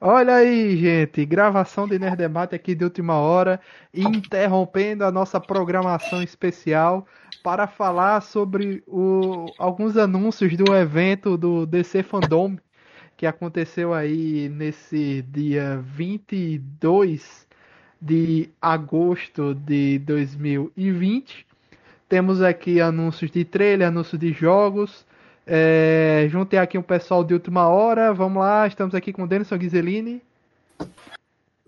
Olha aí, gente, gravação de Nerdemate aqui de última hora, interrompendo a nossa programação especial para falar sobre o, alguns anúncios do evento do DC Fandom que aconteceu aí nesse dia 22 de agosto de 2020. Temos aqui anúncios de trailer, anúncios de jogos, é, juntei aqui um pessoal de última hora. Vamos lá, estamos aqui com o Denison Ghiseline.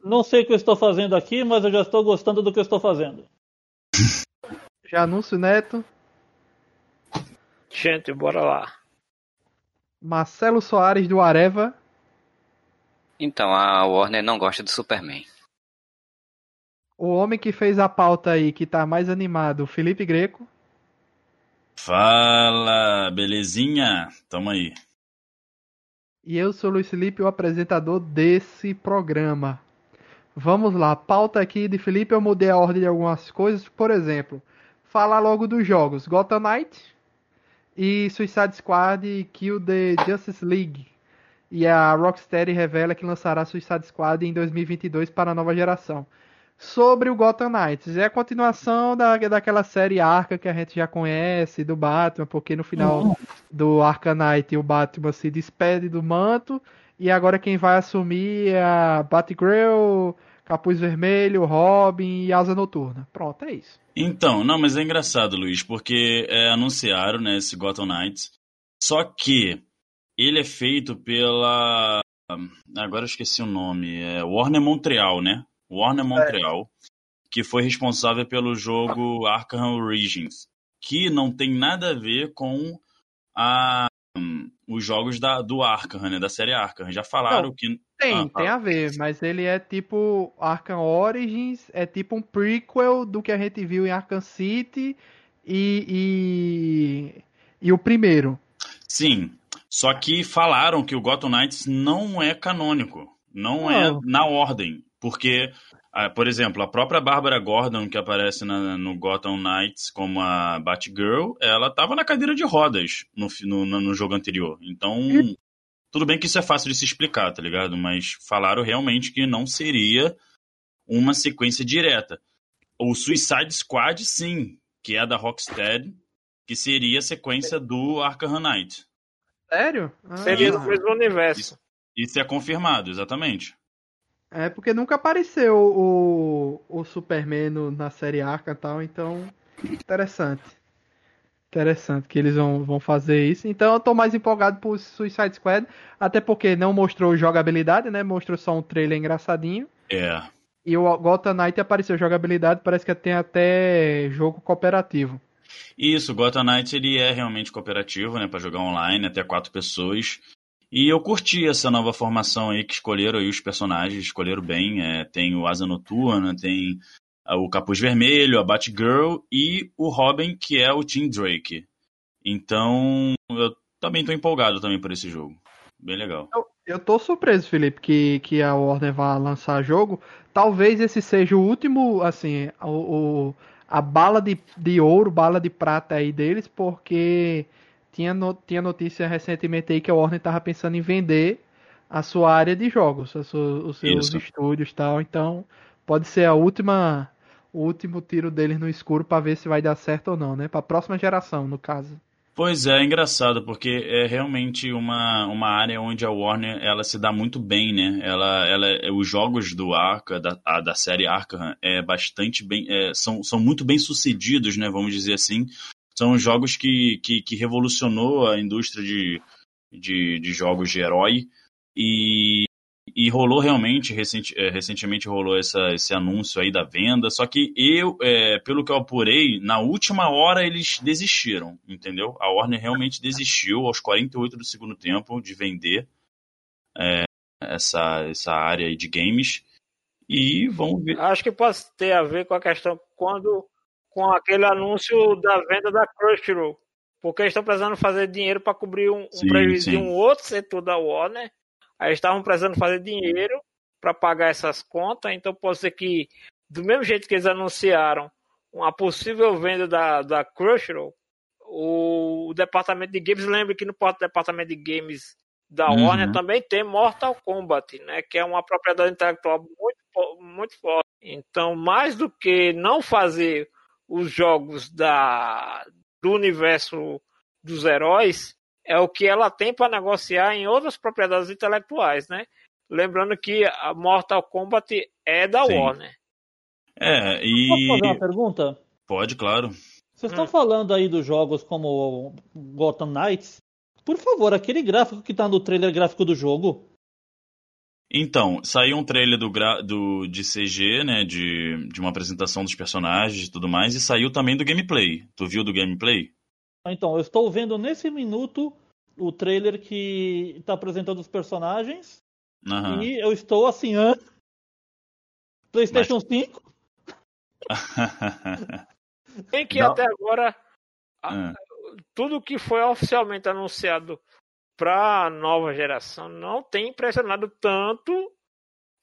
Não sei o que eu estou fazendo aqui, mas eu já estou gostando do que eu estou fazendo. Já anúncio Neto. Gente, bora lá. Marcelo Soares do Areva. Então, a Warner não gosta do Superman. O homem que fez a pauta aí, que tá mais animado, Felipe Greco. Fala, belezinha? Tamo aí. E eu sou o Luiz Felipe, o apresentador desse programa. Vamos lá, pauta aqui de Felipe, eu mudei a ordem de algumas coisas. Por exemplo, falar logo dos jogos Gotham Knight e Suicide Squad e Kill the Justice League. E a Rocksteady revela que lançará Suicide Squad em 2022 para a nova geração sobre o Gotham Knights. É a continuação da, daquela série Arca que a gente já conhece, do Batman, porque no final uhum. do Arca Knight o Batman se despede do manto e agora quem vai assumir é a Batgirl, Capuz Vermelho, Robin e Asa Noturna. Pronto, é isso. Então, não, mas é engraçado, Luiz, porque é, anunciaram né, esse Gotham Knights, só que ele é feito pela... Agora eu esqueci o nome. É Warner Montreal, né? Warner é. Montreal, é. que foi responsável pelo jogo Arkham Origins, que não tem nada a ver com a, um, os jogos da, do Arkham, né, da série Arkham. Já falaram não, que. Tem, ah, tem a ver, mas ele é tipo. Arkham Origins é tipo um prequel do que a gente viu em Arkham City e. e, e o primeiro. Sim, só que falaram que o Gotham Knights não é canônico. Não, é não. é na ordem. Porque, ah, por exemplo, a própria Bárbara Gordon, que aparece na, no Gotham Knights como a Batgirl, ela estava na cadeira de rodas no, no, no jogo anterior. Então, tudo bem que isso é fácil de se explicar, tá ligado? Mas falaram realmente que não seria uma sequência direta. O Suicide Squad, sim, que é da Rocksteady, que seria a sequência do Arkham Knight. Sério? Ah. Seria no mesmo universo. Isso, isso é confirmado, exatamente. É porque nunca apareceu o, o Superman no, na série Arca e tal, então interessante. Interessante que eles vão, vão fazer isso. Então eu tô mais empolgado por Suicide Squad, até porque não mostrou jogabilidade, né? Mostrou só um trailer engraçadinho. É. E o Gotham Knight apareceu jogabilidade, parece que tem até jogo cooperativo. Isso, o Gotham Knight ele é realmente cooperativo, né, para jogar online até quatro pessoas. E eu curti essa nova formação aí que escolheram aí os personagens, escolheram bem. É, tem o Asa Noturna, tem o Capuz Vermelho, a Batgirl e o Robin, que é o Tim Drake. Então, eu também tô empolgado também por esse jogo. Bem legal. Eu, eu tô surpreso, Felipe, que, que a Warner vai lançar jogo. Talvez esse seja o último, assim, o, o a bala de, de ouro, bala de prata aí deles, porque tinha, no, tinha notícia recentemente aí que a Warner estava pensando em vender a sua área de jogos, sua, os seus Isso. estúdios e tal. Então, pode ser a última o último tiro deles no escuro para ver se vai dar certo ou não, né? Para a próxima geração, no caso. Pois é, é engraçado, porque é realmente uma, uma área onde a Warner ela se dá muito bem, né? Ela, ela, os jogos do Arca, da, a, da série Arkham, é bastante bem, é, são, são muito bem sucedidos, né? Vamos dizer assim. São jogos que, que, que revolucionou a indústria de, de, de, jogos de herói. E, e rolou realmente, recenti, é, recentemente rolou essa, esse anúncio aí da venda. Só que eu, é, pelo que eu apurei, na última hora eles desistiram, entendeu? A Warner realmente desistiu aos 48 do segundo tempo de vender é, essa, essa área de games. E vamos ver. Acho que pode ter a ver com a questão quando com aquele anúncio da venda da Crunchyroll. Porque eles estão precisando fazer dinheiro para cobrir um, sim, um prejuízo sim. de um outro setor da Warner. Aí eles estavam precisando fazer dinheiro para pagar essas contas. Então pode ser que, do mesmo jeito que eles anunciaram uma possível venda da, da Crunchyroll, o, o departamento de games, lembre que no departamento de games da uhum. Warner também tem Mortal Kombat, né? Que é uma propriedade intelectual muito, muito forte. Então, mais do que não fazer os jogos da, do universo dos heróis, é o que ela tem para negociar em outras propriedades intelectuais, né? Lembrando que a Mortal Kombat é da Sim. Warner. É, e. Posso fazer uma pergunta? Pode, claro. Vocês estão hum. falando aí dos jogos como Gotham Knights. Por favor, aquele gráfico que tá no trailer gráfico do jogo. Então, saiu um trailer do, do, de CG, né? De, de uma apresentação dos personagens e tudo mais, e saiu também do gameplay. Tu viu do gameplay? Então, eu estou vendo nesse minuto o trailer que está apresentando os personagens. Uhum. E eu estou assim, hã? PlayStation Mas... 5? Tem que Não. até agora uhum. tudo que foi oficialmente anunciado para a nova geração não tem impressionado tanto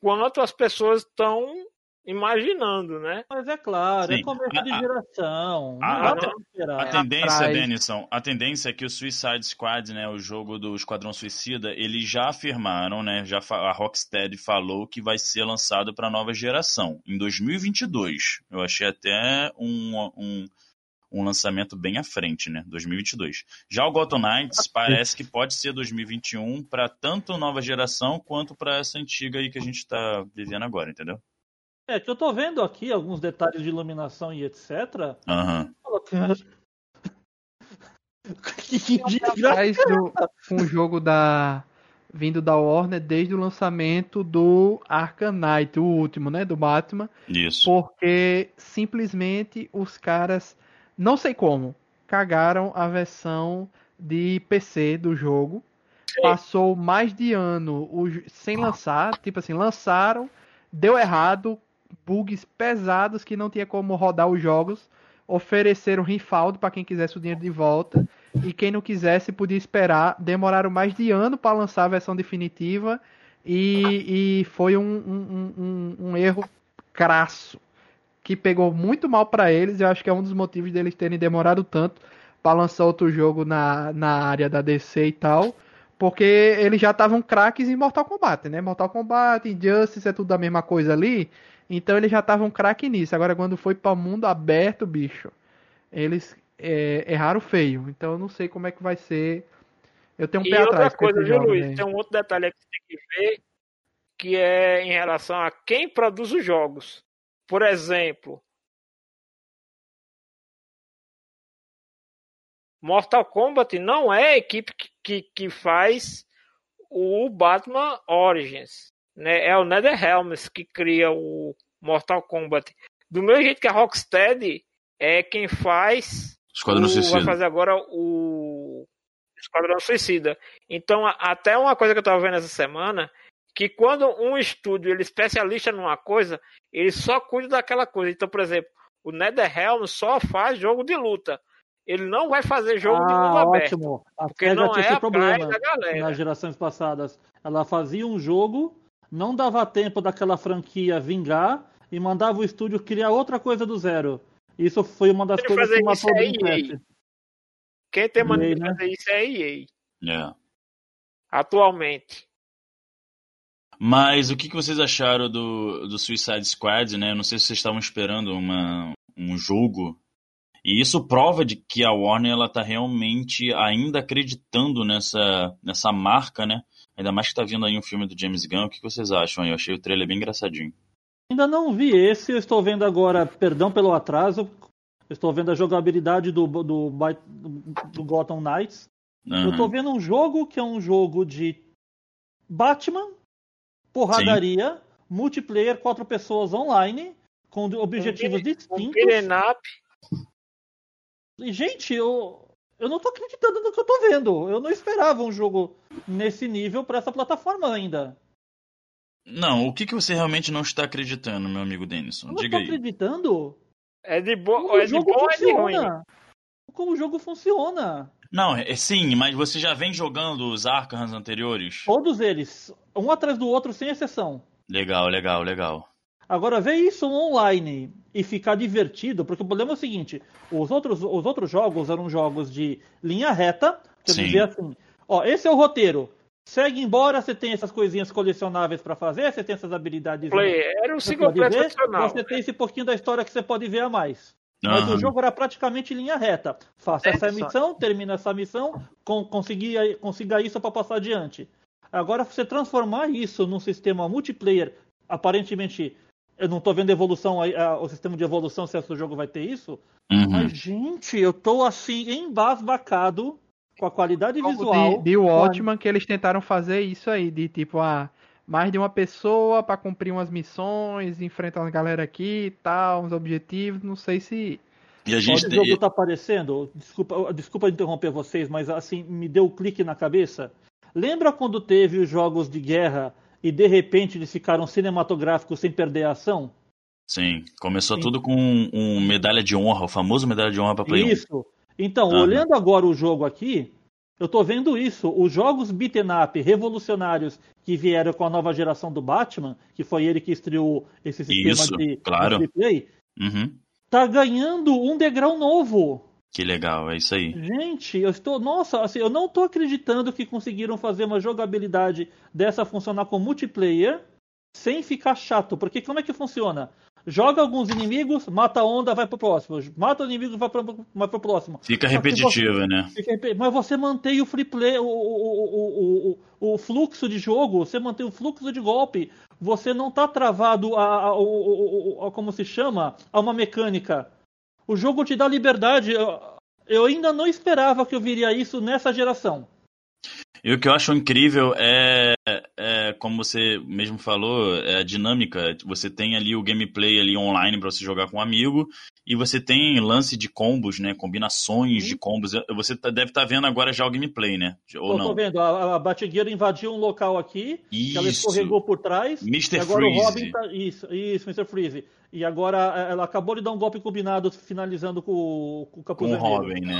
quanto as pessoas estão imaginando, né? Mas é claro, é Sim. é começo de geração. A, a, a, a tendência, Denison, a tendência é que o Suicide Squad, né, o jogo do Esquadrão Suicida, eles já afirmaram, né, já a Rocksteady falou que vai ser lançado para a nova geração em 2022. Eu achei até um, um um lançamento bem à frente, né? 2022. Já o Gotham Knights parece que pode ser 2021 para tanto nova geração quanto para essa antiga aí que a gente está vivendo agora, entendeu? É, que eu tô vendo aqui alguns detalhes de iluminação e etc. Aham. Uhum. Faz um jogo da vindo da Warner desde o lançamento do Arkham Knight, o último, né, do Batman. Isso. Porque simplesmente os caras, não sei como, cagaram a versão de PC do jogo. Passou mais de ano sem lançar, tipo assim, lançaram, deu errado, bugs pesados que não tinha como rodar os jogos. Ofereceram refund para quem quisesse o dinheiro de volta. E quem não quisesse podia esperar. Demoraram mais de ano para lançar a versão definitiva. E, e foi um, um, um, um, erro crasso. Que pegou muito mal para eles. Eu acho que é um dos motivos deles terem demorado tanto para lançar outro jogo na, na área da DC e tal. Porque eles já estavam craques em Mortal Kombat, né? Mortal Kombat, Injustice é tudo a mesma coisa ali. Então eles já estavam craque nisso. Agora quando foi para mundo aberto, bicho, eles é, erraram feio. Então eu não sei como é que vai ser. Eu tenho um e pé outra atrás. coisa, viu, Luiz? Aí. Tem um outro detalhe que você tem que ver, que é em relação a quem produz os jogos. Por exemplo, Mortal Kombat não é a equipe que, que, que faz o Batman Origins né, é o NetherRealms que cria o Mortal Kombat. Do mesmo jeito que a Rocksteady é quem faz Esquadrão o, Suicida. vai fazer agora o Esquadrão Suicida. Então, até uma coisa que eu estava vendo essa semana, que quando um estúdio ele é especialista numa coisa, ele só cuida daquela coisa. Então, por exemplo, o NetherRealm só faz jogo de luta. Ele não vai fazer jogo ah, de mundo aberto. Ótimo. Porque não é a problema da galera. Nas gerações passadas, ela fazia um jogo não dava tempo daquela franquia vingar e mandava o estúdio criar outra coisa do zero. Isso foi uma das coisas que matou o Dreamcast. Quem tem mania de né? fazer isso é a EA. É. Atualmente. Mas o que, que vocês acharam do, do Suicide Squad, né? Eu não sei se vocês estavam esperando uma, um jogo. E isso prova de que a Warner ela tá realmente ainda acreditando nessa, nessa marca, né? Ainda mais que tá vindo aí um filme do James Gunn. O que vocês acham? Eu achei o trailer bem engraçadinho. Ainda não vi esse, eu estou vendo agora, perdão pelo atraso, estou vendo a jogabilidade do, do, do, do Gotham Knights. Uhum. Eu estou vendo um jogo que é um jogo de Batman, porradaria, Sim. multiplayer, quatro pessoas online, com objetivos um, distintos. Um e, gente, eu, eu não tô acreditando no que eu tô vendo. Eu não esperava um jogo nesse nível para essa plataforma ainda. Não, o que, que você realmente não está acreditando, meu amigo Denison? Eu Diga não aí. acreditando? É de, bo é de bom ou é de ruim? Como o jogo funciona. Não, é, sim, mas você já vem jogando os Arkhams anteriores? Todos eles, um atrás do outro, sem exceção. Legal, legal, legal. Agora, ver isso online e ficar divertido, porque o problema é o seguinte: os outros, os outros jogos eram jogos de linha reta, que eu dizia assim: ó, esse é o roteiro. segue embora, você tem essas coisinhas colecionáveis para fazer, você tem essas habilidades. Play, era um single player tradicional. Você tem esse pouquinho da história que você pode ver a mais. Mas o jogo era praticamente linha reta. Faça essa missão, termina essa missão, com, consiga, consiga isso para passar adiante. Agora, você transformar isso num sistema multiplayer, aparentemente, eu não estou vendo evolução, o sistema de evolução, se esse jogo vai ter isso. Uhum. Mas, gente, eu estou assim, embasbacado com a qualidade visual. De, de Watchman, que eles tentaram fazer isso aí, de tipo, ah, mais de uma pessoa para cumprir umas missões, enfrentar uma galera aqui e tal, uns objetivos, não sei se. E a gente o jogo está aparecendo, desculpa, desculpa interromper vocês, mas assim, me deu um clique na cabeça. Lembra quando teve os jogos de guerra e de repente eles ficaram cinematográficos sem perder a ação? Sim, começou Sim. tudo com um, um, medalha de honra, o famoso medalha de honra para Play Isso. Então, ah. olhando agora o jogo aqui, eu tô vendo isso. Os jogos beaten up revolucionários que vieram com a nova geração do Batman, que foi ele que estreou esse sistema isso, de, claro. de play, uhum. tá ganhando um degrau novo. Que legal, é isso aí. Gente, eu estou. Nossa, assim, eu não estou acreditando que conseguiram fazer uma jogabilidade dessa funcionar com multiplayer sem ficar chato. Porque como é que funciona? Joga alguns inimigos, mata a onda, vai pro próximo. Mata o inimigo, vai pro, vai pro próximo. Fica repetitivo, você, né? Fica, mas você mantém o free play, o, o, o, o, fluxo de jogo, você mantém o fluxo de golpe. Você não tá travado a, a, a, a como se chama, a uma mecânica. O jogo te dá liberdade. Eu, eu ainda não esperava que eu viria isso nessa geração. E o que eu acho incrível é, é como você mesmo falou, é a dinâmica. Você tem ali o gameplay ali online para você jogar com um amigo e você tem lance de combos, né? Combinações de combos. Você tá, deve estar tá vendo agora já o gameplay, né? Ou eu não? Tô vendo. A, a Batigueira invadiu um local aqui, isso. ela escorregou por trás. Mr. Agora Freeze. o Robin tá... Isso, isso, Mr. Freeze. E agora ela acabou de dar um golpe combinado, finalizando com, com o Capuz Com o Robin, né?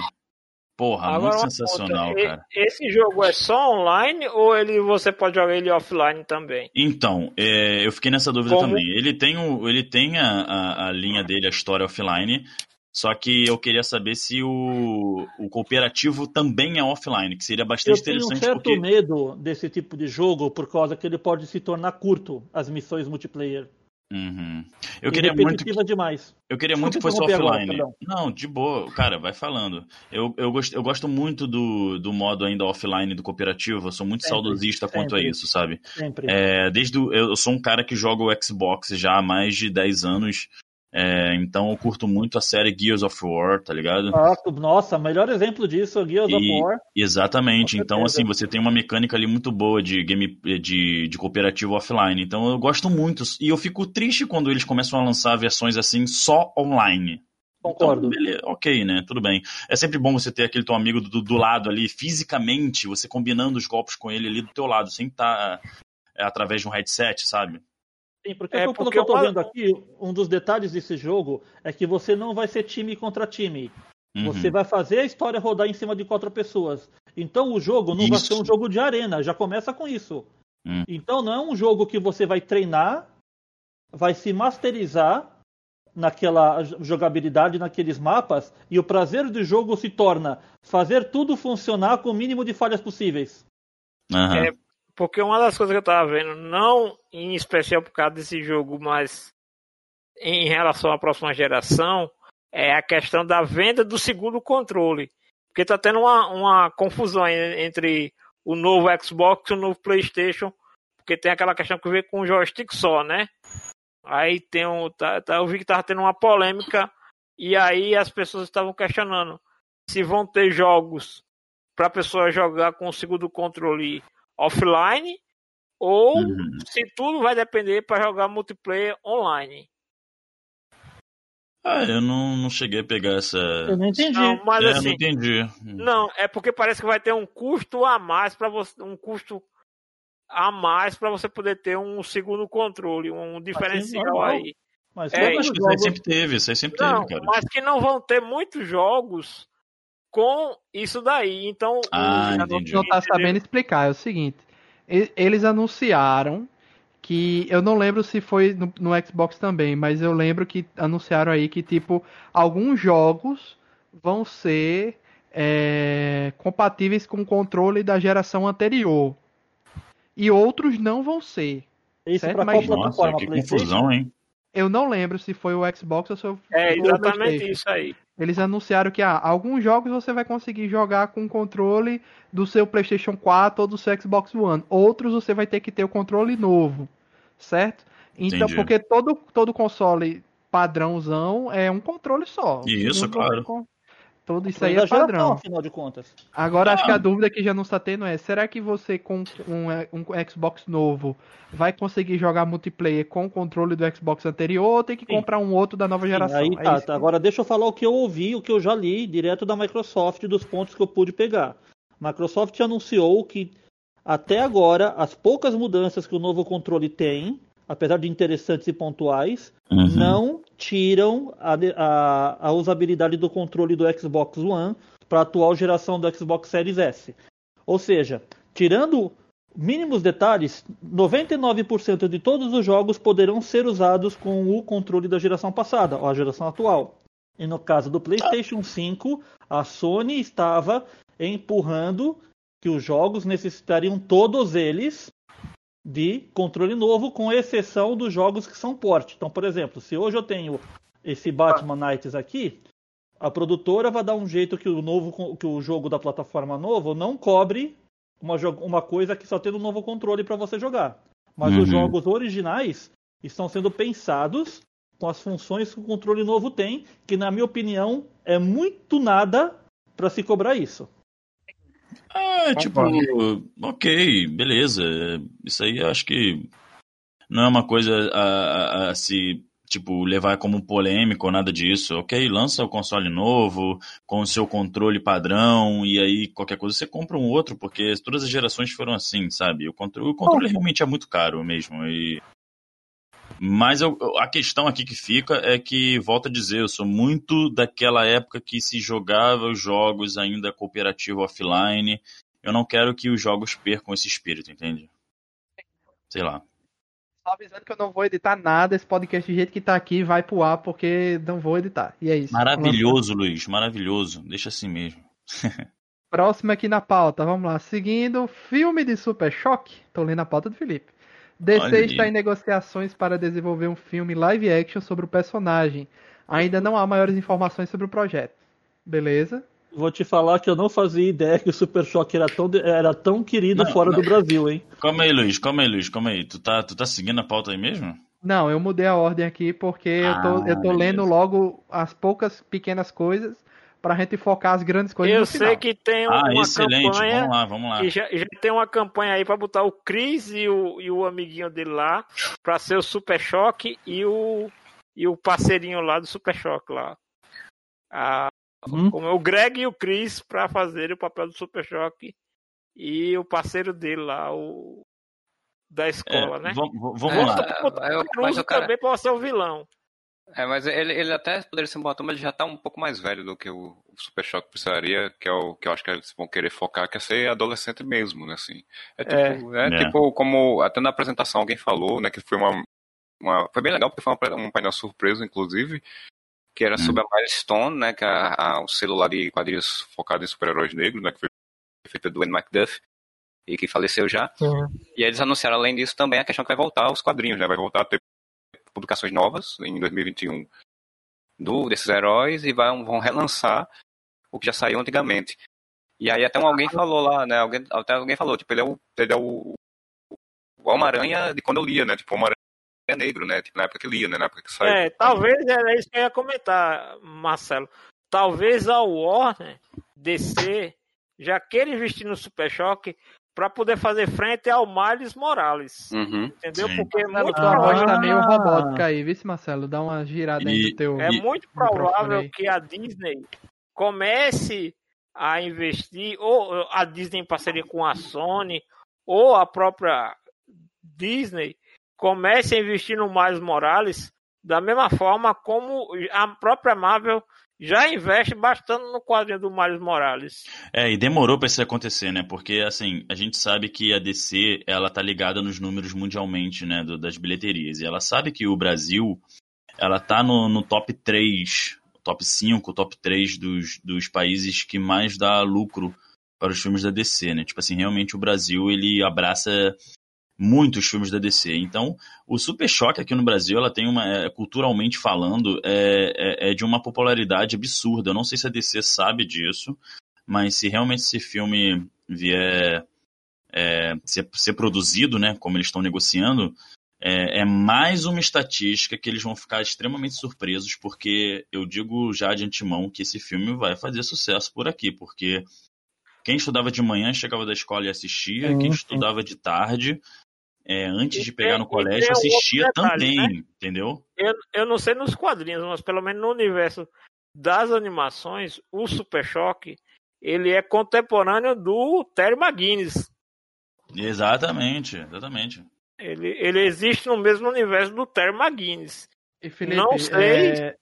Porra, Agora, muito sensacional, cara. Esse jogo é só online ou ele você pode jogar ele offline também? Então, é, eu fiquei nessa dúvida Como? também. Ele tem, o, ele tem a, a, a, linha dele, a história offline, só que eu queria saber se o, o cooperativo também é offline, que seria bastante eu interessante. Eu tenho um certo porque... medo desse tipo de jogo por causa que ele pode se tornar curto, as missões multiplayer. Uhum. Eu queria muito que, demais. Eu queria muito que fosse offline. Agora, não, de boa, cara, vai falando. Eu, eu, gosto, eu gosto muito do, do modo ainda offline do cooperativo. Eu sou muito sempre, saudosista sempre, quanto a isso, sabe? Sempre. É, desde o, eu sou um cara que joga o Xbox já há mais de 10 anos. É, então eu curto muito a série Gears of War, tá ligado? Nossa, melhor exemplo disso, Gears e, of War. Exatamente. Então, assim, você tem uma mecânica ali muito boa de game de, de cooperativo offline. Então eu gosto muito. E eu fico triste quando eles começam a lançar versões assim só online. Concordo. Então, beleza, ok, né? Tudo bem. É sempre bom você ter aquele teu amigo do, do lado ali, fisicamente, você combinando os golpes com ele ali do teu lado, sem estar tá, é, através de um headset, sabe? Sim, porque, é, pelo que eu estou vendo aqui, um dos detalhes desse jogo é que você não vai ser time contra time. Uhum. Você vai fazer a história rodar em cima de quatro pessoas. Então o jogo não isso. vai ser um jogo de arena, já começa com isso. Uhum. Então não é um jogo que você vai treinar, vai se masterizar naquela jogabilidade, naqueles mapas, e o prazer do jogo se torna fazer tudo funcionar com o mínimo de falhas possíveis. Uhum. É, porque uma das coisas que eu tava vendo, não em especial por causa desse jogo, mas em relação à próxima geração, é a questão da venda do segundo controle. Porque tá tendo uma, uma confusão entre o novo Xbox e o novo PlayStation, porque tem aquela questão que vê com o joystick só, né? Aí tem um. Tá, tá, eu vi que tava tendo uma polêmica, e aí as pessoas estavam questionando se vão ter jogos para pessoa jogar com o segundo controle offline ou uhum. se tudo vai depender para jogar multiplayer online. Ah, eu não, não cheguei a pegar essa. Eu não entendi. Não, mas é, assim, não entendi. Não, é porque parece que vai ter um custo a mais para você, um custo a mais para você poder ter um segundo controle, um diferencial aí. Mas é, acho que isso aí sempre teve, isso aí sempre não, teve, cara. Mas que não vão ter muitos jogos com isso daí. Então, ah, o não está sabendo explicar. É o seguinte: eles anunciaram que eu não lembro se foi no, no, Xbox também, mas eu lembro que anunciaram aí que tipo alguns jogos vão ser é, compatíveis com o controle da geração anterior. e outros não vão ser. Isso Mas, qual plataforma? Nossa, que confusão, hein? Eu não lembro se foi o Xbox ou se foi É exatamente isso aí. Eles anunciaram que ah, alguns jogos você vai conseguir jogar com o controle do seu PlayStation 4 ou do seu Xbox One. Outros você vai ter que ter o controle novo, certo? Então, Entendi. porque todo, todo console padrãozão é um controle só. Isso, claro. Tudo isso aí é padrão. afinal de contas. Agora, ah. acho que a dúvida que já não está tendo é: será que você, com um, um, Xbox novo, vai conseguir jogar multiplayer com o controle do Xbox anterior ou tem que Sim. comprar um outro da nova geração? Sim, aí, é tá, tá. Agora, deixa eu falar o que eu ouvi, o que eu já li direto da Microsoft, dos pontos que eu pude pegar. Microsoft anunciou que até agora as poucas mudanças que o novo controle tem apesar de interessantes e pontuais, uhum. não tiram a, a, a, usabilidade do controle do Xbox One para a atual geração do Xbox Series S. Ou seja, tirando mínimos detalhes, 99% de todos os jogos poderão ser usados com o controle da geração passada, ou a geração atual. E no caso do PlayStation 5, a Sony estava empurrando que os jogos necessitariam todos eles de controle novo, com exceção dos jogos que são porte. Então, por exemplo, se hoje eu tenho esse Batman Knights aqui, a produtora vai dar um jeito que o novo que o jogo da plataforma novo não cobre uma, uma coisa que só tem um novo controle para você jogar. Mas uhum. os jogos originais estão sendo pensados com as funções que o controle novo tem, que na minha opinião é muito nada para se cobrar isso. É, tipo, ok, beleza. Isso aí eu acho que não é uma coisa a, a, a, se, tipo, levar como polêmico ou nada disso. Ok, lança o console novo, com o seu controle padrão, e aí qualquer coisa você compra um outro, porque todas as gerações foram assim, sabe? O controle, o controle realmente é muito caro mesmo, e mas eu, a questão aqui que fica é que, volto a dizer, eu sou muito daquela época que se jogava os jogos ainda cooperativo offline. Eu não quero que os jogos percam esse espírito, entende? Sei lá. Só avisando que eu não vou editar nada, esse podcast do jeito que tá aqui vai pro ar, porque não vou editar. E é isso. Maravilhoso, Luiz, maravilhoso. Deixa assim mesmo. Próximo aqui na pauta, vamos lá. Seguindo, filme de Super Choque. Tô lendo a pauta do Felipe. DC está em negociações para desenvolver um filme live action sobre o personagem. Ainda não há maiores informações sobre o projeto. Beleza? Vou te falar que eu não fazia ideia que o Super Choque era tão, era tão querido não, fora não. do Brasil, hein? Calma aí, Luiz, calma aí, Luiz, calma aí. Tu tá, tu tá seguindo a pauta aí mesmo? Não, eu mudei a ordem aqui porque ah, eu tô, eu tô lendo logo as poucas pequenas coisas pra gente focar as grandes coisas Eu sei final. que tem ah, uma excelente. campanha. Vamos lá, vamos lá. Que já, já tem uma campanha aí pra botar o Chris e o, e o amiguinho dele lá pra ser o Super Choque e o, e o parceirinho lá do Super Choque lá. Ah, hum? como é o Greg e o Chris pra fazer o papel do Super Choque e o parceiro dele lá, o da escola, é, né? Vamos, vamos lá. É, eu, cara... também pode ser o vilão. É, mas ele, ele até poderia ser um bom ator, mas já tá um pouco mais velho do que o, o Super Choque precisaria, que é o que eu acho que eles vão querer focar, que é ser adolescente mesmo, né, assim. É tipo, é, é, é. tipo como, até na apresentação alguém falou, né, que foi uma, uma foi bem legal, porque foi uma, um painel surpresa, inclusive, que era sobre hum. a Milestone, né, que é a, o celular de quadrinhos focado em super-heróis negros, né, que foi feita do Anne McDuff, e que faleceu já. Uhum. E eles anunciaram, além disso, também a questão que vai voltar aos quadrinhos, né, vai voltar a ter publicações novas em 2021 do, desses heróis e vão, vão relançar o que já saiu antigamente. E aí até um, alguém falou lá, né? Alguém, até alguém falou, tipo, ele é o, ele é o, o Homem-Aranha de quando eu lia, né? Tipo, o Homem-Aranha é negro, né? Tipo, na época que lia, né? Na época que saiu. É, talvez era isso que eu ia comentar, Marcelo. Talvez a Warner DC já queira investir no Super Choque para poder fazer frente ao Miles Morales. Uhum, entendeu? sim. Porque é muito tua voz tá meio robótica aí, viu, Marcelo? Dá uma girada aí no teu. É muito provável que a Disney comece a investir, ou a Disney em parceria com a Sony, ou a própria Disney comece a investir no Miles Morales da mesma forma como a própria Marvel já investe bastante no quadrinho do Miles Morales. É, e demorou para isso acontecer, né? Porque, assim, a gente sabe que a DC, ela tá ligada nos números mundialmente, né, do, das bilheterias. E ela sabe que o Brasil, ela tá no, no top 3, top 5, top 3 dos, dos países que mais dá lucro para os filmes da DC, né? Tipo assim, realmente o Brasil, ele abraça muitos filmes da DC. Então, o Super Choque aqui no Brasil, ela tem uma, é, culturalmente falando, é, é, é, de uma popularidade absurda. Eu não sei se a DC sabe disso, mas se realmente esse filme vier é, ser, ser, produzido, né, como eles estão negociando, é, é, mais uma estatística que eles vão ficar extremamente surpresos, porque eu digo já de antemão que esse filme vai fazer sucesso por aqui, porque quem estudava de manhã chegava da escola e assistia, quem estudava de tarde é, antes de pegar no colégio, assistia detalhe, também, né? entendeu? Eu, eu não sei nos quadrinhos, mas pelo menos no universo das animações, o Super Choque, ele é contemporâneo do Terry McGuinness. Exatamente, exatamente. Ele, ele existe no mesmo universo do Terry McGuinness. E Felipe, não sei... É...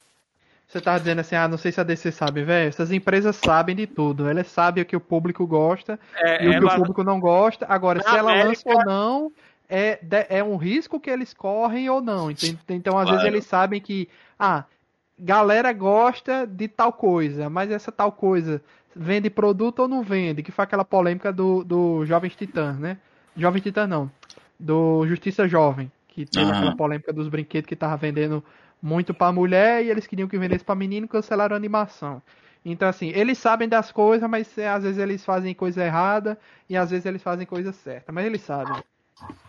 Você tá dizendo assim, ah, não sei se a DC sabe, velho. Essas empresas sabem de tudo. Elas sabem o que o público gosta é, e o que o público não gosta. Agora, se ela América... lança ou não, é, é um risco que eles correm ou não. Então, então às claro. vezes, eles sabem que, ah, galera gosta de tal coisa, mas essa tal coisa vende produto ou não vende? Que foi aquela polêmica do, do Jovens Titãs, né? Jovens Titãs não, do Justiça Jovem, que teve uhum. aquela polêmica dos brinquedos que tava vendendo muito para mulher e eles queriam que vendesse para menino e cancelaram a animação. Então, assim, eles sabem das coisas, mas é, às vezes eles fazem coisa errada e às vezes eles fazem coisa certa. Mas eles sabem.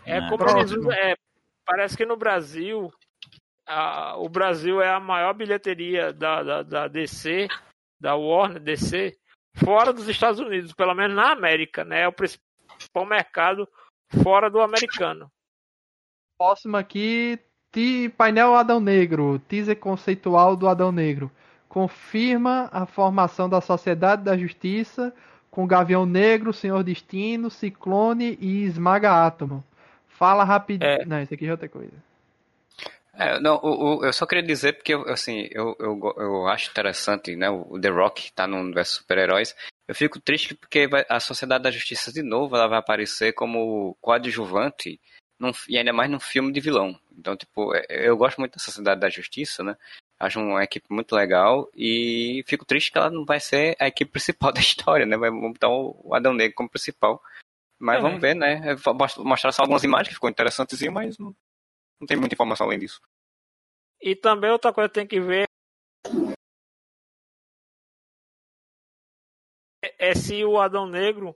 É como eles usam, é, parece que no Brasil, a, o Brasil é a maior bilheteria da, da, da DC, da Warner DC, fora dos Estados Unidos, pelo menos na América, né? É o principal mercado fora do americano. Próximo aqui, painel Adão Negro, teaser conceitual do Adão Negro. Confirma a formação da Sociedade da Justiça com Gavião Negro, Senhor Destino, Ciclone e Esmaga Átomo. Fala rapidinho. É... Não, isso aqui é outra coisa. É, não, o, o, eu só queria dizer porque assim, eu, eu, eu acho interessante, né, o The Rock tá no universo super-heróis. Eu fico triste porque vai, a Sociedade da Justiça de novo ela vai aparecer como coadjuvante num, e ainda mais num filme de vilão. Então, tipo, é, eu gosto muito da Sociedade da Justiça, né? Acho uma equipe muito legal e fico triste que ela não vai ser a equipe principal da história, né? Vai botar o Adão Negro como principal. Mas é. vamos ver, né? Mostrar só algumas imagens que ficou interessantes, mas não, não tem muita informação além disso. E também outra coisa que tem que ver é se o Adão Negro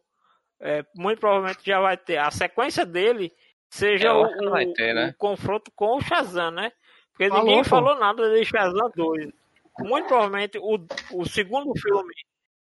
é, muito provavelmente já vai ter a sequência dele seja é, o, ter, né? o, confronto com o Shazam, né? Porque falou, ninguém pô. falou nada de Shazam 2. Muito provavelmente o, o segundo filme,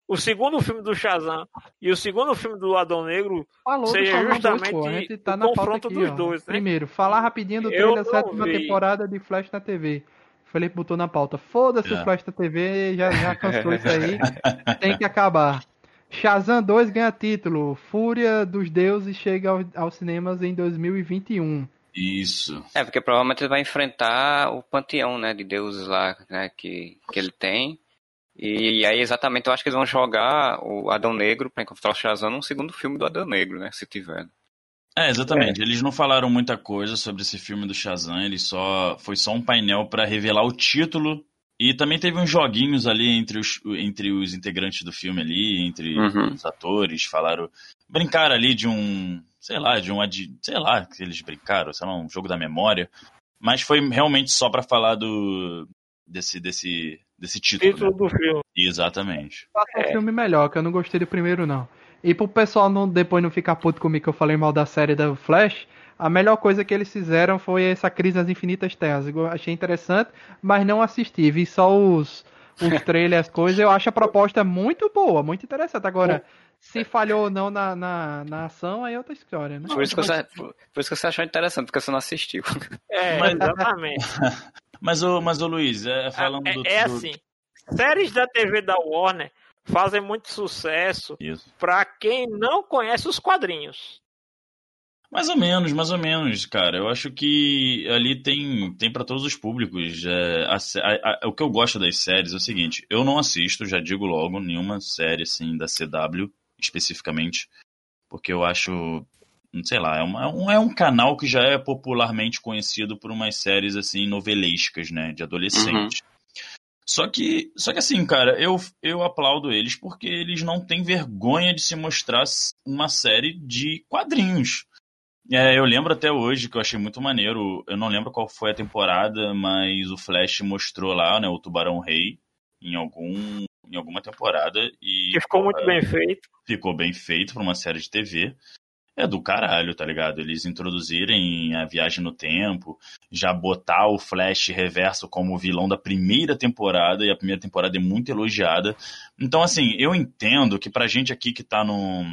o segundo filme do Shazam e o segundo filme do Adão Negro falou seja justamente 2, pô, tá o confronto aqui, dos ó. dois. Né? Primeiro, falar rapidinho do trailer da sétima vi. temporada de Flash na TV. Felipe botou na pauta. Foda-se o Flash na TV, já, já cansou isso aí. Tem que acabar. Shazam 2 ganha título. Fúria dos Deuses chega ao, aos cinemas em 2021. Isso. É, porque provavelmente ele vai enfrentar o panteão, né, de deuses lá, né, que, que ele tem. E, e aí, exatamente, eu acho que eles vão jogar o Adão Negro para encontrar o Shazam num segundo filme do Adão Negro, né, se tiver. É, exatamente. É. Eles não falaram muita coisa sobre esse filme do Shazam, ele só foi só um painel para revelar o título e também teve uns joguinhos ali entre os, entre os integrantes do filme ali, entre uhum. os atores, falaram. Brincaram ali de um. Sei lá, de um. Sei lá, que eles brincaram, sei lá, um jogo da memória. Mas foi realmente só para falar do. desse. desse. desse título. Título né? do filme. Exatamente. Faça um é. filme melhor, que eu não gostei do primeiro, não. E pro pessoal não, depois não ficar puto comigo que eu falei mal da série da Flash, a melhor coisa que eles fizeram foi essa crise nas infinitas terras. Eu achei interessante, mas não assisti. Vi só os, os trailers, as coisas. Eu acho a proposta muito boa, muito interessante. Agora, se falhou ou não na, na, na ação, aí é outra história, né? Por isso, que você, por isso que você achou interessante, porque você não assistiu. É, mas, exatamente. mas, o, mas, o Luiz, é, falando é, do. É assim, séries da TV da Warner fazem muito sucesso para quem não conhece os quadrinhos. Mais ou menos, mais ou menos, cara. Eu acho que ali tem, tem para todos os públicos. É, a, a, a, o que eu gosto das séries é o seguinte: eu não assisto, já digo logo, nenhuma série assim da CW especificamente, porque eu acho, sei lá, é, uma, é um, é um canal que já é popularmente conhecido por umas séries assim novelescas, né, de adolescentes. Uhum. Só que, só que assim, cara, eu, eu aplaudo eles porque eles não têm vergonha de se mostrar uma série de quadrinhos. É, eu lembro até hoje que eu achei muito maneiro. Eu não lembro qual foi a temporada, mas o Flash mostrou lá, né, o Tubarão Rei em algum em alguma temporada e que ficou muito bem feito. Ficou bem feito para uma série de TV. É do caralho, tá ligado? Eles introduzirem a viagem no tempo, já botar o Flash Reverso como vilão da primeira temporada, e a primeira temporada é muito elogiada. Então, assim, eu entendo que pra gente aqui que tá no,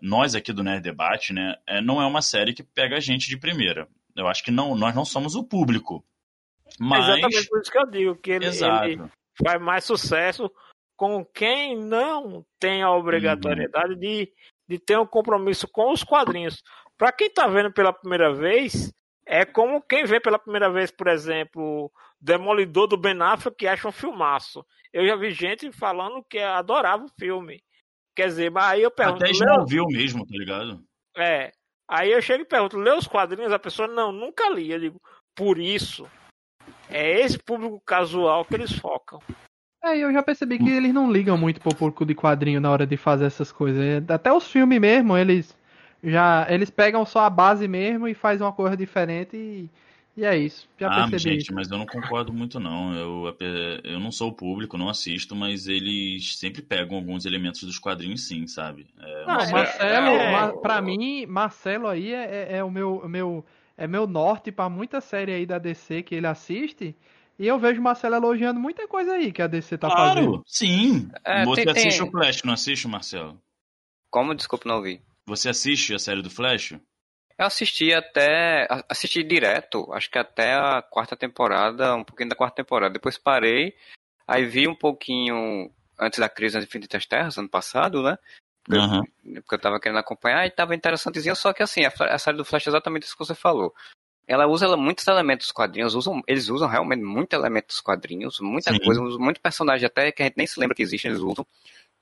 nós aqui do Nerd Debate, né, é, não é uma série que pega a gente de primeira. Eu acho que não, nós não somos o público. Mas... Exatamente por isso que eu digo, que ele, ele faz mais sucesso com quem não tem a obrigatoriedade uhum. de, de ter um compromisso com os quadrinhos. Para quem está vendo pela primeira vez, é como quem vê pela primeira vez, por exemplo, Demolidor do Ben Affleck que acha um filmaço. Eu já vi gente falando que adorava o filme. Quer dizer, mas aí eu pergunto. Até Smallville leu... mesmo, tá ligado? É. Aí eu chego e pergunto, lê os quadrinhos? A pessoa, não, nunca li. Eu digo, por isso, é esse público casual que eles focam. É, eu já percebi que eles não ligam muito pro público de quadrinho na hora de fazer essas coisas. É, até os filmes mesmo, eles já eles pegam só a base mesmo e fazem uma coisa diferente e e é isso, já ah, percebi. gente, isso. mas eu não concordo muito não. Eu, eu não sou o público, não assisto, mas eles sempre pegam alguns elementos dos quadrinhos sim, sabe? É, não, Marcelo, é... pra mim, Marcelo aí é, é, é o meu, meu, é meu norte para muita série aí da DC que ele assiste. E eu vejo Marcelo elogiando muita coisa aí que a DC tá claro, fazendo. Sim. É, Você tem, assiste tem... o Flash, não assiste, Marcelo? Como? Desculpa, não ouvi. Você assiste a série do Flash? Eu assisti até. Assisti direto, acho que até a quarta temporada, um pouquinho da quarta temporada. Depois parei, aí vi um pouquinho antes da crise nas Infinitas Terras, ano passado, né? Porque, uhum. eu, porque eu tava querendo acompanhar e tava interessantezinho, só que assim, a, a série do Flash é exatamente isso que você falou. Ela usa ela, muitos elementos dos quadrinhos, usam, eles usam realmente muitos elementos dos quadrinhos, muita Sim. coisa, muito personagem até que a gente nem se lembra que existe, eles usam.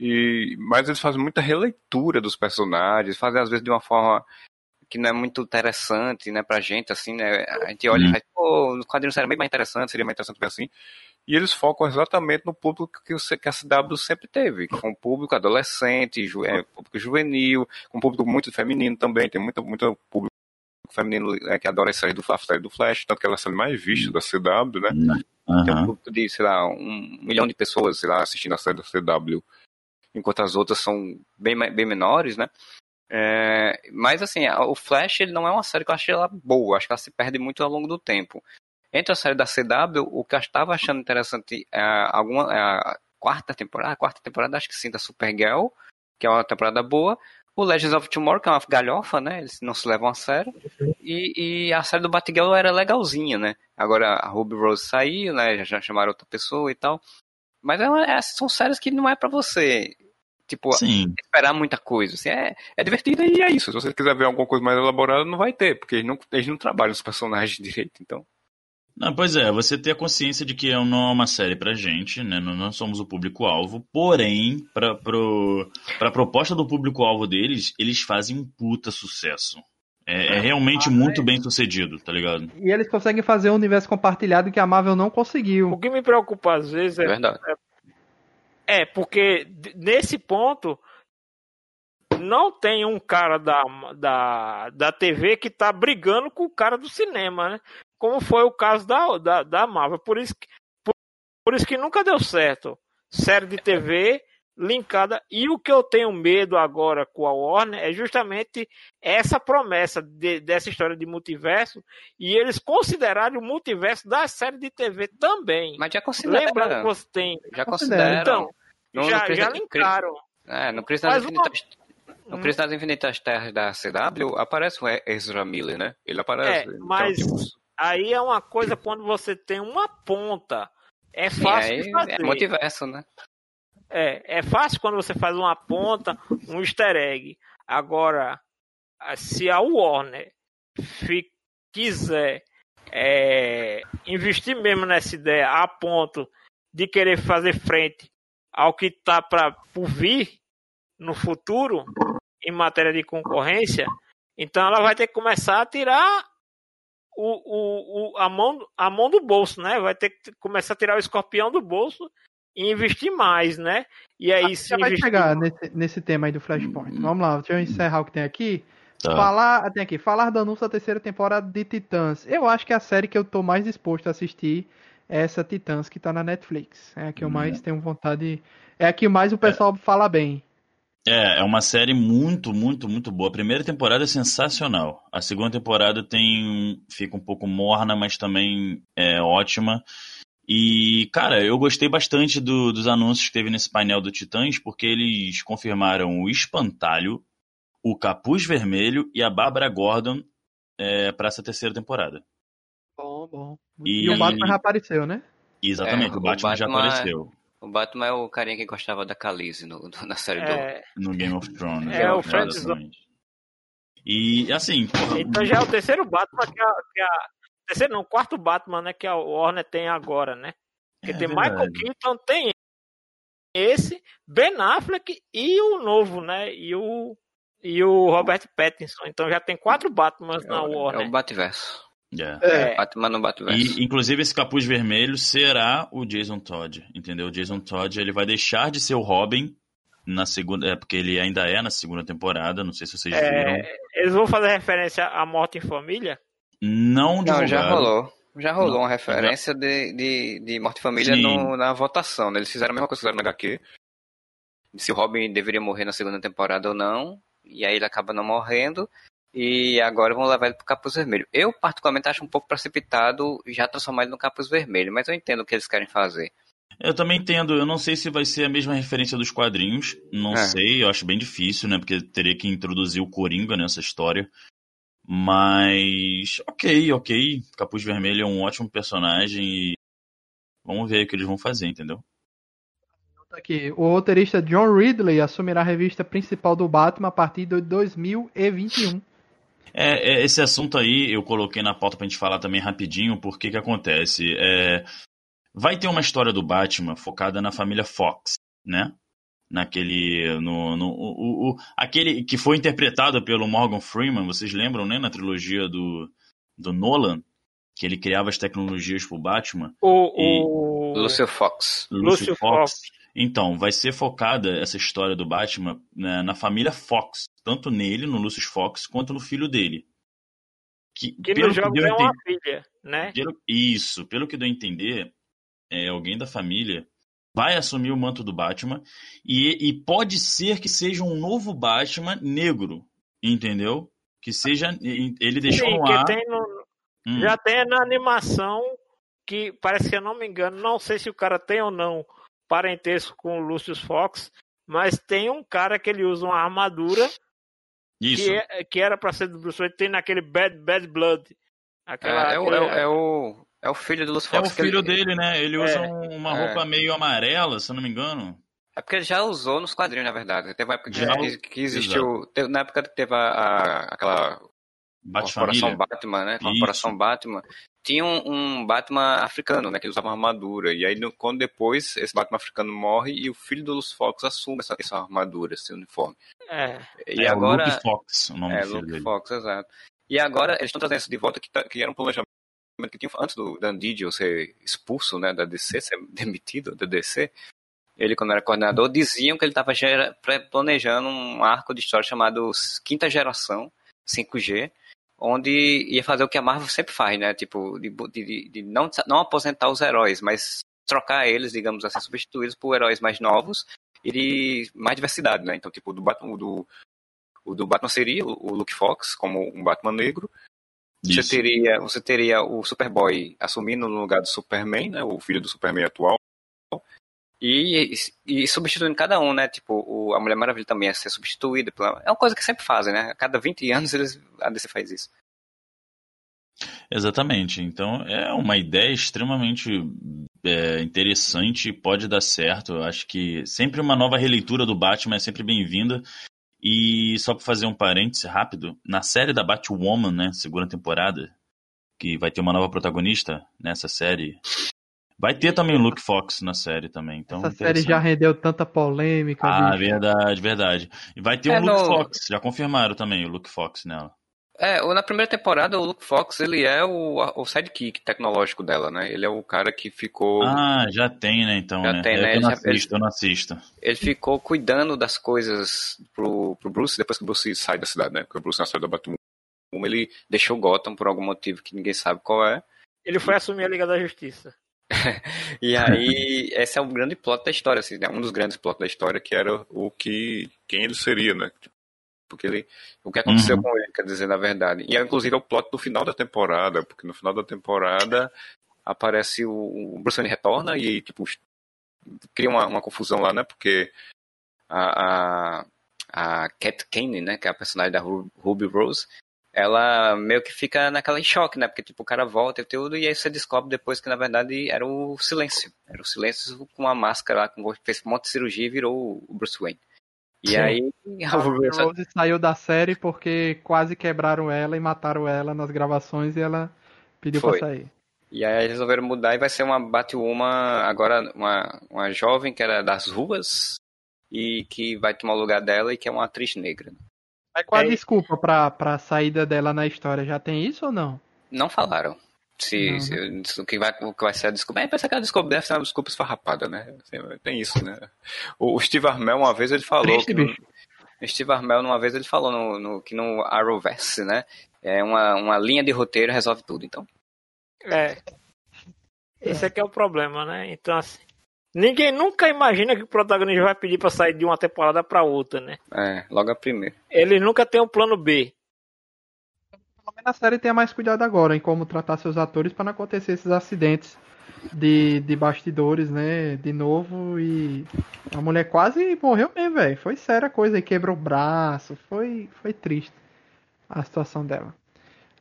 E, mas eles fazem muita releitura dos personagens, fazem às vezes de uma forma que não é muito interessante, né, pra gente, assim, né? A gente olha uhum. e faz, pô, os quadrinhos seriam bem mais interessantes, seria mais interessante ver assim. E eles focam exatamente no público que, o, que a CW sempre teve, com o público adolescente, ju, é, público juvenil, com público muito feminino também, tem muito, muito público feminino é, que adora a série do, a série do Flash, tanto que ela é a série mais vista da CW, né? Uhum. Tem um público de, sei lá, um milhão de pessoas, sei lá, assistindo a série da CW, enquanto as outras são bem, bem menores, né? É, mas assim, o Flash ele não é uma série que eu achei ela boa, acho que ela se perde muito ao longo do tempo. Entre a série da CW, o que eu estava achando interessante é alguma é a quarta temporada, a quarta temporada acho que sim, da Supergirl, que é uma temporada boa. O Legends of Tomorrow, que é uma galhofa, né? Eles não se levam a sério. E, e a série do Batgirl era legalzinha, né? Agora a Ruby Rose saiu, né? Já chamaram outra pessoa e tal. Mas é uma, são séries que não é para você Tipo, Sim. esperar muita coisa. Assim, é, é divertido e é isso. Se você quiser ver alguma coisa mais elaborada, não vai ter, porque eles não, eles não trabalham os personagens direito, então. Não, pois é, você ter a consciência de que não é uma série pra gente, né? Não, não somos o público-alvo, porém, pra, pro, pra proposta do público-alvo deles, eles fazem um puta sucesso. É, é realmente ah, muito é. bem sucedido, tá ligado? E eles conseguem fazer um universo compartilhado que a Marvel não conseguiu. O que me preocupa às vezes é, é, é porque nesse ponto não tem um cara da, da, da TV que tá brigando com o cara do cinema, né? Como foi o caso da, da, da Marvel. Por isso, que, por, por isso que nunca deu certo. Série de TV linkada. E o que eu tenho medo agora com a Warner é justamente essa promessa de, dessa história de multiverso e eles considerarem o multiverso da série de TV também. Mas já consideram. Lembrando que você tem. Já consideram. Então, no, já, no já linkaram. É, no Cris das, Infinitas, no Cris das Infinitas Terras da CW aparece o Ezra Miller, né? Ele aparece. É, mas então, tipo... aí é uma coisa quando você tem uma ponta. É fácil aí, de fazer. É multiverso, né? É, é fácil quando você faz uma ponta, um easter egg. Agora, se a Warner quiser é, investir mesmo nessa ideia a ponto de querer fazer frente ao que está para vir no futuro em matéria de concorrência, então ela vai ter que começar a tirar o, o, o, a, mão, a mão do bolso, né? Vai ter que começar a tirar o escorpião do bolso e investir mais, né? E aí se vai chegar nesse, nesse tema aí do Flashpoint. Vamos lá, deixa eu encerrar o que tem aqui. Tá. Falar, tem aqui, falar do anúncio da terceira temporada de Titãs. Eu acho que a série que eu tô mais disposto a assistir é essa Titãs que tá na Netflix. É a que eu mais uhum. tenho vontade. É a que mais o pessoal é. fala bem. É, é uma série muito, muito, muito boa. A primeira temporada é sensacional. A segunda temporada tem fica um pouco morna, mas também é ótima. E, cara, eu gostei bastante do, dos anúncios que teve nesse painel do Titãs, porque eles confirmaram o Espantalho, o Capuz Vermelho e a Bárbara Gordon é, para essa terceira temporada. Bom, bom. E, e o Batman já apareceu, né? Exatamente, é, o, Batman o, Batman já apareceu. É, o Batman é o carinha que gostava da Khaleesi no, na série é, do... No Game of Thrones. É, o Francis... E, assim... Porra... Então já é o terceiro Batman que a... Que a... Terceiro não, quarto Batman, né, que a Warner tem agora, né? Porque é, tem verdade. Michael Keaton, tem esse, Ben Affleck e o novo, né? E o e o Robert Pattinson. Então já tem quatro Batmans é, na Warner. É o Batverso. Yeah. É. Batman no Batverso. E, inclusive, esse capuz vermelho será o Jason Todd, entendeu? O Jason Todd ele vai deixar de ser o Robin na segunda. É, porque ele ainda é na segunda temporada, não sei se vocês é, viram. Eles vão fazer referência à morte em família? Não, não já rolou. Já rolou não, uma referência já... de, de, de Morte em Família no, na votação. Né? Eles fizeram a mesma coisa que fizeram no HQ. Se o Robin deveria morrer na segunda temporada ou não e aí ele acaba não morrendo, e agora vão levar ele pro capuz vermelho. Eu, particularmente, acho um pouco precipitado já transformar ele no capuz vermelho, mas eu entendo o que eles querem fazer. Eu também entendo, eu não sei se vai ser a mesma referência dos quadrinhos, não é. sei, eu acho bem difícil, né, porque teria que introduzir o Coringa nessa história. Mas, ok, ok, Capuz Vermelho é um ótimo personagem e vamos ver o que eles vão fazer, entendeu? Aqui, o roteirista John Ridley assumirá a revista principal do Batman a partir de 2021. É, é, esse assunto aí eu coloquei na pauta pra gente falar também rapidinho, porque que acontece? É, vai ter uma história do Batman focada na família Fox, né? Naquele. No, no, o, o, aquele que foi interpretado pelo Morgan Freeman, vocês lembram, né? Na trilogia do, do Nolan, que ele criava as tecnologias pro Batman. O, e... o... Lúcio Fox. Lúcio Fox. Fox. Então, vai ser focada essa história do Batman né, na família Fox, tanto nele, no Lucius Fox, quanto no filho dele. Que, que pelo no jogo que é uma filha, né? Pelo, isso, pelo que deu a entender, é, alguém da família vai assumir o manto do Batman e, e pode ser que seja um novo Batman negro, entendeu? Que seja. Ele deixou Sim, no ar. Tem no, hum. Já tem na animação que parece que eu não me engano, não sei se o cara tem ou não parentesco com o Lucius Fox, mas tem um cara que ele usa uma armadura que, é, que, era para ser do Bruce Wayne, tem naquele Bad, Bad Blood. Aquela, é, é, o, é, o, é o filho do Lucius Fox. É o filho ele... dele, né? Ele usa é. uma roupa meio amarela, se eu não me engano. É porque ele já usou nos quadrinhos, na verdade. Teve uma época já, que, que existiu. Teve, na época que teve a, a aquela Corporação Batman, né? Corporação Batman tinha um, um, Batman africano, né, que usava uma armadura. E aí, no, quando depois esse Batman africano morre e o filho do Lucius Fox assume essa, essa armadura, esse uniforme. É. E é agora. Luke Fox, o nome é, do filho Luke dele. Fox, exato. E agora eles estão trazendo isso de volta que, tá, que era um planejamento que tinha antes do Dan Didio ser expulso, né, da DC, ser demitido da DC. Ele, quando era coordenador, diziam que ele estava planejando um arco de história chamado Quinta Geração, 5G, onde ia fazer o que a Marvel sempre faz, né? Tipo, de, de, de não, não aposentar os heróis, mas trocar eles, digamos assim, substituídos por heróis mais novos e de mais diversidade, né? Então, tipo, do Batman, do, o do Batman seria o Luke Fox como um Batman negro. Você teria, você teria o Superboy assumindo no lugar do Superman, né? O filho do Superman atual. E, e, substituindo cada um, né? Tipo, o, a Mulher Maravilha também ia ser substituída. Pela, é uma coisa que sempre fazem, né? A cada 20 anos eles, a DC faz isso. Exatamente. Então é uma ideia extremamente é, interessante, pode dar certo. Eu acho que sempre uma nova releitura do Batman é sempre bem-vinda. E só para fazer um parêntese rápido, na série da Batwoman, né, segunda temporada, que vai ter uma nova protagonista nessa série, Vai ter também o Luke Fox na série também. Então, Essa série já rendeu tanta polêmica. Ah, bicho. verdade, verdade. E vai ter é, o Luke no... Fox, já confirmaram também o Luke Fox nela. É, na primeira temporada o Luke Fox, ele é o, o sidekick tecnológico dela, né? Ele é o cara que ficou... Ah, já tem, né, então, já né? Tem, né? Eu, não assisto, eu não assisto. Ele ficou cuidando das coisas pro, pro Bruce, depois que o Bruce sai da cidade, né? Porque o Bruce na cidade da Batman, ele deixou Gotham por algum motivo que ninguém sabe qual é. Ele foi assumir a Liga da Justiça. e aí, esse é um grande plot da história, assim, né? Um dos grandes plots da história, que era o que... Quem ele seria, né? Porque ele, o que aconteceu uhum. com ele, quer dizer, na verdade. E inclusive é o plot do final da temporada, porque no final da temporada aparece o, o Bruce Wayne retorna e tipo cria uma, uma confusão lá, né? Porque a, a, a Cat Kane, né, que é a personagem da Ruby Rose, ela meio que fica naquela em choque, né? Porque tipo o cara volta e tudo e aí você descobre depois que na verdade era o silêncio, era o silêncio com uma máscara lá, com fez um monte de cirurgia e virou o Bruce Wayne. E Sim. aí. A Rose saiu da série porque quase quebraram ela e mataram ela nas gravações e ela pediu Foi. pra sair. E aí resolveram mudar e vai ser uma Batwoman, agora uma, uma jovem que era das ruas e que vai tomar o lugar dela e que é uma atriz negra. Mas qual a é... desculpa pra, pra saída dela na história? Já tem isso ou não? Não falaram. Se, uhum. se, se, o, que vai, o que vai ser a desculpa. É, pensa que a desculpa deve ser uma desculpa esfarrapada, né? Tem isso, né? O, o Steve Armel, uma vez, ele falou. Triste, que Steve Armel, uma vez, ele falou no, no, que no Arrowverse, né? É uma, uma linha de roteiro resolve tudo, então. É. Esse aqui é o problema, né? Então, assim. Ninguém nunca imagina que o protagonista vai pedir para sair de uma temporada para outra, né? É, logo a primeira. Ele nunca tem um plano B a série tenha mais cuidado agora em como tratar seus atores para não acontecer esses acidentes de, de bastidores, né? De novo e a mulher quase morreu mesmo, velho. Foi séria coisa, e quebrou o braço, foi, foi triste a situação dela.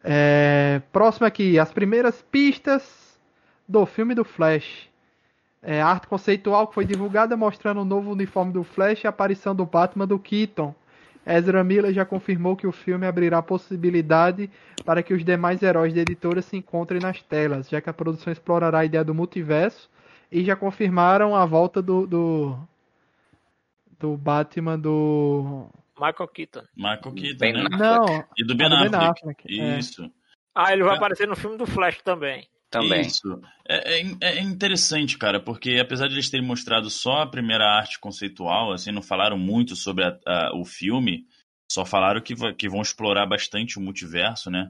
É, próximo aqui, as primeiras pistas do filme do Flash. É, arte conceitual que foi divulgada mostrando o novo uniforme do Flash e a aparição do Batman do Keaton Ezra Miller já confirmou que o filme abrirá possibilidade para que os demais heróis da editora se encontrem nas telas, já que a produção explorará a ideia do multiverso e já confirmaram a volta do do, do Batman do Michael Keaton. Michael Keaton, ben né? Não, e do Ben, Affleck. Ben Affleck. É. Isso. Ah, ele vai é. aparecer no filme do Flash também. Também. Isso. É, é, é, interessante, cara, porque apesar de eles terem mostrado só a primeira arte conceitual, assim, não falaram muito sobre a, a, o filme, só falaram que, que vão explorar bastante o multiverso, né?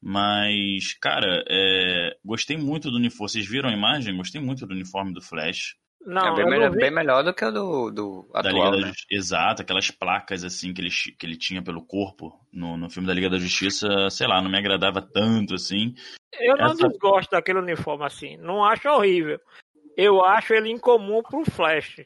Mas, cara, é, gostei muito do uniforme. Vocês viram a imagem? Gostei muito do uniforme do Flash. Não, é bem, melhor, bem melhor do que o do, do atual, né? Exato, aquelas placas assim que ele, que ele tinha pelo corpo no, no filme da Liga da Justiça, sei lá, não me agradava tanto assim. Eu não Essa... desgosto daquele uniforme assim, não acho horrível. Eu acho ele incomum pro Flash,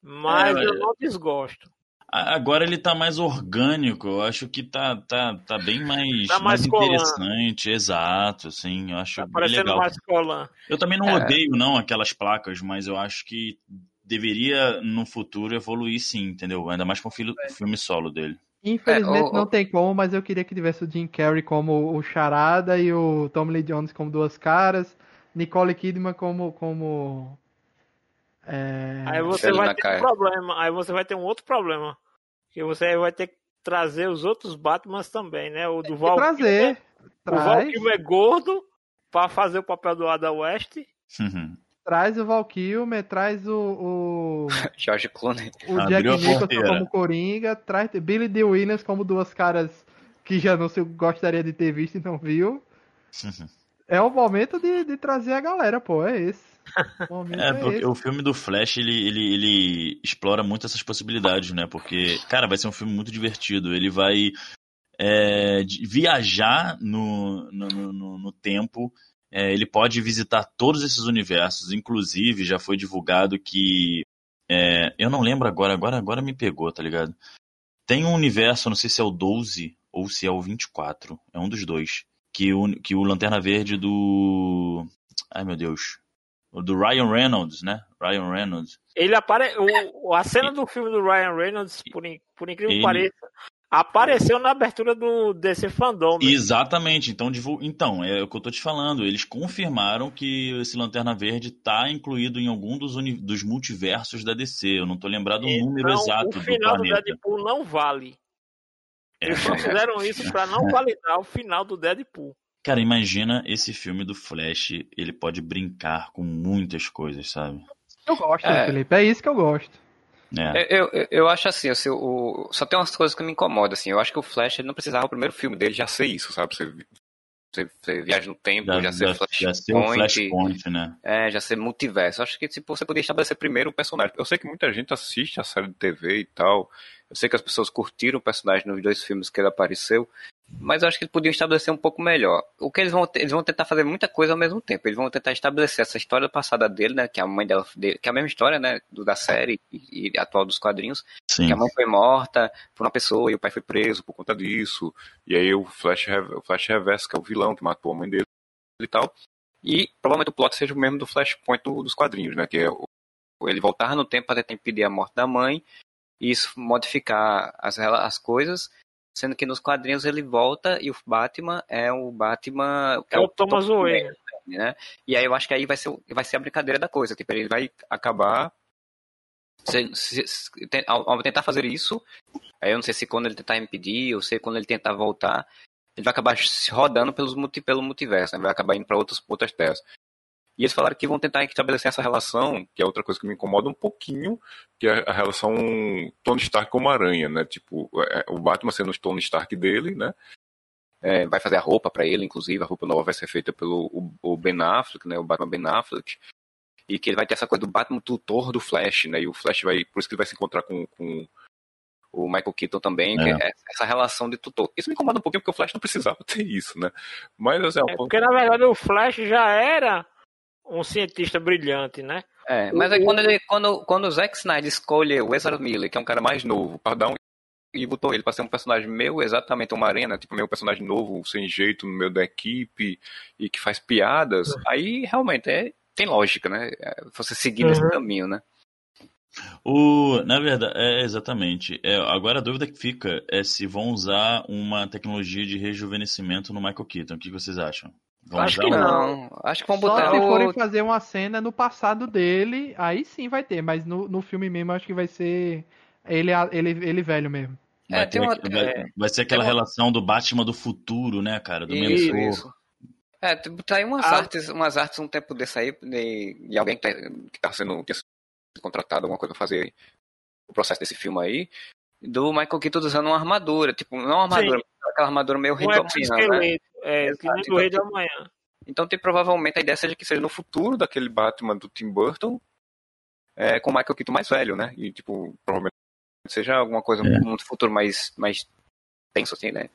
mas é, eu não desgosto. Agora ele tá mais orgânico, eu acho que tá, tá, tá bem mais, tá mais, mais interessante, exato, assim, eu acho tá parecendo legal. mais colã. Eu também não é. odeio, não, aquelas placas, mas eu acho que deveria, no futuro, evoluir sim, entendeu? Ainda mais com o filme, filme solo dele. Infelizmente é, o, não tem como, mas eu queria que tivesse o Jim Carrey como o Charada e o Tom Lee Jones como duas caras, Nicole Kidman como como é... Aí você vai ter um problema. Aí você vai ter um outro problema. Que você vai ter que trazer os outros Batmans também, né? O do Val trazer. O Val é gordo para fazer o papel do Adam West. Uhum. Traz o Val Kilmer, traz o. o... George Clooney. O Jack Nicholson como Coringa, traz Billy D. Williams como duas caras que já não se gostaria de ter visto e não viu. Uhum. É o momento de, de trazer a galera, pô, é esse. É, é, porque o filme do Flash, ele, ele, ele explora muito essas possibilidades, né? Porque, cara, vai ser um filme muito divertido. Ele vai é, viajar no, no, no, no tempo. É, ele pode visitar todos esses universos. Inclusive, já foi divulgado que. É, eu não lembro agora, agora, agora me pegou, tá ligado? Tem um universo, não sei se é o 12 ou se é o 24. É um dos dois. Que o, que o Lanterna Verde do. Ai meu Deus do Ryan Reynolds, né? Ryan Reynolds. Ele apare... O, a cena do filme do Ryan Reynolds, por, in... por incrível que pareça, apareceu na abertura do DC Fandom. Né? Exatamente. Então, então, é o que eu tô te falando. Eles confirmaram que esse Lanterna Verde tá incluído em algum dos, uni... dos multiversos da DC. Eu não tô lembrado o então, número exato do planeta. O final do Deadpool não vale. Eles só fizeram isso para não validar o final do Deadpool. Cara, imagina esse filme do Flash, ele pode brincar com muitas coisas, sabe? Eu gosto, é. Felipe, é isso que eu gosto. É. Eu, eu, eu, acho assim, assim o, só tem umas coisas que me incomodam, assim. Eu acho que o Flash ele não precisava o primeiro filme dele já ser isso, sabe? Você, você, você viaja no tempo, já, já ser Flashpoint. Já ser um Flashpoint, né? É, já ser multiverso. Acho que tipo, você poderia estabelecer primeiro o personagem. Eu sei que muita gente assiste a série de TV e tal. Eu sei que as pessoas curtiram o personagem nos dois filmes que ele apareceu mas eu acho que eles podiam estabelecer um pouco melhor. O que eles vão eles vão tentar fazer muita coisa ao mesmo tempo. Eles vão tentar estabelecer essa história passada dele, né, que é a mãe dela, dele, que é a mesma história, né, do, da série e, e atual dos quadrinhos, Sim. que a mãe foi morta por uma pessoa e o pai foi preso por conta disso. E aí o Flash, o Flash Reverso, que é o vilão que matou a mãe dele e tal. E provavelmente o plot seja o mesmo do Flashpoint do, dos quadrinhos, né, que é ele voltar no tempo para tentar impedir a morte da mãe e isso modificar as, as coisas Sendo que nos quadrinhos ele volta e o Batman é o Batman. É, é o Thomas Wayne. Né? E aí eu acho que aí vai ser, vai ser a brincadeira da coisa. Tipo, ele vai acabar. Se, se, se, ao, tentar fazer isso, aí eu não sei se quando ele tentar impedir, ou se quando ele tentar voltar, ele vai acabar se rodando pelos, pelo multiverso, né? vai acabar indo para outras terras. E eles falaram que vão tentar estabelecer essa relação, que é outra coisa que me incomoda um pouquinho, que é a relação Tony Stark como aranha, né? Tipo, é, o Batman sendo o Tony Stark dele, né? É, vai fazer a roupa para ele, inclusive, a roupa nova vai ser feita pelo o, o Ben Affleck, né? O Batman Ben Affleck. E que ele vai ter essa coisa do Batman tutor do Flash, né? E o Flash vai. Por isso que ele vai se encontrar com, com o Michael Keaton também, é. é essa relação de tutor. Isso me incomoda um pouquinho porque o Flash não precisava ter isso, né? Mas assim, é, porque na verdade o Flash já era um cientista brilhante, né? É, mas aí quando, ele, quando, quando o Zack Snyder escolhe o Ezra Miller, que é um cara mais novo, para dar um e botou ele para ser um personagem meu, exatamente uma arena, tipo, meu personagem novo, sem jeito, no meio da equipe, e que faz piadas, uhum. aí realmente é, tem lógica, né? É, você seguir uhum. nesse caminho, né? O, na verdade, é exatamente. É, agora a dúvida que fica é se vão usar uma tecnologia de rejuvenescimento no Michael Keaton. O que vocês acham? Acho que não. Acho que vão botar. Só se forem fazer uma cena no passado dele, aí sim vai ter, mas no, no filme mesmo acho que vai ser ele, ele, ele velho mesmo. É, vai, ter uma... vai, é, vai ser aquela uma... relação do Batman do futuro, né, cara? Do isso. Isso. É, tá aí umas ah. artes, umas artes um tempo desse aí, de, de alguém que tá, que tá sendo, que contratado, alguma coisa pra fazer o processo desse filme aí, do Michael Keaton usando uma armadura, tipo, não uma armadura, Sim. Aquela armadura meio rei do amanhã, né? É, Exato. que nem do rei do amanhã. Então tem provavelmente a ideia seja que seja no futuro daquele Batman do Tim Burton, é, com o Michael Keaton mais velho, né? E tipo, provavelmente seja alguma coisa é. no futuro mais, mais tenso, assim, né?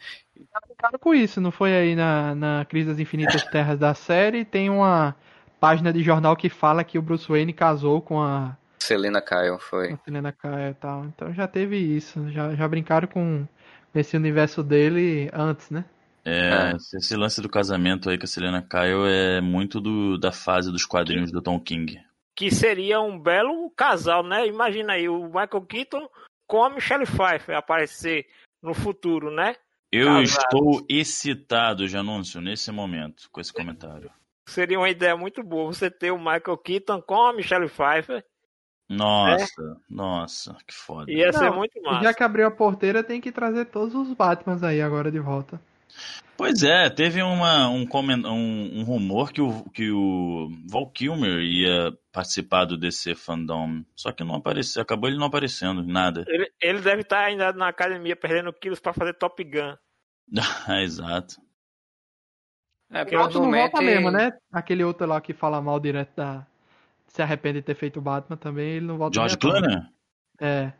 Tá com isso, não foi aí na, na Crise das Infinitas Terras da série, tem uma página de jornal que fala que o Bruce Wayne casou com a Selena Kyle, foi. A Selena Kyle e tal. Então já teve isso. Já, já brincaram com esse universo dele antes, né? É, é, esse lance do casamento aí com a Selena Kyle é muito do, da fase dos quadrinhos do Tom King. Que seria um belo casal, né? Imagina aí o Michael Keaton com a Michelle Pfeiffer aparecer no futuro, né? Eu estou excitado, Janúncio, nesse momento, com esse comentário. Seria uma ideia muito boa você ter o Michael Keaton com a Michelle Pfeiffer nossa, é? nossa, que foda. Ia ser muito massa. Já que abriu a porteira, tem que trazer todos os Batmans aí agora de volta. Pois é, teve uma, um, um, um, rumor que o, que o Val Kilmer ia participar do DC Fandom, só que não apareceu, acabou ele não aparecendo, nada. Ele, ele deve estar ainda na academia perdendo quilos para fazer Top Gun. é, exato. É, provavelmente... não volta mesmo, né? Aquele outro lá que fala mal direto da, se arrepende de ter feito o Batman também, ele não volta George Clooney? É.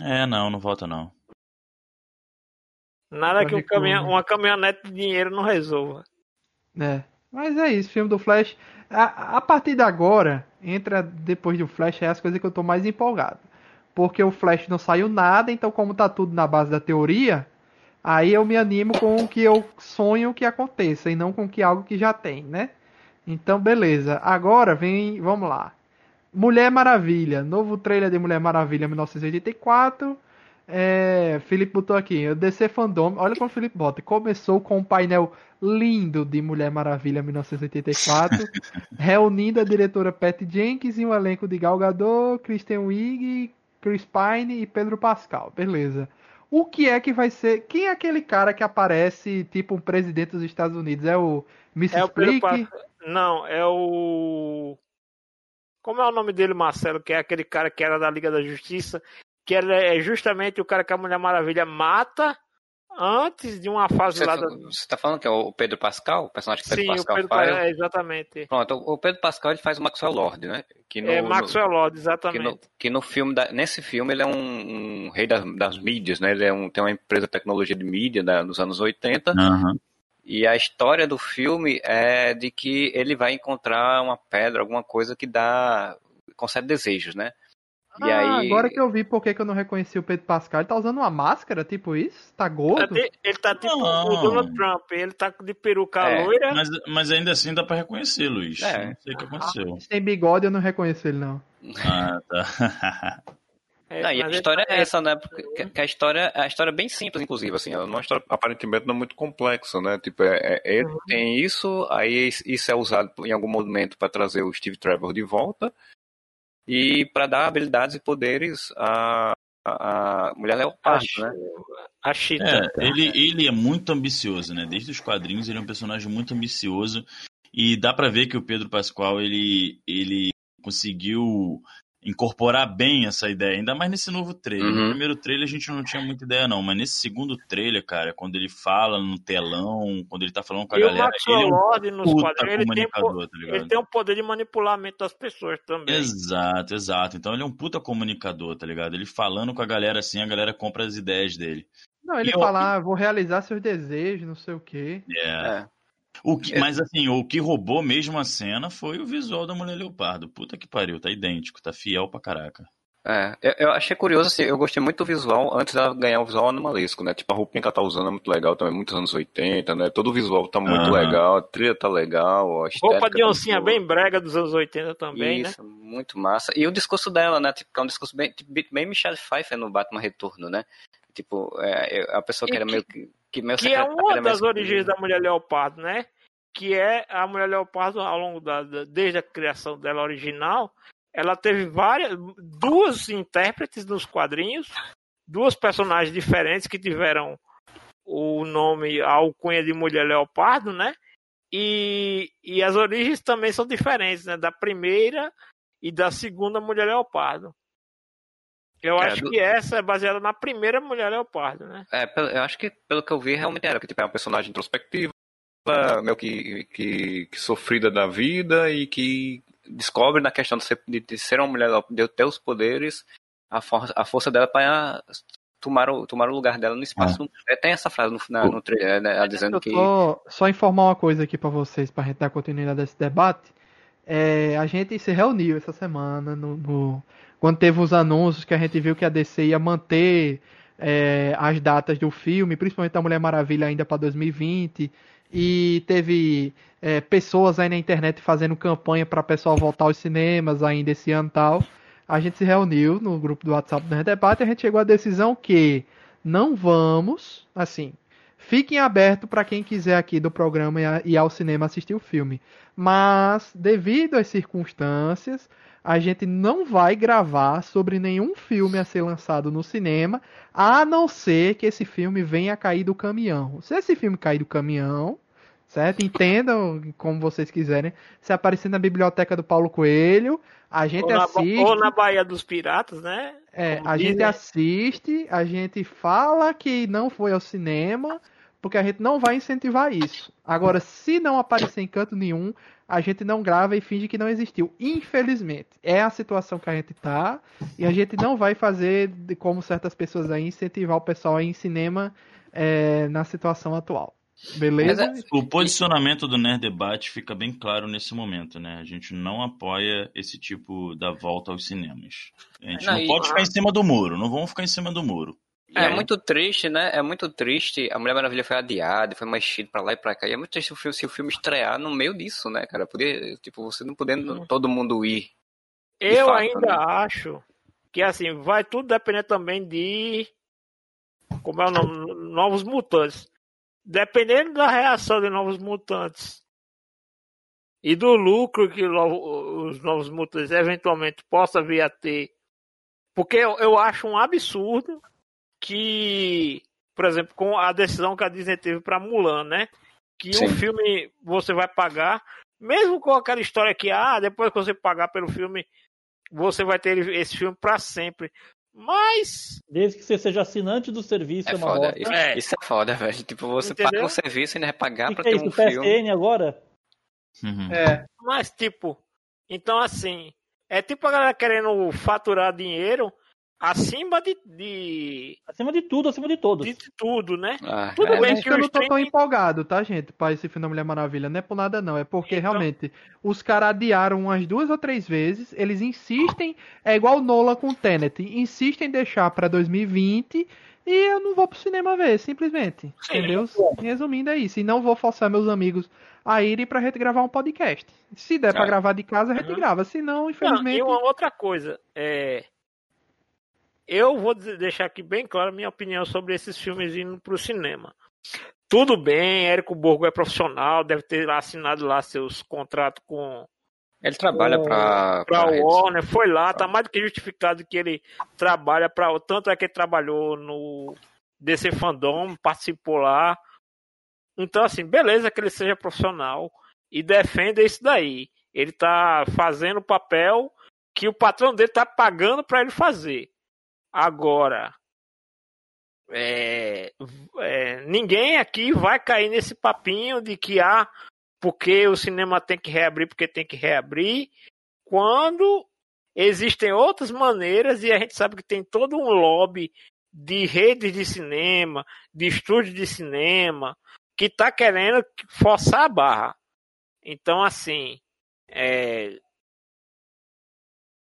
É, não, não volta não. Nada que um caminhão, uma caminhonete de dinheiro não resolva. É. Mas é isso, filme do Flash. A, a partir de agora, entra depois do Flash, é as coisas que eu tô mais empolgado. Porque o Flash não saiu nada, então como tá tudo na base da teoria, aí eu me animo com o que eu sonho que aconteça, e não com que algo que já tem, né? Então, beleza. Agora vem, vamos lá. Mulher Maravilha, novo trailer de Mulher Maravilha 1984. É, Felipe botou aqui, o DC Fandom, olha como o Felipe bota, começou com um painel lindo de Mulher Maravilha 1984, reunindo a diretora Pat Jenkins e um elenco de Gal Gadot, Kristen Wiig, Chris Pine e Pedro Pascal, beleza. O que é que vai ser? Quem é aquele cara que aparece tipo um presidente dos Estados Unidos? É o Mrs. É o Plick? Não, é o. Como é o nome dele, Marcelo? Que é aquele cara que era da Liga da Justiça, que é justamente o cara que a Mulher Maravilha mata antes de uma fase você lá tá, da... Você tá falando que é o Pedro Pascal? O personagem que Pedro Sim, Pascal o Pedro faz? É, exatamente. Pronto, o Pedro Pascal ele faz o Maxwell Lord, né? Que no, é, Maxwell Lord, exatamente. Que no, que no filme, da, nesse filme ele é um, um rei das, das, mídias, né? Ele é um, tem uma empresa de tecnologia de mídia da, nos anos 80. Uhum. E a história do filme é de que ele vai encontrar uma pedra, alguma coisa que dá concede desejos, né? E ah, aí... agora que eu vi por que, eu não reconheci o Pedro Pascal, ele tá usando uma máscara, tipo isso? Tá gordo? Ele tá tipo não. o Donald Trump, ele tá de peruca é. loira. Mas, mas ainda assim dá pra reconhecer, Luiz. É. Não sei o que aconteceu. Ah, sem bigode eu não reconheço ele, não. Ah, tá. É, não, e a história tá... é essa, né? Porque que a história, a história é bem simples, inclusive, assim, ela é uma história aparentemente não muito complexa, né? Tipo, é, é, ele uhum. tem isso, aí isso é usado em algum momento para trazer o Steve Trevor de volta, e para dar habilidades e poderes à, à mulher leopardo, a, né? A Chita. É, ele, ele é muito ambicioso, né? Desde os quadrinhos ele é um personagem muito ambicioso e dá para ver que o Pedro Pascoal ele, ele conseguiu incorporar bem essa ideia, ainda mais nesse novo trailer. Uhum. No primeiro trailer a gente não tinha muita ideia, não, mas nesse segundo trailer, cara, quando ele fala no telão, quando ele tá falando com a e galera. O ele é um Lord nos quadrinhos, ele tem, tá ele tem um poder de manipulamento das pessoas também. Exato, exato. Então ele é um puta comunicador, tá ligado? Ele falando com a galera assim, a galera compra as ideias dele. Não, ele e fala, eu... ah, vou realizar seus desejos, não sei o quê. Yeah. É. O que, mas assim, o que roubou mesmo a cena foi o visual da Mulher Leopardo. Puta que pariu, tá idêntico, tá fiel pra caraca. É, eu, eu achei curioso, assim, eu gostei muito do visual antes dela ganhar o visual animalesco, né? Tipo, a roupinha que ela tá usando é muito legal também, muitos anos 80, né? Todo o visual tá muito uhum. legal, a trilha tá legal, a Roupa de tá oncinha tá bem brega dos anos 80 também, Isso, né? muito massa. E o discurso dela, né? Tipo, é um discurso bem, bem Michelle Pfeiffer no Batman Retorno, né? Tipo, é, a pessoa que era meio que... Que, meio que é uma das origens da Mulher Leopardo, né? que é a Mulher Leopardo ao longo da, desde a criação dela original, ela teve várias duas intérpretes nos quadrinhos, duas personagens diferentes que tiveram o nome a alcunha de Mulher Leopardo, né? E, e as origens também são diferentes, né? Da primeira e da segunda Mulher Leopardo. Eu é, acho do... que essa é baseada na primeira Mulher Leopardo, né? É, eu acho que pelo que eu vi realmente era, que tipo, é um personagem introspectivo, meio que, que, que, sofrida da vida e que descobre na questão de ser, de ser uma mulher, de ter os poderes, a, for, a força dela para tomar o, tomar o lugar dela no espaço. É. Tem essa frase no, na, no trailer, né, ela dizendo que... Só informar uma coisa aqui para vocês, para a gente dar continuidade desse debate. É, a gente se reuniu essa semana no, no, quando teve os anúncios que a gente viu que a DC ia manter é, as datas do filme, principalmente da Mulher Maravilha ainda para 2020 e teve é, pessoas aí na internet fazendo campanha para pessoal voltar aos cinemas ainda esse ano tal. A gente se reuniu no grupo do WhatsApp do Debate e a gente chegou à decisão que não vamos, assim, fiquem abertos para quem quiser aqui do programa ir ao cinema assistir o filme. Mas, devido às circunstâncias, a gente não vai gravar sobre nenhum filme a ser lançado no cinema, a não ser que esse filme venha a cair do caminhão. Se esse filme cair do caminhão, certo? Entendam como vocês quiserem. Se aparecer na biblioteca do Paulo Coelho, a gente ou assiste. Na, ou na Baía dos Piratas, né? É, como a dizem. gente assiste, a gente fala que não foi ao cinema, porque a gente não vai incentivar isso. Agora, se não aparecer em canto nenhum, a gente não grava e finge que não existiu. Infelizmente, é a situação que a gente tá e a gente não vai fazer de como certas pessoas aí incentivar o pessoal a ir em cinema é, na situação atual. Beleza? É, o posicionamento do Nerd Debate fica bem claro nesse momento, né? A gente não apoia esse tipo da volta aos cinemas. A gente não, não pode ficar em cima do muro, não vamos ficar em cima do muro. É, muito triste, né? É muito triste. A Mulher Maravilha foi adiada, foi mexido pra lá e pra cá. E é muito triste se o, se o filme estrear no meio disso, né, cara? Poder, tipo, você não podendo uhum. todo mundo ir. Eu fato, ainda né? acho que, assim, vai tudo depender também de. Como é o nome? Novos mutantes. Dependendo da reação de novos mutantes e do lucro que os novos mutantes eventualmente possam vir a ter. Porque eu, eu acho um absurdo que, por exemplo, com a decisão que a Disney teve para Mulan, né? Que Sim. o filme você vai pagar, mesmo com aquela história que, ah, depois que você pagar pelo filme, você vai ter esse filme para sempre. Mas. Desde que você seja assinante do serviço, é, é foda. Isso é. isso, é foda, velho. Tipo, você Entendeu? paga o serviço e ainda vai pagar que pra que ter é isso? um filme. PSN agora? Uhum. É. Mas, tipo, então assim, é tipo a galera querendo faturar dinheiro acima de, de, Acima de tudo, acima de todos. De tudo, né? Ah, tudo é, bem que eu não tô tão empolgado, tá, gente, pra esse filme da Mulher Maravilha. Não é por nada, não. É porque então... realmente os caras adiaram umas duas ou três vezes. Eles insistem, é igual o Nola com o Tenet, insistem em deixar pra 2020 e eu não vou pro cinema ver, simplesmente. Sim. Entendeu? Resumindo é isso. E não vou forçar meus amigos a irem pra gente gravar um podcast. Se der é. pra gravar de casa, a gente uhum. grava. Se não, infelizmente. Não, e uma outra coisa, é eu vou deixar aqui bem claro a minha opinião sobre esses filmes indo para o cinema. Tudo bem, Érico Borgo é profissional, deve ter assinado lá seus contratos com. Ele trabalha para. Para o Warner, foi lá, tá mais do que justificado que ele trabalha para. Tanto é que ele trabalhou no DC Fandom, participou lá. Então, assim, beleza que ele seja profissional e defenda isso daí. Ele tá fazendo o papel que o patrão dele tá pagando para ele fazer. Agora, é, é, ninguém aqui vai cair nesse papinho de que ah, porque o cinema tem que reabrir, porque tem que reabrir, quando existem outras maneiras e a gente sabe que tem todo um lobby de redes de cinema, de estúdios de cinema, que está querendo forçar a barra. Então, assim, é,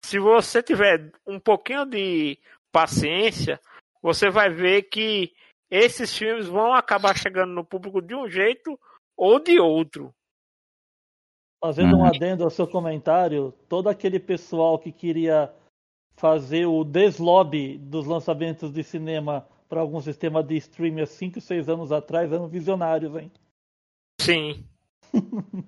se você tiver um pouquinho de paciência, você vai ver que esses filmes vão acabar chegando no público de um jeito ou de outro. Fazendo um uhum. adendo ao seu comentário, todo aquele pessoal que queria fazer o deslobby dos lançamentos de cinema para algum sistema de streaming há 5, 6 anos atrás eram visionários, hein? Sim.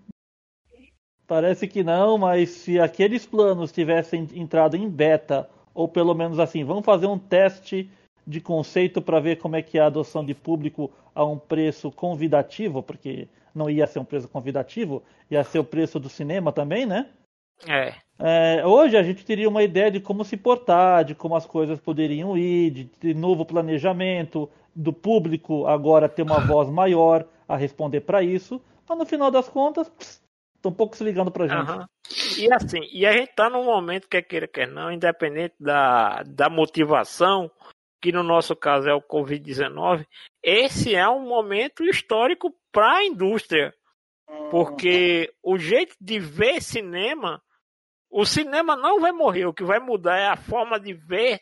Parece que não, mas se aqueles planos tivessem entrado em beta ou pelo menos assim, vamos fazer um teste de conceito para ver como é que é a adoção de público a um preço convidativo, porque não ia ser um preço convidativo, ia ser o preço do cinema também, né? É. é. hoje a gente teria uma ideia de como se portar, de como as coisas poderiam ir, de, de novo planejamento, do público agora ter uma voz maior a responder para isso, mas no final das contas, Estão um pouco se ligando pra gente. Uhum. E assim, e a gente tá num momento, quer queira, quer não, independente da, da motivação, que no nosso caso é o Covid-19, esse é um momento histórico para a indústria. Porque o jeito de ver cinema, o cinema não vai morrer, o que vai mudar é a forma de ver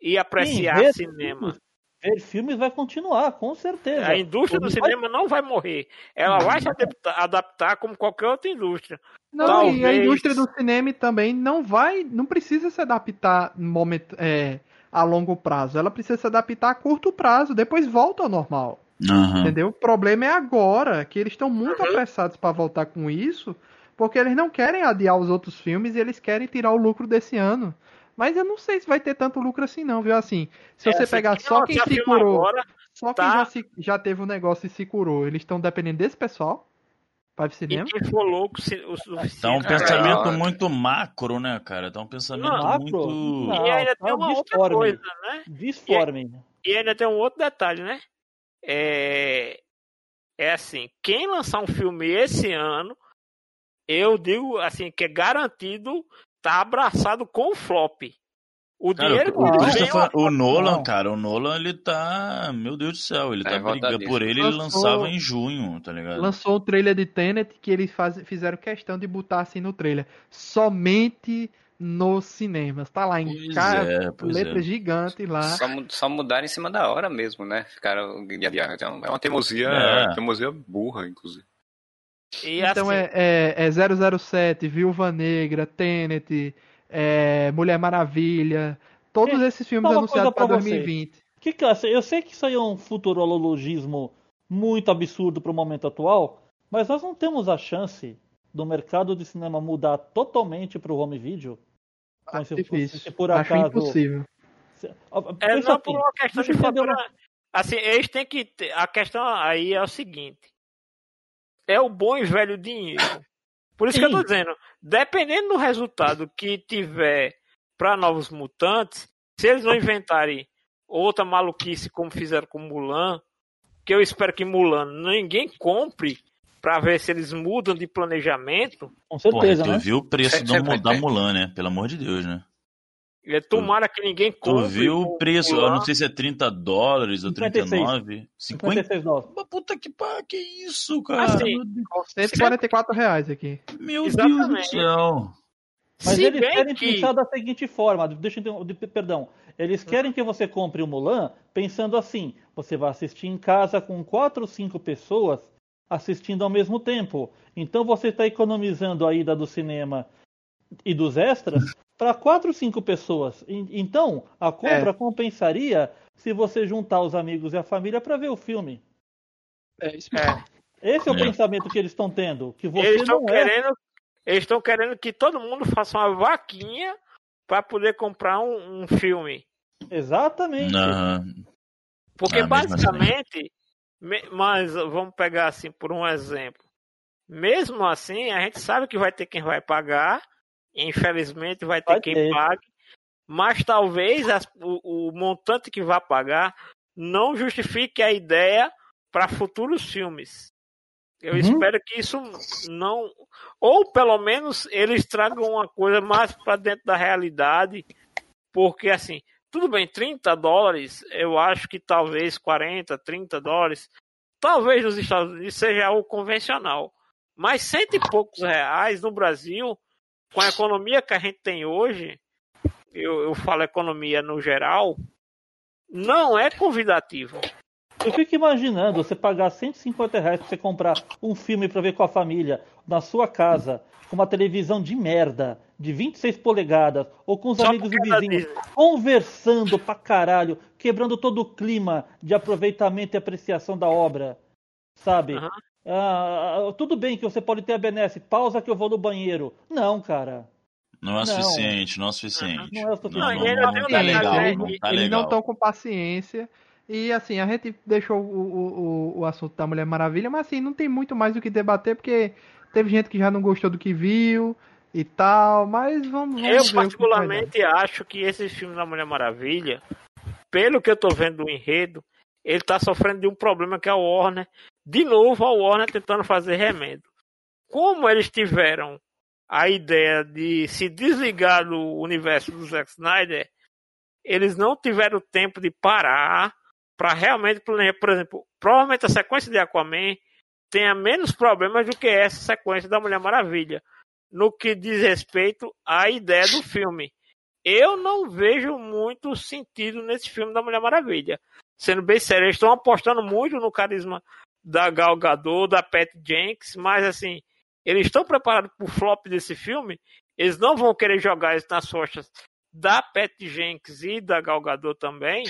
e apreciar Sim, ver cinema ver filmes vai continuar, com certeza. A indústria do cinema vai... não vai morrer. Ela vai se adaptar, adaptar, como qualquer outra indústria. Não, Talvez... e a indústria do cinema também não vai, não precisa se adaptar momento, é, a longo prazo. Ela precisa se adaptar a curto prazo, depois volta ao normal. Uhum. Entendeu? O problema é agora, que eles estão muito uhum. apressados para voltar com isso, porque eles não querem adiar os outros filmes e eles querem tirar o lucro desse ano. Mas eu não sei se vai ter tanto lucro assim, não, viu? Assim, se é, você pegar só quem se curou, agora, só tá... quem já, se, já teve um negócio e se curou, eles estão dependendo desse pessoal para o cinema. E quem for louco, se, o, o, Tá um pensamento é, muito macro, né, cara? Tá um pensamento não, muito. Não, e ainda tem uma outra coisa, né? Disforme. E, e ainda tem um outro detalhe, né? É, é assim, quem lançar um filme esse ano, eu digo assim, que é garantido tá abraçado com o flop. O cara, dinheiro o, o, o Nolan, cara, o Nolan ele tá. Meu Deus do céu, ele tá, tá brigando por ele, ele lançava em junho, tá ligado? Lançou o trailer de Tenet que eles faz, fizeram questão de botar assim no trailer. Somente nos cinemas. Tá lá em cara, é, letra é. gigante lá. Só, só mudar em cima da hora mesmo, né? Ficaram. É uma teimosia, é. teimosia burra, inclusive. E então assim... é, é, é 007, Viúva Negra, Tenet, é, Mulher Maravilha, todos esses filmes anunciados para 2020. Que, eu sei que isso aí é um futurologismo muito absurdo para o momento atual, mas nós não temos a chance do mercado de cinema mudar totalmente para o home video. Então, se, difícil. Se por acaso, Acho impossível. É não assim, por uma questão de fatura. Assim, eles têm que. A questão aí é o seguinte: é o bom e velho dinheiro. Por isso Sim. que eu tô dizendo, dependendo do resultado que tiver para novos mutantes, se eles não inventarem outra maluquice como fizeram com Mulan, que eu espero que Mulan ninguém compre para ver se eles mudam de planejamento. Com certeza, Porra, tu né? viu o preço do, da Mulan, né? Pelo amor de Deus, né? É, tomara que ninguém compre. Tu viu o preço? Eu não sei se é 30 dólares ou 39. 50... 56 dólares. Mas puta que pá, que isso, cara? Assim, 144 reais aqui. Meu Exatamente. Deus do céu. Mas se eles querem que... pensar da seguinte forma, deixa eu perdão. Eles querem que você compre o Mulan pensando assim: você vai assistir em casa com quatro ou cinco pessoas assistindo ao mesmo tempo. Então você está economizando a ida do cinema e dos extras para quatro ou cinco pessoas. Então, a compra é. compensaria se você juntar os amigos e a família para ver o filme. É isso mesmo. Esse é o é. pensamento que eles estão tendo. Que você eles não é... querendo, Eles estão querendo que todo mundo faça uma vaquinha para poder comprar um, um, filme. Exatamente. Não. Porque ah, basicamente, assim. mas vamos pegar assim por um exemplo. Mesmo assim, a gente sabe que vai ter quem vai pagar Infelizmente vai ter quem pague, mas talvez as, o, o, montante que vai pagar não justifique a ideia para futuros filmes. Eu uhum. espero que isso não. Ou pelo menos eles tragam uma coisa mais para dentro da realidade, porque assim, tudo bem, 30 dólares, eu acho que talvez 40, 30 dólares, talvez nos Estados Unidos seja o convencional. Mas cento e poucos reais no Brasil com a economia que a gente tem hoje, eu, eu falo economia no geral, não é convidativo. Eu fico imaginando você pagar 150 reais pra você comprar um filme para ver com a família, na sua casa, com uma televisão de merda, de 26 polegadas, ou com os Só amigos e vizinhos, conversando pra caralho, quebrando todo o clima de aproveitamento e apreciação da obra. Sabe? Uhum. Ah, tudo bem que você pode ter a benesse, pausa que eu vou no banheiro. Não, cara. Não é o suficiente, não é o suficiente. Não é suficiente. Não, não, não, não, tá legal, não tá Eles não estão com paciência. E assim, a gente deixou o, o, o assunto da Mulher Maravilha, mas assim, não tem muito mais o que debater, porque teve gente que já não gostou do que viu e tal, mas vamos, vamos Eu particularmente que acho que esse filme da Mulher Maravilha, pelo que eu tô vendo do enredo, ele tá sofrendo de um problema que é o Warner de novo a Warner tentando fazer remédio. Como eles tiveram a ideia de se desligar do universo do Zack Snyder, eles não tiveram tempo de parar para realmente planejar. Por exemplo, provavelmente a sequência de Aquaman tenha menos problemas do que essa sequência da Mulher Maravilha, no que diz respeito à ideia do filme. Eu não vejo muito sentido nesse filme da Mulher Maravilha. Sendo bem sério, eles estão apostando muito no carisma da Gal Gadot, da Pat Jenks, mas assim, eles estão preparados para o flop desse filme, eles não vão querer jogar isso nas costas da Pat Jenks e da Gal Gadot também.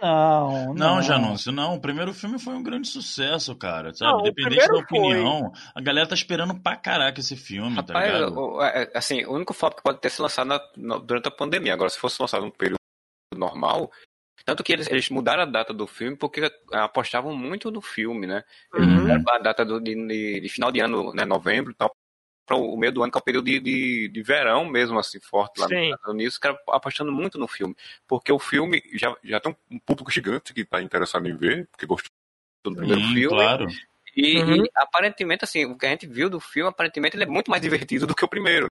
Não, não, não Janúncio, não. O primeiro filme foi um grande sucesso, cara. Sabe? Não, Independente da opinião, foi. a galera tá esperando pra caraca esse filme, tá Rapaz, tá ligado? O, é, assim, o único flop que pode ter se lançado na, na, durante a pandemia. Agora, se fosse lançado num período normal, tanto que eles, eles mudaram a data do filme porque apostavam muito no filme, né? Uhum. A data do, de, de, final de ano, né, novembro e tal, para o meio do ano, que é o período de, de, de verão mesmo, assim, forte lá Sim. nos Estados Unidos, que apostando muito no filme. Porque o filme já, já tem um público gigante que está interessado em ver, porque gostou do primeiro hum, filme. Claro. E, uhum. e, aparentemente, assim, o que a gente viu do filme, aparentemente ele é muito mais divertido do que o primeiro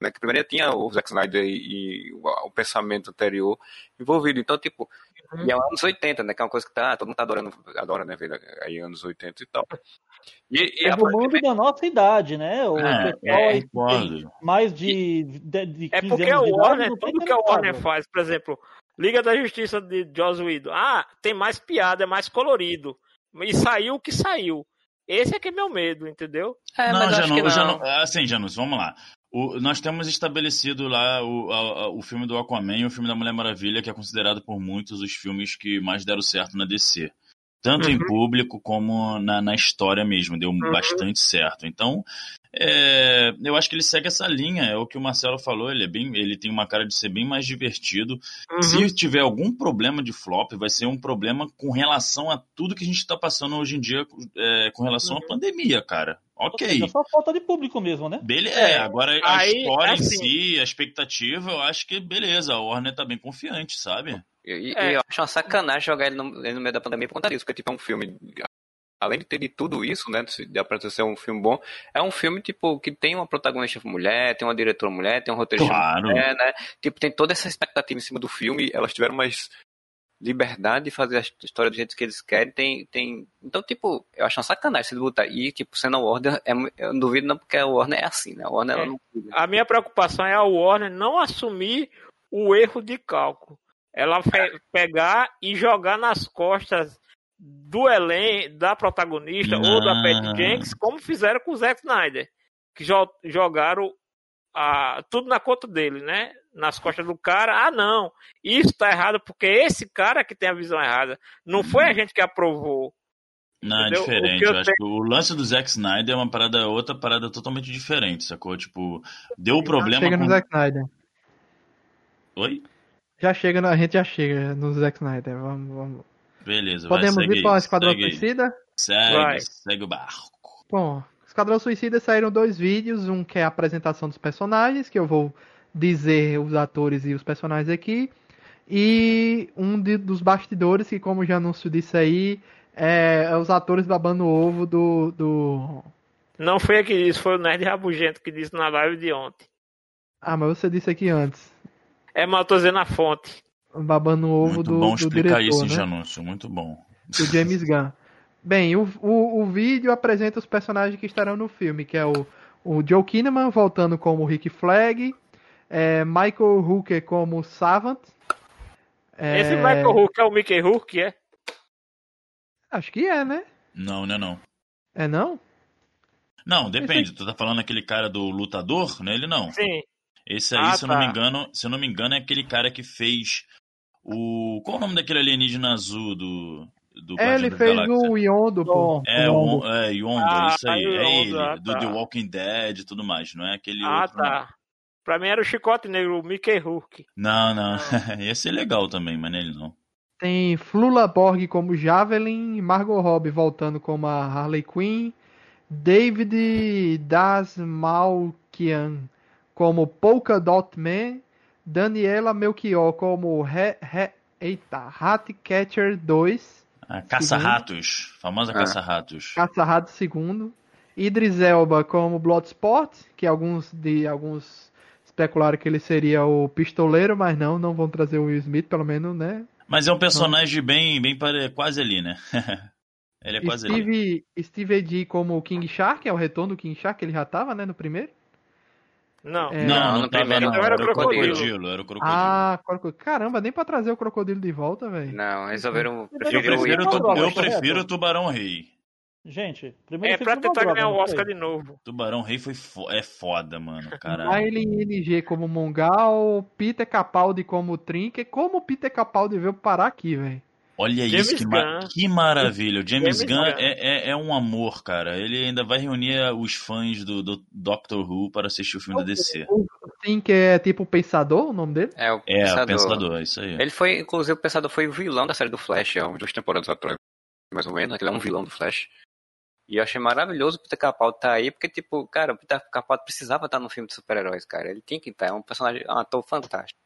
né? Que primeiro tinha o Zack Snyder e, e o, o, pensamento anterior envolvido. Então, tipo, uhum. e é anos 80, né? Que é uma coisa que tá, todo mundo tá adorando, adora, né? Ver aí anos 80 e tal. E, e é do mundo da nossa idade, né? O é, pessoal é, aí tem mais de, de, de 15 É porque anos o Warner, tudo que o Warner faz, por exemplo, Liga da Justiça de Joss Whedon, ah, tem mais piada, é mais colorido. E saiu o que saiu. Esse é que é meu medo, entendeu? É, não, não, já não. Assim, Janus, vamos lá. O, nós temos estabelecido lá o, a, o filme do Aquaman e o filme da Mulher Maravilha, que é considerado por muitos os filmes que mais deram certo na DC. Tanto uhum. em público como na, na história mesmo, deu uhum. bastante certo. Então, É, eu acho que ele segue essa linha, é o que o Marcelo falou, ele é bem, ele tem uma cara de ser bem mais divertido. Uhum. Se tiver algum problema de flop, vai ser um problema com relação a tudo que a gente está passando hoje em dia é, com relação uhum. à pandemia, cara. Ok. É só falta de público mesmo, né? Beleza. É, agora a Aí, história assim, em si, a expectativa, eu acho que beleza, a Warner tá bem confiante, sabe? E, é. eu acho uma sacanagem jogar ele no, ele no meio da pandemia por conta disso, porque tipo, é um filme além de ter de tudo isso, né, de aparecer ser um filme bom, é um filme, tipo, que tem uma protagonista mulher, tem uma diretora mulher, tem um roteirista claro. mulher, né, tipo, tem toda essa expectativa em cima do filme, elas tiveram mais liberdade de fazer a história do jeito que eles querem, tem, tem, então, tipo, eu acho uma sacanagem se botar, e, tipo, sendo a Warner, é, eu não duvido não, porque a Warner é assim, né, a Warner, é. não... A minha preocupação é a Warner não assumir o erro de cálculo, ela pegar e jogar nas costas do elenco, da protagonista Não. ou da Patty Jenks, como fizeram com o Zack Snyder, que jogaram a, tudo na conta dele, né? Nas costas do cara. Ah, não, isso tá errado porque esse cara que tem a visão errada. Não foi a gente que aprovou. Não, é entendeu? é diferente. Eu, eu acho que o lance do Zack Snyder é uma parada, outra parada totalmente diferente, sacou? Tipo, deu o problema. Chega com... no Zack Snyder. Oi? Já chega, a gente já chega no Zack Snyder. Vamos, vamos. Beleza, Podemos vai, ir para o Esquadrão segue Suicida? Segue, vai. segue o barco. Bom, Esquadrão Suicida saíram dois vídeos, um que é a apresentação dos personagens, que eu vou dizer os atores e os personagens aqui, e um de, dos bastidores, que como já anúncio disse aí, é, é os atores babando o ovo do, do... Não foi aqui disse, foi o Nerd Rabugento que disse na live de ontem. Ah, mas você disse aqui antes. É, mas eu tô dizendo a fonte babando o ovo muito do, bom do explicar diretor, isso né? anúncio, muito bom. Do James Gunn. Bem, o, o, o vídeo apresenta os personagens que estarão no filme, que é o, o Joe Kinnaman voltando como Rick Flag, é, Michael Hooker como Savant. É... Esse Michael Hooker é o Mickey Rourke, é? Acho que é, né? Não, não é não. É não? Não, depende. Esse... Tu tá falando aquele cara do lutador, né? Ele não. Sim. Esse aí, ah, se eu tá. não me engano, se eu não me engano, é aquele cara que fez o. Qual o nome daquele alienígena azul do. do é, ele fez o Yondo, pô. É, o é, Yondo, ah, é isso aí. Yondo, é ele, ah, do tá. The Walking Dead e tudo mais, não é aquele ah, outro. Ah, tá. Não. Pra mim era o Chicote Negro, o Mickey Rourke. Não, não. Ia ser legal também, mas nele não. Tem Flula Borg como Javelin, Margot Robbie voltando como a Harley Quinn, David Dasmalkian como Polka Dot Man, Daniela Melchior como He, He, eita, Catcher 2. Ah, Caça-Ratos, famosa ah. Caça-Ratos. Caça-Ratos segundo. Idris Elba como Bloodsport, que alguns de alguns especularam que ele seria o pistoleiro, mas não, não vão trazer o Will Smith, pelo menos, né? Mas é um personagem bem, bem quase ali, né? ele é quase Steve, ali. Steve Ed como King Shark, é o retorno do King Shark, ele já tava, né, no primeiro? Não, é... não, no, no primeiro não, era, era, o crocodilo. crocodilo. Era o crocodilo. Ah, caramba, nem pra trazer o crocodilo de volta, velho. Não, resolveram. Eu prefiro, eu prefiro o Tubarão Rei. Gente, primeiro. É pra tentar ganhar o Oscar de novo. Tubarão Rei foi fo é foda, mano. Caralho. Miley NG como Mongal, Peter Capaldi como Trinker. Como o Peter Capaldi veio parar aqui, velho? Olha James isso, que, ma que maravilha. O James, James Gunn, Gunn. É, é, é, um amor, cara. Ele ainda vai reunir os fãs do, do Doctor Who para assistir o filme da DC. Sim, que é tipo o Pensador, o nome dele? É, o Pensador. É, o Pensador, é isso aí. Ele foi, inclusive, o Pensador foi o vilão da série do Flash, há duas temporadas atrás, mais ou menos. Ele é um vilão do Flash. E eu achei maravilhoso o Peter Capaldi estar tá aí, porque, tipo, cara, o Peter Capaldi precisava estar no filme de super-heróis, cara. Ele tinha que estar, é um personagem, um ator fantástico.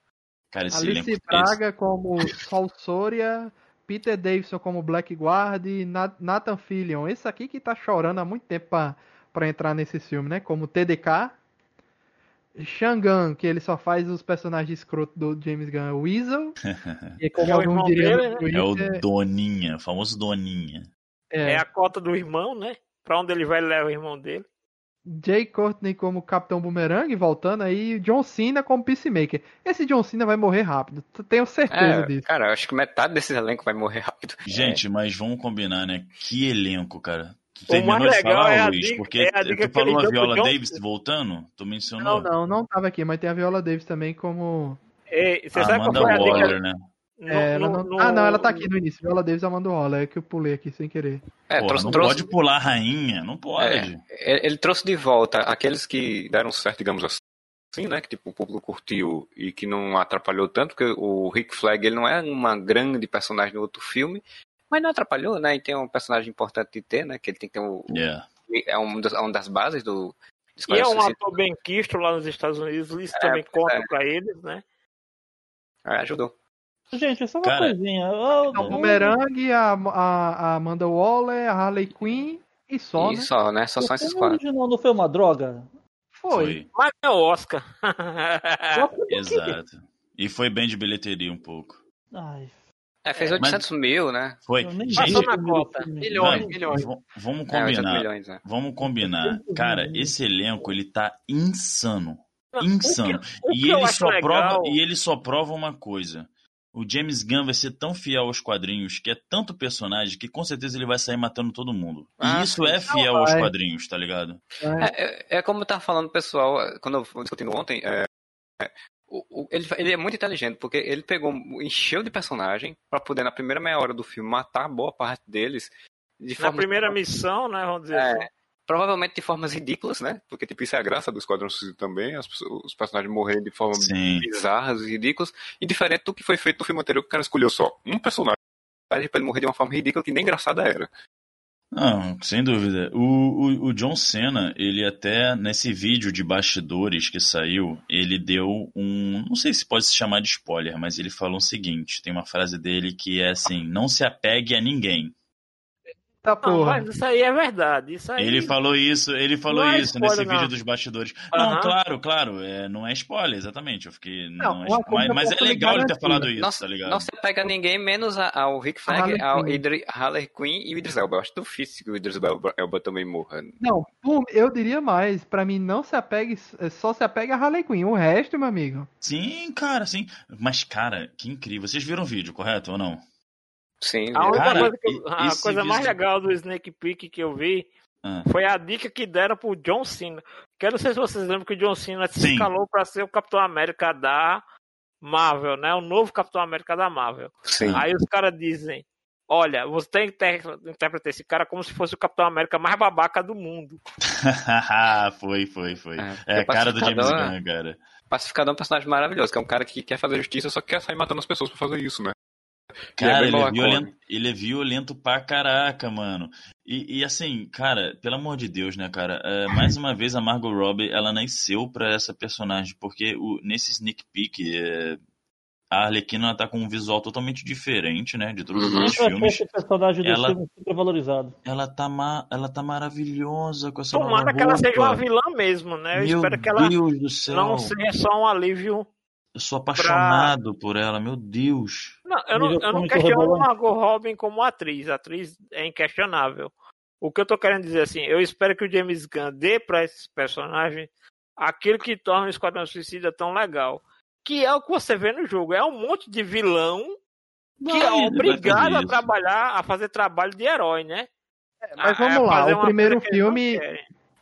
Cara, Alice Braga como Sol Soria Peter Davidson como Blackguard e Nathan Fillion. Esse aqui que tá chorando há muito tempo pra, pra entrar nesse filme, né? Como TDK. Shangan, que ele só faz os personagens escroto do James Gunn, o Weasel. e como é algum diria né? É o Doninha, o famoso Doninha. É. é a cota do irmão, né? Pra onde ele vai levar o irmão dele. Jay Courtney como Capitão Boomerang, voltando aí, John Cena como Peacemaker. Esse John Cena vai morrer rápido, tenho certeza é, disso. Cara, eu acho que metade desse elenco vai morrer rápido. Gente, é. mas vamos combinar, né? Que elenco, cara. Tu terminou de falar, é Luiz, dica, porque é tu falou a Viola Davis voltando? Tu mencionou? Não, não, não tava aqui, mas tem a Viola Davis também como... Ei, você ah, sabe qual foi a Waller, dica... É, no, não... No... Ah, não, ela tá aqui no início. Viola Davis Amanda Waller, é que eu pulei aqui sem querer. É, Porra, trouxe, não trouxe... pode pular rainha, não pode. É, ele trouxe de volta aqueles que deram certo, digamos assim, né? Que tipo, o público curtiu e que não atrapalhou tanto, porque o Rick Flag ele não é uma grande personagem no outro filme, mas não atrapalhou, né? E tem um personagem importante de ter, né? Que ele tem que ter um. Yeah. É um das, uma das bases do. E é um ator bem quisto lá nos Estados Unidos, isso é, também conta é. pra eles, né? É, ajudou. Gente, só uma Cara, coisinha. Eu, o Boomerang, a, a, a Amanda Waller, a Harley Quinn e só, e né? só, né? Só são esses quatro. O original não foi uma droga? Foi. foi. Mas é o Oscar. Exato. E foi bem de bilheteria um pouco. Ai. É, fez 800 Mas... mil, né? Foi. Gente, na cota. Milhões, milhões. Vamos é, combinar. É, milhões, é. Vamos combinar. Cara, esse elenco, ele tá insano. Insano. O que, o que e, ele só prova, e ele só prova uma coisa o James Gunn vai ser tão fiel aos quadrinhos, que é tanto personagem, que com certeza ele vai sair matando todo mundo. Ah, e isso é fiel aos quadrinhos, tá ligado? É, é, é como eu tava falando, pessoal, quando eu discutindo ontem, é, é, o, o, ele, ele, é muito inteligente, porque ele pegou, encheu de personagem para poder, na primeira meia hora do filme, matar boa parte deles. De na primeira missão, né, vamos dizer é, assim. Provavelmente de formas ridículas, né? Porque, tipo, isso é a graça do Esquadrão Suicida também, as, os personagens morrerem de formas bizarras e ridículas, e diferente do que foi feito no filme anterior, que o cara escolheu só um personagem pra ele morrer de uma forma ridícula que nem engraçada era. Não, sem dúvida. O, o, o, John Cena, ele até nesse vídeo de bastidores que saiu, ele deu um. Não sei se pode se chamar de spoiler, mas ele falou o seguinte: tem uma frase dele que é assim: não se apegue a ninguém. Tá, porra. Não, mas isso aí é verdade. Isso aí... Ele falou isso, ele falou é isso spoiler, nesse não. vídeo dos bastidores. Uhum. Não, claro, claro, é, não é spoiler, exatamente. Eu fiquei. Não, não é, mas, mas é legal ele ter falado isso, não, tá ligado? Não se pega ninguém menos ao Rick Flag, ao Idri, Haller Queen e o Idris Elba. Eu acho difícil que o Idris Elba também morra. Não, eu diria mais. Pra mim, não se apegue, só se apega a Harley Quinn. O resto, meu amigo. Sim, cara, sim. Mas, cara, que incrível. Vocês viram o vídeo, correto ou não? Sim, a cara, coisa, eu, a coisa mais legal do Snake Peak que eu vi ah. foi a dica que deram pro John Cena. Que eu não sei se vocês lembram que o John Cena se escalou para ser o Capitão América da Marvel, né? O novo Capitão América da Marvel. Sim. Aí os caras dizem: Olha, você tem que interpretar esse cara como se fosse o Capitão América mais babaca do mundo. foi, foi, foi. É, é a cara do James Gunn, cara. Pacificador é um personagem maravilhoso, que é um cara que quer fazer justiça, só quer sair matando as pessoas pra fazer isso, né? Cara, é ele, é violento, ele é violento pra caraca, mano. E, e, assim, cara, pelo amor de Deus, né, cara? É, mais uma vez a Margot Robbie, ela nasceu pra essa personagem, porque o, nesse sneak peek, é, a Arlequina tá com um visual totalmente diferente, né, de todos os outros filmes. Esse personagem ela, filme super valorizado. Ela tá, ma, ela tá maravilhosa com essa Tomara que ela seja uma vilã mesmo, né? Eu Meu espero que ela Deus não seja só um alívio eu sou apaixonado pra... por ela, meu Deus. Não, eu não, eu não questiono Margot Robin como atriz. A atriz é inquestionável. O que eu tô querendo dizer assim, eu espero que o James Gunn dê pra esses personagens aquilo que torna o Esquadrão Suicida tão legal. Que é o que você vê no jogo. É um monte de vilão que é obrigado a trabalhar, a fazer trabalho de herói, né? É, mas vamos lá, o primeiro filme,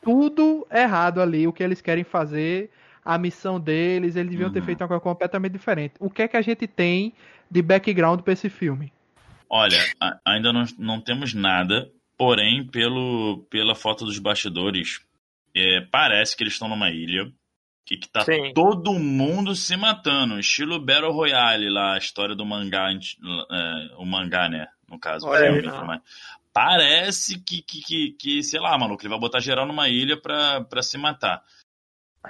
tudo errado ali, o que eles querem fazer a missão deles, eles deviam uhum. ter feito uma coisa completamente diferente. O que é que a gente tem de background para esse filme? Olha, ainda não, não temos nada, porém, pelo, pela foto dos bastidores, é, parece que eles estão numa ilha e que tá Sim. todo mundo se matando, estilo Battle Royale lá, a história do mangá, é, o mangá, né, no caso. Olha, Parece que, que, que, que, sei lá, maluco, ele vai botar geral numa ilha pra, pra se matar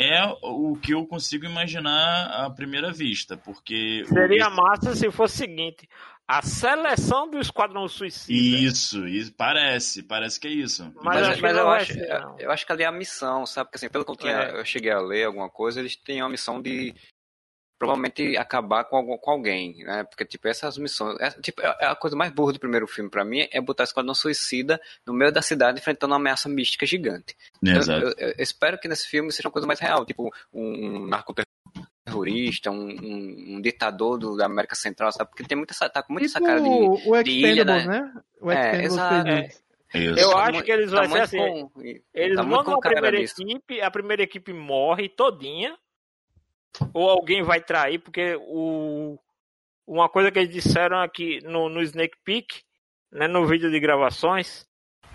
é o que eu consigo imaginar à primeira vista, porque... Seria o... massa se fosse o seguinte, a seleção do Esquadrão Suicida. Isso, isso parece, parece que é isso. Mas, mas, mas eu, acho, eu acho que ali é a missão, sabe? Porque assim, pelo que eu, tinha, é. eu cheguei a ler alguma coisa, eles têm a missão de provavelmente acabar com, com alguém, né? Porque, tipo, essas missões. É, tipo, é, é a coisa mais burra do primeiro filme para mim é botar Esquadrão Suicida no meio da cidade enfrentando uma ameaça mística gigante. Então, Exato. Eu, eu, eu, espero que nesse filme seja uma coisa mais real, tipo, um narcoterrorista, um, um, um ditador do, da América Central, sabe? Porque tem muita, tá com muita tipo essa cara de, o de ilha, né? né? O é, exato. É. Eu tá acho que eles vão tá ser assim. Com, eles tá mandam a primeira equipe, a primeira equipe morre todinha ou alguém vai trair, porque o, uma coisa que eles disseram aqui no, no Snake Peak, né, no vídeo de gravações,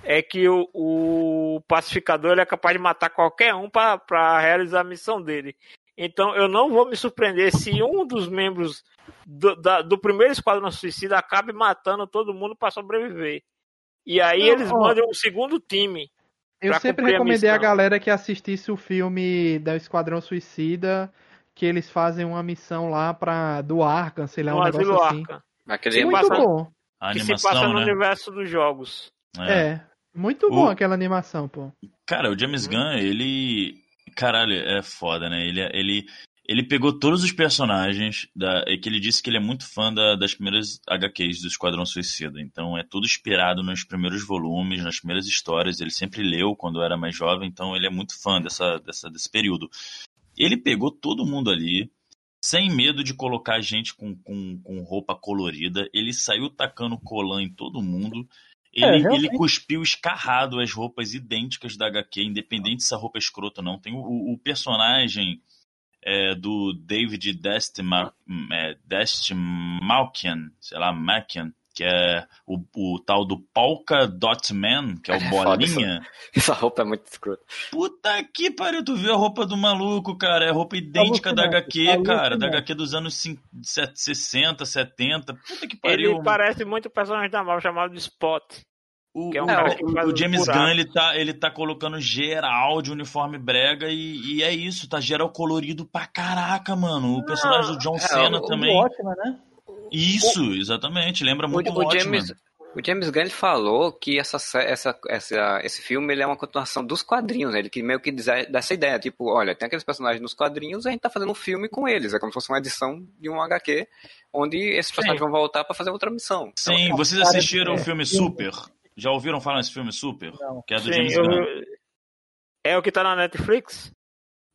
é que o, o pacificador ele é capaz de matar qualquer um para realizar a missão dele. Então eu não vou me surpreender se um dos membros do, da, do primeiro Esquadrão Suicida acabe matando todo mundo para sobreviver. E aí não, eles ó, mandam um segundo time. Eu sempre recomendei a, a, galera que assistisse o filme da Esquadrão Suicida, que eles fazem uma missão lá para do Arkham, sei lá, um negócio assim. Arkham. Aquele muito passa, bom. A que animação, se passa no né? universo dos jogos. É, é muito bom o... aquela animação, pô. Cara, o James Gunn, ele Caralho, é foda, né? Ele, ele, ele pegou todos os personagens da, que ele disse que ele é muito fã da, das primeiras HQs do Esquadrão Suicida. Então é tudo inspirado nos primeiros volumes, nas primeiras histórias. Ele sempre leu quando era mais jovem, então ele é muito fã dessa, dessa, desse período. Ele pegou todo mundo ali, sem medo de colocar gente com, com, com roupa colorida. Ele saiu tacando colã em todo mundo. Ele, é, ele cuspiu escarrado as roupas idênticas da HQ, independente se a roupa é escrota ou não. Tem o, o personagem é, do David Destma, é, Destmalkian, sei lá, Malkian, que é o, o, tal do Polka Dot Man, que é o é Bolinha. Essa, essa, roupa é muito escrota. Puta que pariu, tu viu a roupa do maluco, cara. É a roupa idêntica da HQ, cara. Da HQ dos anos 60, 70. Puta que pariu. Ele parece muito o personagem da Marvel chamado de Spot. O, é um o, o James Gunn ele tá, ele tá colocando geral de uniforme brega e, e, é isso, tá geral colorido pra caraca, mano. O personagem do John é, Cena também. Ótima, né? Isso, exatamente, lembra muito o, o James, o James Gunn falou que essa, essa, essa, esse filme ele é uma continuação dos quadrinhos, né? ele que meio que diz dessa ideia, tipo, olha, tem aqueles personagens nos quadrinhos e a gente tá fazendo um filme com eles, é como se fosse uma edição de um HQ, onde esses personagens Sim. vão voltar para fazer outra missão. Sim, então, vocês assistiram o filme Super? Já ouviram falar nesse filme Super? Não. Que é do Sim, James Gunn. Eu... É o que tá na Netflix?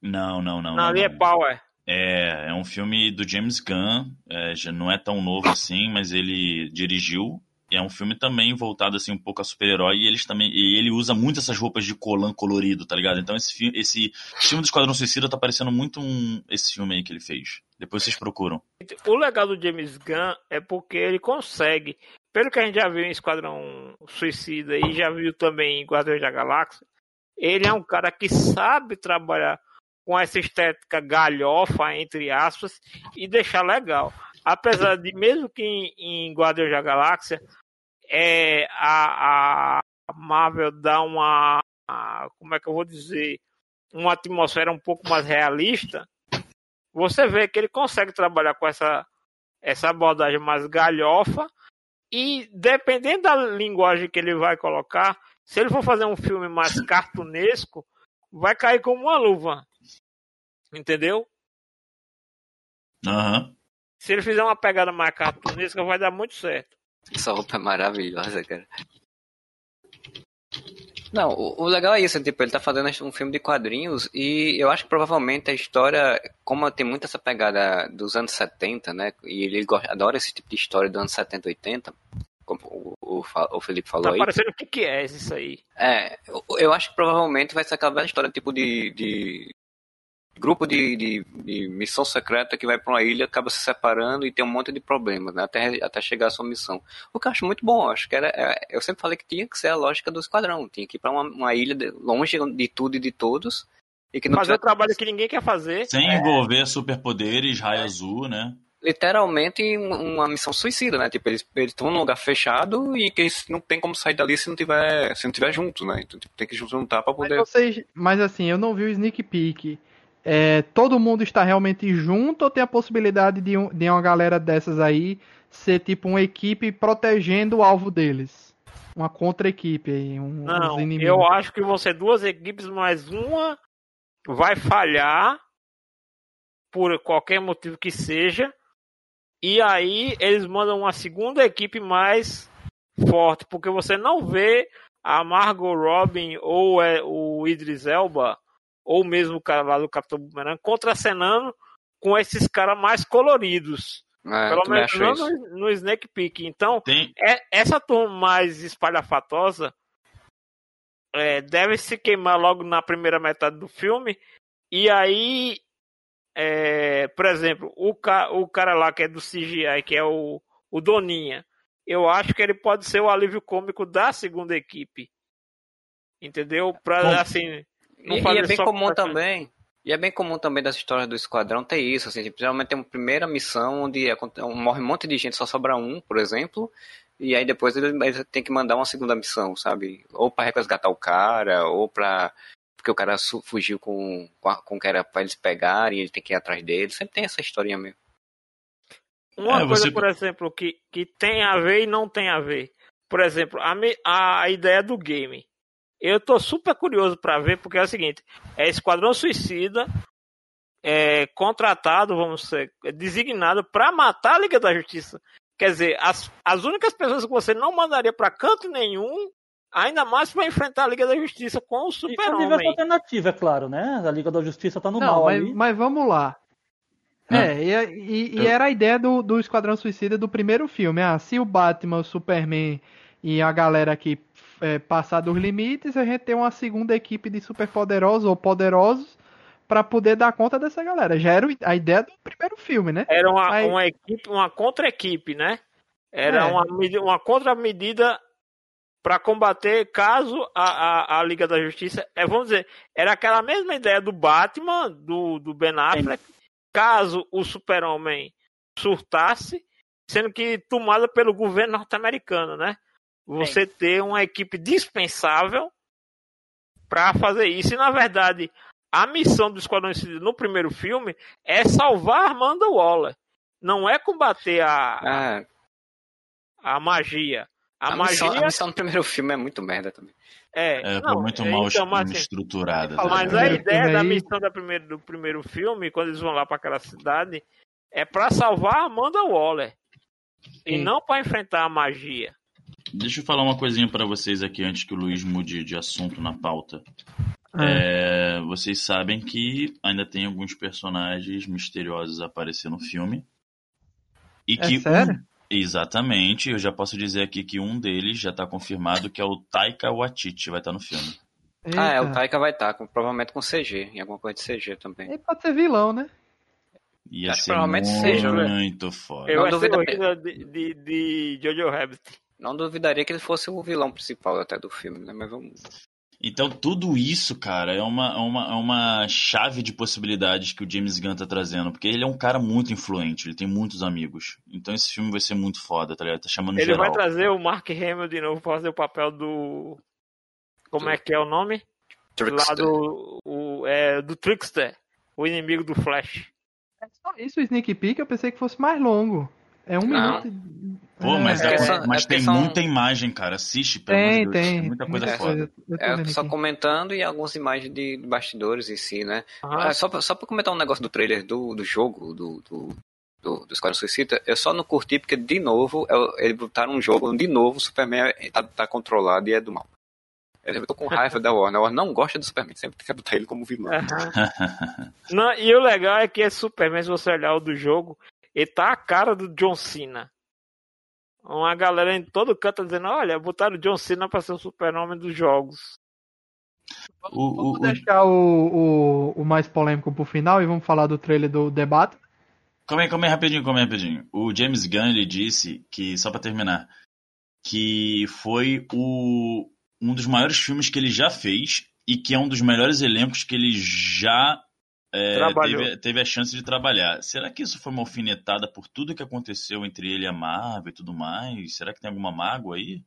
Não, não, não. Não, ali é Power. É, é um filme do James Gunn, é, já não é tão novo assim, mas ele dirigiu. É um filme também voltado assim um pouco a super-herói e eles também e ele usa muito essas roupas de colã colorido, tá ligado? Então esse filme, esse filme do Esquadrão Suicida tá parecendo muito um esse filme aí que ele fez. Depois vocês procuram. O legal do James Gunn é porque ele consegue pelo que a gente já viu em Esquadrão Suicida e já viu também em Guardiões da Galáxia, ele é um cara que sabe trabalhar com essa estética galhofa, entre aspas, e deixar legal. Apesar de, mesmo que em, em Guardiões da Galáxia, é, a, a Marvel dá uma, a, como é que eu vou dizer, uma atmosfera um pouco mais realista, você vê que ele consegue trabalhar com essa, essa abordagem mais galhofa, e dependendo da linguagem que ele vai colocar, se ele for fazer um filme mais cartunesco, vai cair como uma luva. Entendeu? Uhum. Se ele fizer uma pegada mais cartunesca, vai dar muito certo. Essa roupa é maravilhosa, cara. Não, o, o, legal é isso, tipo, ele tá fazendo um filme de quadrinhos e eu acho que provavelmente a história, como tem muito essa pegada dos anos 70, né, e ele gosta, adora esse tipo de história dos anos 70, 80, como o, o, o Felipe falou tá aí. Tá parecendo o que, que é isso aí. É, eu, eu, acho que provavelmente vai ser aquela história tipo de, de grupo de, de, de, missão secreta que vai para uma ilha, acaba se separando e tem um monte de problemas, né? Até, até chegar à sua missão. O que eu acho muito bom, acho que era. É, eu sempre falei que tinha que ser a lógica do esquadrão. Tinha que ir para uma, uma, ilha de, longe de tudo e de todos. E que não fazer o trabalho que ninguém quer fazer. Sem é... envolver superpoderes, raio é. azul, né? Literalmente uma missão suicida, né? Tipo, eles estão num lugar fechado e que eles não tem como sair dali se não tiver, se não tiver junto, né? Então tipo, tem que juntar para poder. Mas, vocês, mas assim, eu não vi o sneak peek é, todo mundo está realmente junto ou tem a possibilidade de, um, de uma galera dessas aí ser tipo uma equipe protegendo o alvo deles? Uma contra-equipe aí, um, Não, eu acho que vão ser duas equipes, mas uma vai falhar por qualquer motivo que seja, e aí eles mandam uma segunda equipe mais forte, porque você não vê a Margot Robin ou é, o Idris Elba ou mesmo o cara lá do Capitão Boomerang, contracenando com esses caras mais coloridos. É, Pelo menos não no, no, Snake Peak. Então, Tem... é, essa turma mais espalhafatosa é, deve se queimar logo na primeira metade do filme. E aí é, por exemplo, o, ca, o cara lá que é do CGI, que é o, o Doninha, eu acho que ele pode ser o alívio cômico da segunda equipe. Entendeu? Pra, Bom, assim. Não e, e é bem comum também. E é bem comum também das histórias do esquadrão ter isso, assim, tipo, geralmente tem uma primeira missão onde é, morre um monte de gente, só sobra um, por exemplo, e aí depois ele, ele tem que mandar uma segunda missão, sabe? Ou para resgatar o cara, ou para porque o cara fugiu com, com o que era pra eles pegarem, ele tem que ir atrás dele. Sempre tem essa historinha mesmo. Uma é, coisa, você... por exemplo, que, que tem a ver e não tem a ver. Por exemplo, a, a ideia do game. Eu tô super curioso para ver, porque é o seguinte: é Esquadrão Suicida é, contratado, vamos ser, é designado para matar a Liga da Justiça. Quer dizer, as, as únicas pessoas que você não mandaria para canto nenhum Ainda mais para enfrentar a Liga da Justiça com o Super-Homem. É alternativa, é claro, né? A Liga da Justiça tá no Não, mal mas, ali. mas vamos lá. É, e, e, e, era a ideia do, do Esquadrão Suicida do primeiro filme. Ah, se o Batman, o Superman e a galera aqui é, passar dos limites, a gente tem uma segunda equipe de superpoderosos ou poderosos para poder dar conta dessa galera. Já era a ideia do primeiro filme, né? Era uma, Aí... uma equipe, uma contra-equipe, né? Era é. uma, uma contra-medida para combater caso a, a, a, Liga da Justiça. É, vamos dizer, era aquela mesma ideia do Batman, do, do Ben Affleck, caso o Super-Homem surtasse, sendo que tomada pelo governo norte-americano, né? Você Sim. ter uma equipe dispensável para fazer isso. E na verdade, a missão do Esquadrão no primeiro filme é salvar Amanda Waller. Não é combater a, ah. a magia. A, a, magia... missão, a missão do primeiro filme é muito merda também. É, é não, muito mal então, assim, estruturada. Tá mas a ideia da missão da primeiro, do primeiro filme, quando eles vão lá para aquela cidade, é para salvar a Amanda Waller. E não para enfrentar a magia. Deixa eu falar uma coisinha para vocês aqui antes que o Luiz mude de assunto na pauta. Ah. É, vocês sabem que ainda tem alguns personagens misteriosos a aparecer no filme. E é que sério? Um, Exatamente, eu já posso dizer aqui que um deles já está confirmado, que é o Taika Waititi, vai estar tá no filme. Eita. Ah, é, o Taika vai estar, tá, provavelmente com CG, em alguma coisa de CG também. Ele pode ser vilão, né? Ia Acho ser provavelmente muito, seja, muito foda. Eu não duvida de, de, de Jojo Rabbit. Não duvidaria que ele fosse o vilão principal até do filme, né? Mas vamos. Então, tudo isso, cara, é uma, é uma, é uma chave de possibilidades que o James Gunn tá trazendo. Porque ele é um cara muito influente, ele tem muitos amigos. Então, esse filme vai ser muito foda, tá ligado? Tá chamando Ele geral. vai trazer o Mark Hamill de novo pra fazer o papel do. Como é que é o nome? Trickster. Lá do. O, é, do Trickster, o inimigo do Flash. É só isso, o Sneak Peek, eu pensei que fosse mais longo. É um Não. minuto. Pô, mas, é, é, mas é tem são... muita imagem, cara. Assiste, pelo tem, Deus. Tem, muita coisa muita foda. é, só comentando e algumas imagens de bastidores em si, né? Ah, só, pra, só pra comentar um negócio do trailer do, do jogo, do, do, do, do Esquadrão Suicida, eu só não curti porque, de novo, eles botaram um jogo de novo o Superman tá, tá controlado e é do mal. Eu tô com raiva da Warner. A Warner não gosta do Superman, sempre quer botar ele como vilão. não, e o legal é que esse Superman, se você olhar o do jogo, ele tá a cara do John Cena. Uma galera em todo canto tá dizendo: olha, botaram o John Cena pra ser o super-homem dos jogos. O, vamos o, deixar o, o, o, mais polêmico pro final e vamos falar do trailer do debate. Come come aí rapidinho, come aí rapidinho. O James Gunn ele disse que, só para terminar, que foi o, um dos maiores filmes que ele já fez e que é um dos melhores elencos que ele já é, teve, teve, a chance de trabalhar. Será que isso foi uma alfinetada por tudo que aconteceu entre ele e a Marvel e tudo mais? Será que tem alguma mágoa aí?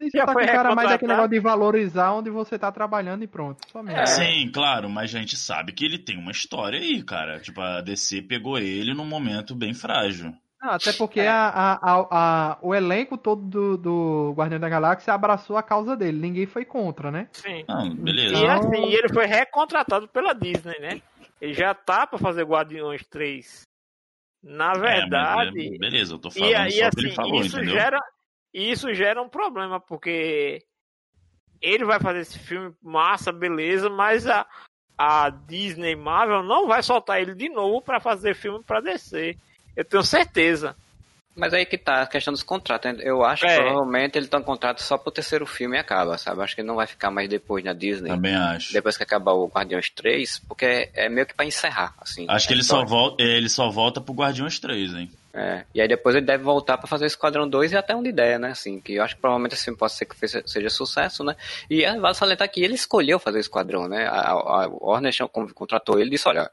Isso tá com cara mais aquele negócio de valorizar onde você tá trabalhando e pronto. É. Sim, claro, mas a gente sabe que ele tem uma história aí, cara. Tipo, a DC pegou ele num momento bem frágil. Não, até porque é. a, a, a, o elenco todo do, do Guardião da Galáxia abraçou a causa dele. Ninguém foi contra, né? Sim. Ah, beleza. E assim, ele foi recontratado pela Disney, né? Ele já tá para fazer Guardiões 3. Na é, verdade. É, beleza, eu tô falando e, e, assim, falou, isso entendeu? Gera, isso gera um problema, porque ele vai fazer esse filme massa, beleza, mas a, a Disney Marvel não vai soltar ele de novo para fazer filme para descer. Eu tenho certeza. Mas aí que tá a questão dos contratos. Né? Eu acho é. que provavelmente ele tá um contrato só pro terceiro filme e acaba, sabe? Acho que ele não vai ficar mais depois na Disney. Também acho. Depois que acabar o Guardiões 3, porque é meio que pra encerrar, assim. Acho que ele só, volta, ele só volta pro Guardiões 3, hein? É, e aí depois ele deve voltar para fazer o Esquadrão 2 e até um de ideia, né? Assim, que eu acho que provavelmente filme pode ser que seja sucesso, né? E é, vale salientar que ele escolheu fazer o Esquadrão, né? A, a, a Warner contratou ele e disse, olha,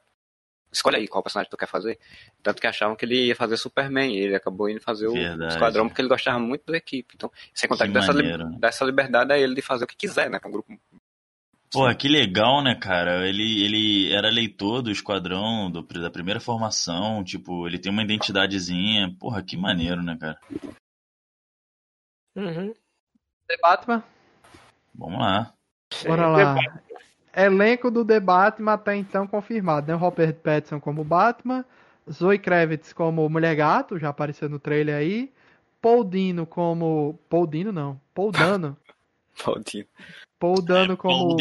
escolhe aí qual personagem tu quer fazer. Tanto que achavam que ele ia fazer Superman, e ele acabou indo fazer Verdade. o Esquadrão porque ele gostava muito da equipe. Então, sem contar que, que dessa, li dessa liberdade a ele de fazer o que quiser, né? Com um grupo Pô, que legal, né, cara? Ele, ele era leitor do esquadrão, do, da primeira formação, tipo, ele tem uma identidadezinha. Porra, que maneiro, né, cara? Uhum. The Batman? Vamos lá. Bora lá. Elenco do The Batman até então confirmado, né? Robert Pattinson como Batman, Zoe Kravitz como Mulher Gato, já apareceu no trailer aí. Paul Dino como... Paul Dino não, Paul Dano. Paul Dino. Paul Dano é, como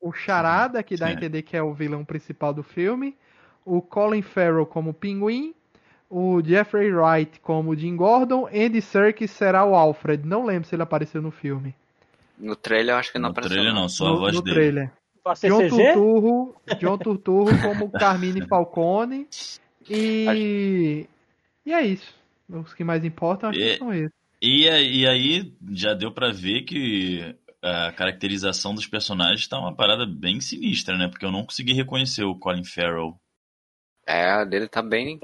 o Charada, que dá a entender que é o vilão principal do filme. O Colin Farrell como Pinguim. O Jeffrey Wright como Jim Gordon. Andy Serkis será o Alfred. Não lembro se ele apareceu no filme. No trailer eu acho que não no apareceu. No trailer não, só a voz no dele. Trailer. John Turturro, John Turturro como Carmine Falcone. E. E é isso. Os que mais importam acho e, que são esses. E, e aí já deu para ver que a caracterização dos personagens tá uma parada bem sinistra, né? Porque eu não consegui reconhecer o Colin Farrell. É, a dele tá bem.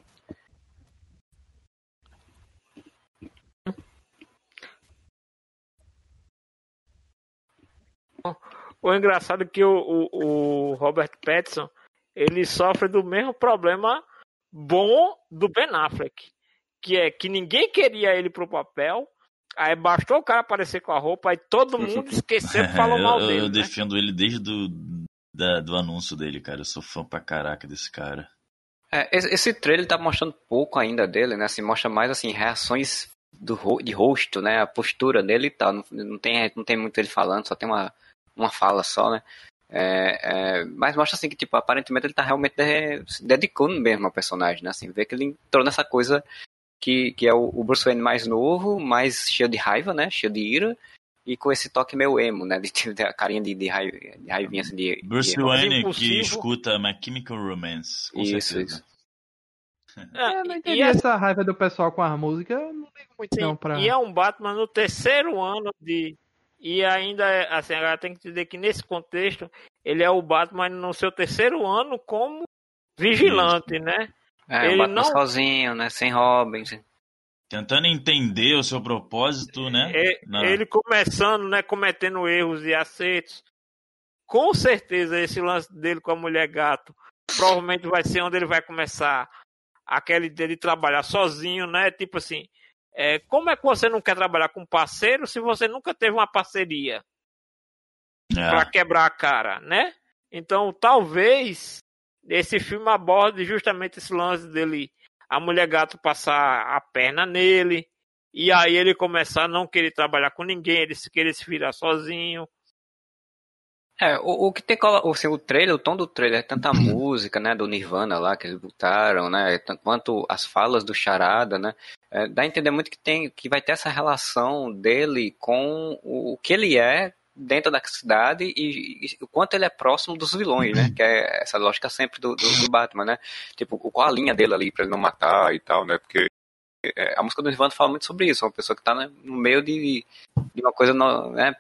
O engraçado é que o, o, o Robert Pattinson ele sofre do mesmo problema bom do Ben Affleck, que é que ninguém queria ele pro papel, Aí bastou o cara aparecer com a roupa, aí todo mundo esqueceu que falou mal dele. Eu, né? defendo ele desde do, da, do anúncio dele, cara. Eu sou fã pra caraca desse cara. É, esse trailer tá mostrando pouco ainda dele, né? Assim, mostra mais assim, reações do, de rosto, né? A postura dele e tal. Não, não, tem, não tem muito ele falando, só tem uma, uma fala só, né? É, é, mas mostra assim que, tipo, aparentemente ele tá realmente de, se dedicando mesmo ao personagem, né? Assim, vê que ele entrou nessa coisa que, que é o, o Bruce Wayne mais novo, mais cheio de raiva, né? Cheio de ira. E com esse toque meio emo, né? De, de, a carinha de, de, raiva, de raivinha assim de. Bruce de Wayne que escuta My Chemical Romance. Com isso, certeza. isso. É, eu não entendi a... essa raiva do pessoal com a música, eu não ligo muito Sim, não pra... E é um Batman no terceiro ano de... E ainda, é, assim, agora tem que dizer que nesse contexto, ele é o Batman no seu terceiro ano como vigilante, né? É, ele não sozinho, né? Sem Robin. Tentando entender o seu propósito, né? É, ele começando, né? Cometendo erros e acertos. Com certeza esse lance dele com a mulher gato provavelmente vai ser onde ele vai começar aquele dele trabalhar sozinho, né? Tipo assim, é, como é que você não quer trabalhar com parceiro se você nunca teve uma parceria é. para quebrar a cara, né? Então talvez esse filme aborda justamente esse lance dele, a mulher gato passar a perna nele, e aí ele começar a não querer trabalhar com ninguém, ele se querer se virar sozinho. É, o, o que tem assim, o trailer, o tom do trailer, tanta música, né, do Nirvana lá que eles botaram, né, quanto as falas do Charada, né, é, dá a entender muito que tem, que vai ter essa relação dele com o, o que ele é dentro da cidade e, e, o quanto ele é próximo dos vilões, né? Que é essa lógica sempre do, do, do Batman, né? Tipo, qual a linha dele ali para ele não matar e tal, né? Porque é, a música do Nirvana fala muito sobre isso, uma pessoa que tá né, no meio de, de uma coisa né,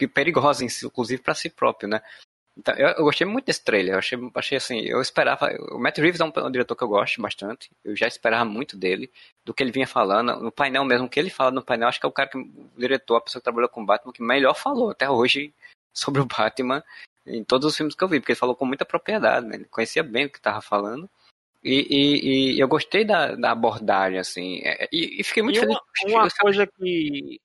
que perigosa, inclusive para si próprio, né? Então, eu, eu, gostei muito desse trailer. Eu achei, achei assim, eu esperava. O Matt Reeves é um, um, diretor que eu gosto bastante. Eu já esperava muito dele, do que ele vinha falando. No painel mesmo, o que ele fala no painel, acho que é o cara que. O diretor, a pessoa que trabalhou com o Batman, que melhor falou até hoje sobre o Batman em todos os filmes que eu vi, porque ele falou com muita propriedade, né? Ele conhecia bem o que estava falando. E, e, e, eu gostei da, da abordagem, assim. É, e, e fiquei muito e feliz. Uma, uma coisa que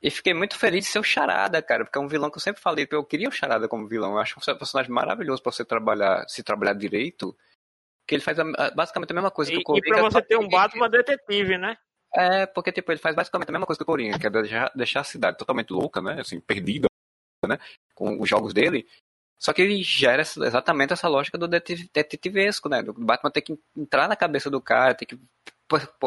e fiquei muito feliz de ser o Charada, cara, porque é um vilão que eu sempre falei, eu queria o Charada como vilão. Eu acho um personagem maravilhoso para você trabalhar, se trabalhar direito, que ele faz a, basicamente a mesma coisa e, que o Coringa. E pra você ter um Batman detetive, né? É, porque tipo, ele faz basicamente a mesma coisa que o Coringa, que é deixar, deixar a cidade totalmente louca, né? Assim, perdida, né? Com os jogos dele. Só que ele gera exatamente essa lógica do detetivesco, né? Do Batman ter que entrar na cabeça do cara, ter que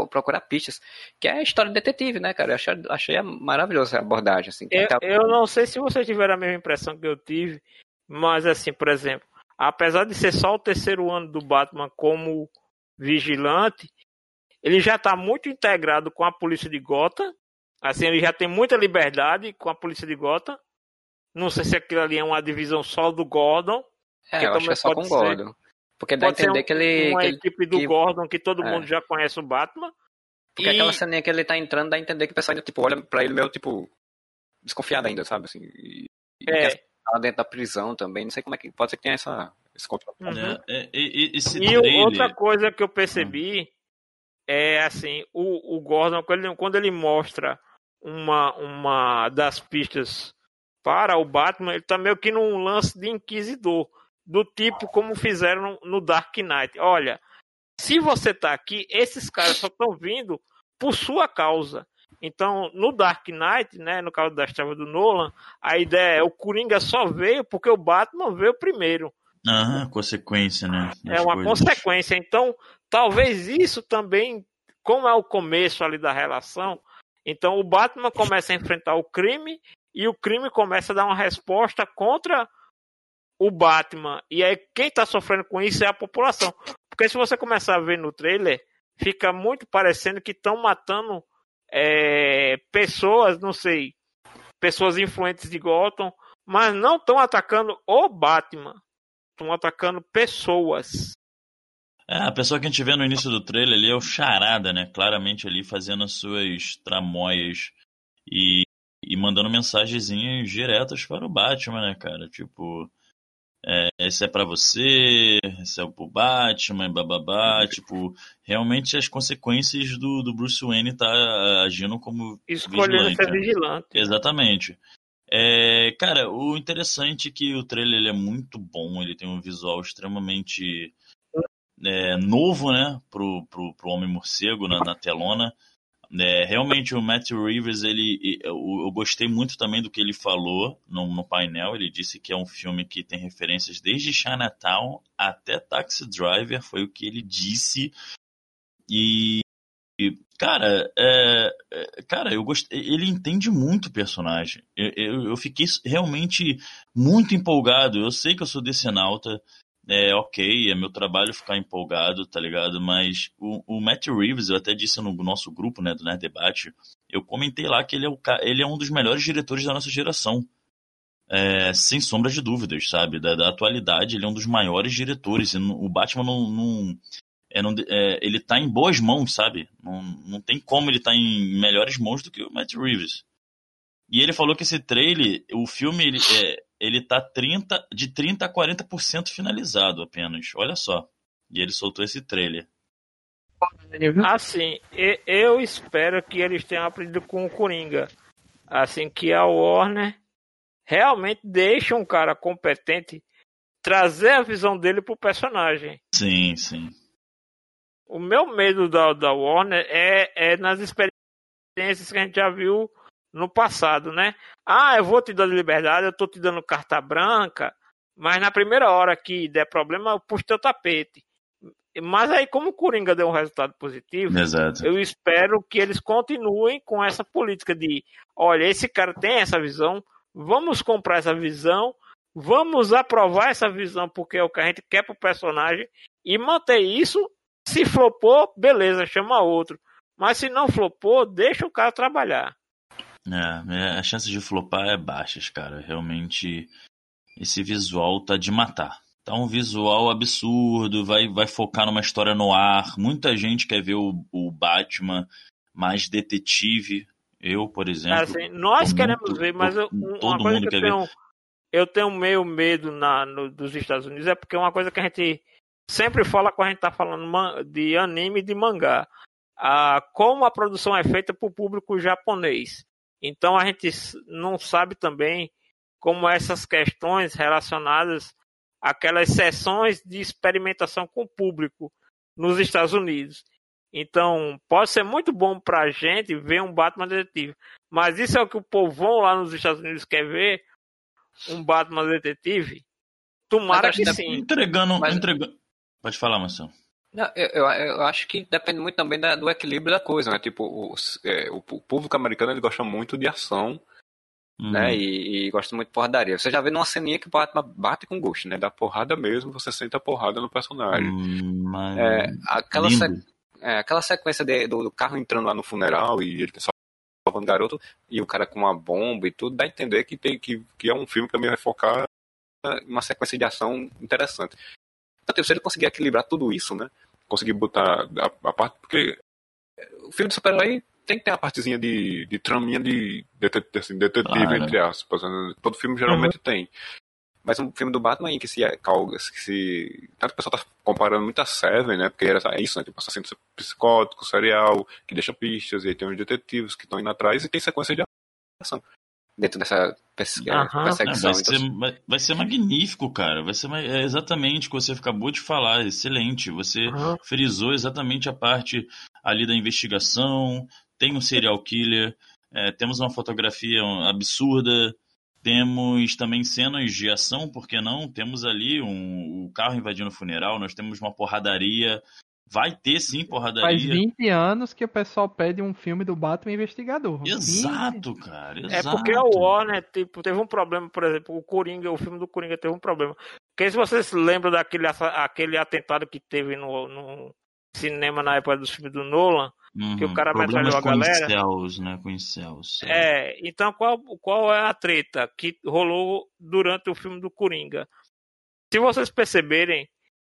procurar pistas, que é a história do detetive, né, cara? Eu achei, achei maravilhosa a abordagem, assim. Eu, tá... eu não sei se vocês tiveram a mesma impressão que eu tive, mas assim, por exemplo, apesar de ser só o terceiro ano do Batman como vigilante, ele já está muito integrado com a polícia de Gotham, assim, ele já tem muita liberdade com a polícia de Gotham. Não sei se aquilo ali é uma divisão só do Gordon. É, eu acho que é só com o Gordon. Porque dá a entender um, que ele. Uma que equipe do que... Gordon que todo é. mundo já conhece o Batman. Porque e... aquela ceninha que ele tá entrando dá a entender que o pessoal ainda, tipo, olha pra ele meio, tipo, desconfiado ainda, sabe? Assim, e, é. tá dentro da prisão também. Não sei como é que. Pode ser que tenha essa, esse controle. Uhum. É, e, e outra coisa que eu percebi hum. é assim, o, o Gordon, quando ele, quando ele mostra uma, uma das pistas para o Batman, ele tá meio que num lance de inquisidor do tipo como fizeram no Dark Knight. Olha, se você tá aqui, esses caras só estão vindo por sua causa. Então, no Dark Knight, né, no caso das trevas do Nolan, a ideia é o Coringa só veio porque o Batman veio primeiro. Aham, consequência, né? É uma coisas. consequência. Então, talvez isso também, como é o começo ali da relação, então o Batman começa a enfrentar o crime e o crime começa a dar uma resposta contra o Batman. E aí quem está sofrendo com isso é a população. Porque se você começar a ver no trailer, fica muito parecendo que estão matando é, pessoas, não sei, pessoas influentes de Gotham, mas não estão atacando o Batman. Estão atacando pessoas. É, a pessoa que a gente vê no início do trailer ali é o Charada, né? Claramente ali fazendo as suas tramóias e, e mandando mensagenzinhas diretas para o Batman, né, cara? Tipo, é, esse é para você, esse é pro Batman, bababá, tipo, realmente as consequências do, do Bruce Wayne tá agindo como Escolhendo vigilante, ser vigilante. Exatamente. É, cara, o interessante é que o trailer é muito bom, ele tem um visual extremamente é, novo, né, pro, pro, pro Homem-Morcego na, na telona. É, realmente o Matt Reeves, ele, eu, eu, gostei muito também do que ele falou no, no, painel. Ele disse que é um filme que tem referências desde Chinatown até Taxi Driver, foi o que ele disse. E cara, é, é, cara, eu gostei. Ele entende muito o personagem. Eu, eu, eu, fiquei realmente muito empolgado. Eu sei que eu sou decenalta é ok, é meu trabalho ficar empolgado, tá ligado? Mas o, o Matt Reeves, eu até disse no nosso grupo, né, do Nerd Debate, eu comentei lá que ele é, o, ele é um dos melhores diretores da nossa geração. É, sem sombra de dúvidas, sabe? Da, da, atualidade, ele é um dos maiores diretores. o Batman não. não, é, não é, ele tá em boas mãos, sabe? Não, não tem como ele tá em melhores mãos do que o Matt Reeves. E ele falou que esse trailer, o filme, ele, é, ele tá 30, de 30 a 40% finalizado apenas. Olha só. E ele soltou esse trailer. Assim, eu espero que eles tenham aprendido com o Coringa. Assim, que a Warner realmente deixe um cara competente trazer a visão dele pro personagem. Sim, sim. O meu medo da, da Warner é, é nas experiências que a gente já viu no passado, né? Ah, eu vou te dar liberdade, eu tô te dando carta branca, mas na primeira hora que der problema, eu puxo teu tapete. Mas aí, como o Coringa deu um resultado positivo, Exato. eu espero que eles continuem com essa política de: olha, esse cara tem essa visão, vamos comprar essa visão, vamos aprovar essa visão porque é o que a gente quer pro personagem e manter isso. Se flopou, beleza, chama outro. Mas se não flopou, deixa o cara trabalhar. É, é, a chance de flopar é baixa, cara. Realmente, esse visual tá de matar. Tá um visual absurdo, vai, vai focar numa história no ar. Muita gente quer ver o, o Batman mais detetive. Eu, por exemplo. Assim, nós queremos muito, ver, mas eu, uma coisa que eu tenho, ver. eu tenho meio medo na, no, dos Estados Unidos é porque é uma coisa que a gente sempre fala quando a gente tá falando de anime e de mangá. Ah, como a produção é feita para o público japonês. Então a gente não sabe também como essas questões relacionadas àquelas sessões de experimentação com o público nos Estados Unidos. Então, pode ser muito bom para a gente ver um Batman detetive. Mas isso é o que o povão lá nos Estados Unidos quer ver? Um Batman detetive? Tomara que, que sim. Entregando, Mas... entregando. Pode falar, Marcelo. Não, eu, eu, acho que depende muito também da, do equilíbrio da coisa, né? Tipo, o, é, o, público americano ele gosta muito de ação, uhum. né? E, e, gosta muito de porradaria. Você já vê numa ceninha que o Batman bate com gosto, né? Dá porrada mesmo, você sente a porrada no personagem. Hum, é, aquela, é, aquela sequência de, do, do, carro entrando lá no funeral e ele salvando garoto e o cara com uma bomba e tudo, dá a entender que, tem, que, que é um filme que também vai focar em uma sequência de ação interessante. Então, se ele conseguir equilibrar tudo isso, né? Conseguir botar a, a parte. Porque o filme de super-herói tem que ter a partezinha de, de traminha de detetive, assim, detetive entre aspas. Né? Todo filme geralmente uhum. tem. Mas um filme do Batman aí que se é, que se. Tanto o pessoal tá comparando muito a Seven, né? Porque era é isso, né? Tipo, assassino psicótico, serial, que deixa pistas, e aí tem os detetives que estão indo atrás e tem sequência de ação dentro dessa perseguição. vai, então... ser, vai, ser, magnífico, cara. Vai ser é exatamente o que você acabou de falar. Excelente. Você frisou exatamente a parte ali da investigação. Tem um serial killer. É, temos uma fotografia absurda. Temos também cenas de ação, por que não? Temos ali um, o carro invadindo o funeral, nós temos uma porradaria, Vai ter sim porradaria. Faz 20 anos que o pessoal pede um filme do Batman investigador. Exato, 20. cara. Exato. É porque a Warner, tipo, teve um problema, por exemplo, o Coringa, o filme do Coringa teve um problema. Porque se vocês se lembram daquele aquele atentado que teve no, no cinema na época dos filmes do Nolan, uhum. que o cara metralhou a galera. Incels, né? Com incels. É, então qual, qual é a treta que rolou durante o filme do Coringa? Se vocês perceberem,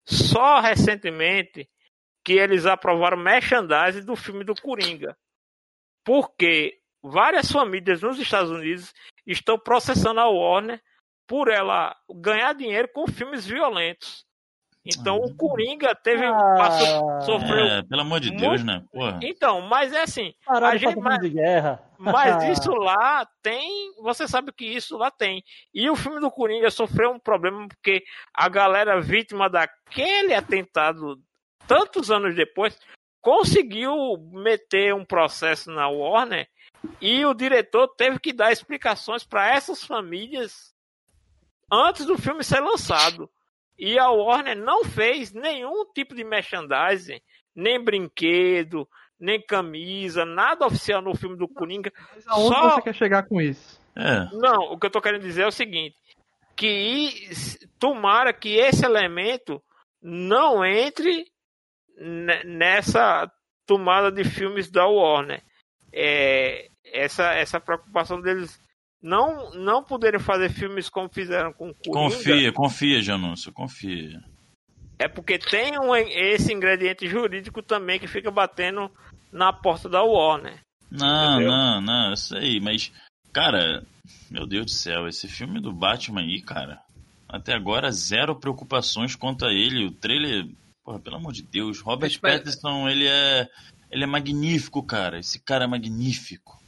só recentemente que eles aprovaram merchandising do filme do Coringa. Porque várias famílias nos Estados Unidos estão processando a Warner por ela ganhar dinheiro com filmes violentos. Então o Coringa teve ah, passou, sofreu. É, pelo amor de muito... Deus, né? Porra. Então, mas é assim. a gente, mas, de guerra. mas isso lá tem. Você sabe que isso lá tem. E o filme do Coringa sofreu um problema porque a galera vítima daquele atentado tantos anos depois, conseguiu meter um processo na Warner e o diretor teve que dar explicações para essas famílias antes do filme ser lançado. E a Warner não fez nenhum tipo de merchandising, nem brinquedo, nem camisa, nada oficial no filme do Coringa. Mas aonde só... você quer chegar com isso? É. Não, o que eu tô querendo dizer é o seguinte: que tomara que esse elemento não entre nessa tomada de filmes da Warner. É, essa, essa preocupação deles não, não poderem fazer filmes como fizeram com Coringa. Confia, confia, Janúncio, confia. É porque tem um, esse ingrediente jurídico também que fica batendo na porta da Warner. Não, entendeu? não, não, eu sei, mas, cara, meu Deus do céu, esse filme do Batman aí, cara, até agora zero preocupações quanto a ele. O trailer Porra, pelo amor de Deus, Robert Mas, Pattinson, ele é ele é magnífico, cara. Esse cara é magnífico.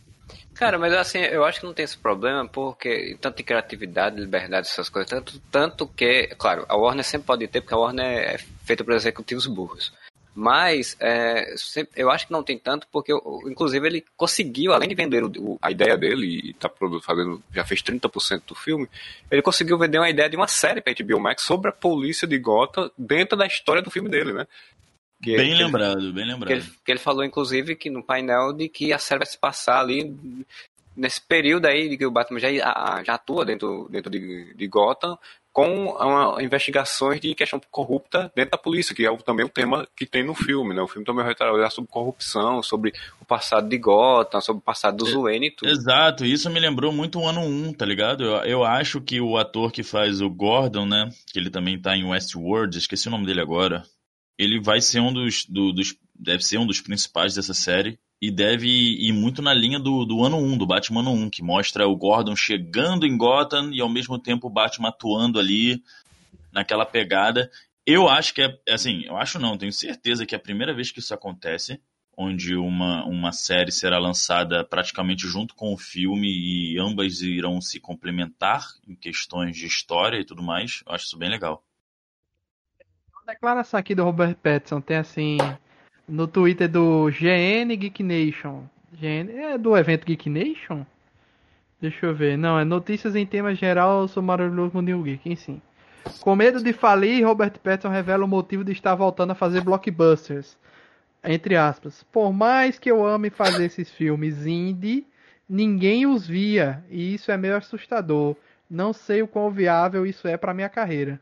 Cara, mas assim, eu acho que não tem esse problema porque tanto em criatividade, liberdade, essas coisas, tanto, tanto que, claro, a Warner sempre pode ter, porque a Warner é feita por executivos burros. Mas é, eu acho que não tem tanto, porque inclusive ele conseguiu, além de vender o, a ideia dele, e tá fazendo, já fez 30% do filme, ele conseguiu vender uma ideia de uma série para HBO Max sobre a polícia de Gotham dentro da história do filme dele, né? Que, bem lembrado, ele, bem lembrado. Que ele, que ele, falou, inclusive, que no painel de que a série vai se passar ali nesse período aí de que o Batman já, já atua dentro, dentro de, de Gotham, com uma, investigações de questão corrupta dentro da polícia, que é também o tema que tem no filme, né? O filme também vai trabalhar sobre corrupção, sobre o passado de Gotham, sobre o passado do Zuene e tudo. Exato, isso me lembrou muito o ano 1, tá ligado? Eu, eu acho que o ator que faz o Gordon, né? Que ele também tá em Westworld, esqueci o nome dele agora. Ele vai ser um dos, do, dos deve ser um dos principais dessa série e deve ir muito na linha do, do ano 1, do Batman ano 1, que mostra o Gordon chegando em Gotham e ao mesmo tempo o Batman atuando ali naquela pegada. Eu acho que é, assim, eu acho não, tenho certeza que é a primeira vez que isso acontece, onde uma, uma série será lançada praticamente junto com o filme e ambas irão se complementar em questões de história e tudo mais. Eu acho isso bem legal. Declaração aqui do Robert Pattinson tem assim no Twitter do GN Geek Nation. GN, é do evento Geek Nation? Deixa eu ver. Não, é notícias em tema geral sobre Mario New Geek, sim. Com medo de falir, Robert Pattinson revela o motivo de estar voltando a fazer blockbusters. Entre aspas. Por mais que eu ame fazer esses filmes indie, ninguém os via. E isso é meio assustador. Não sei o quão viável isso é para minha carreira.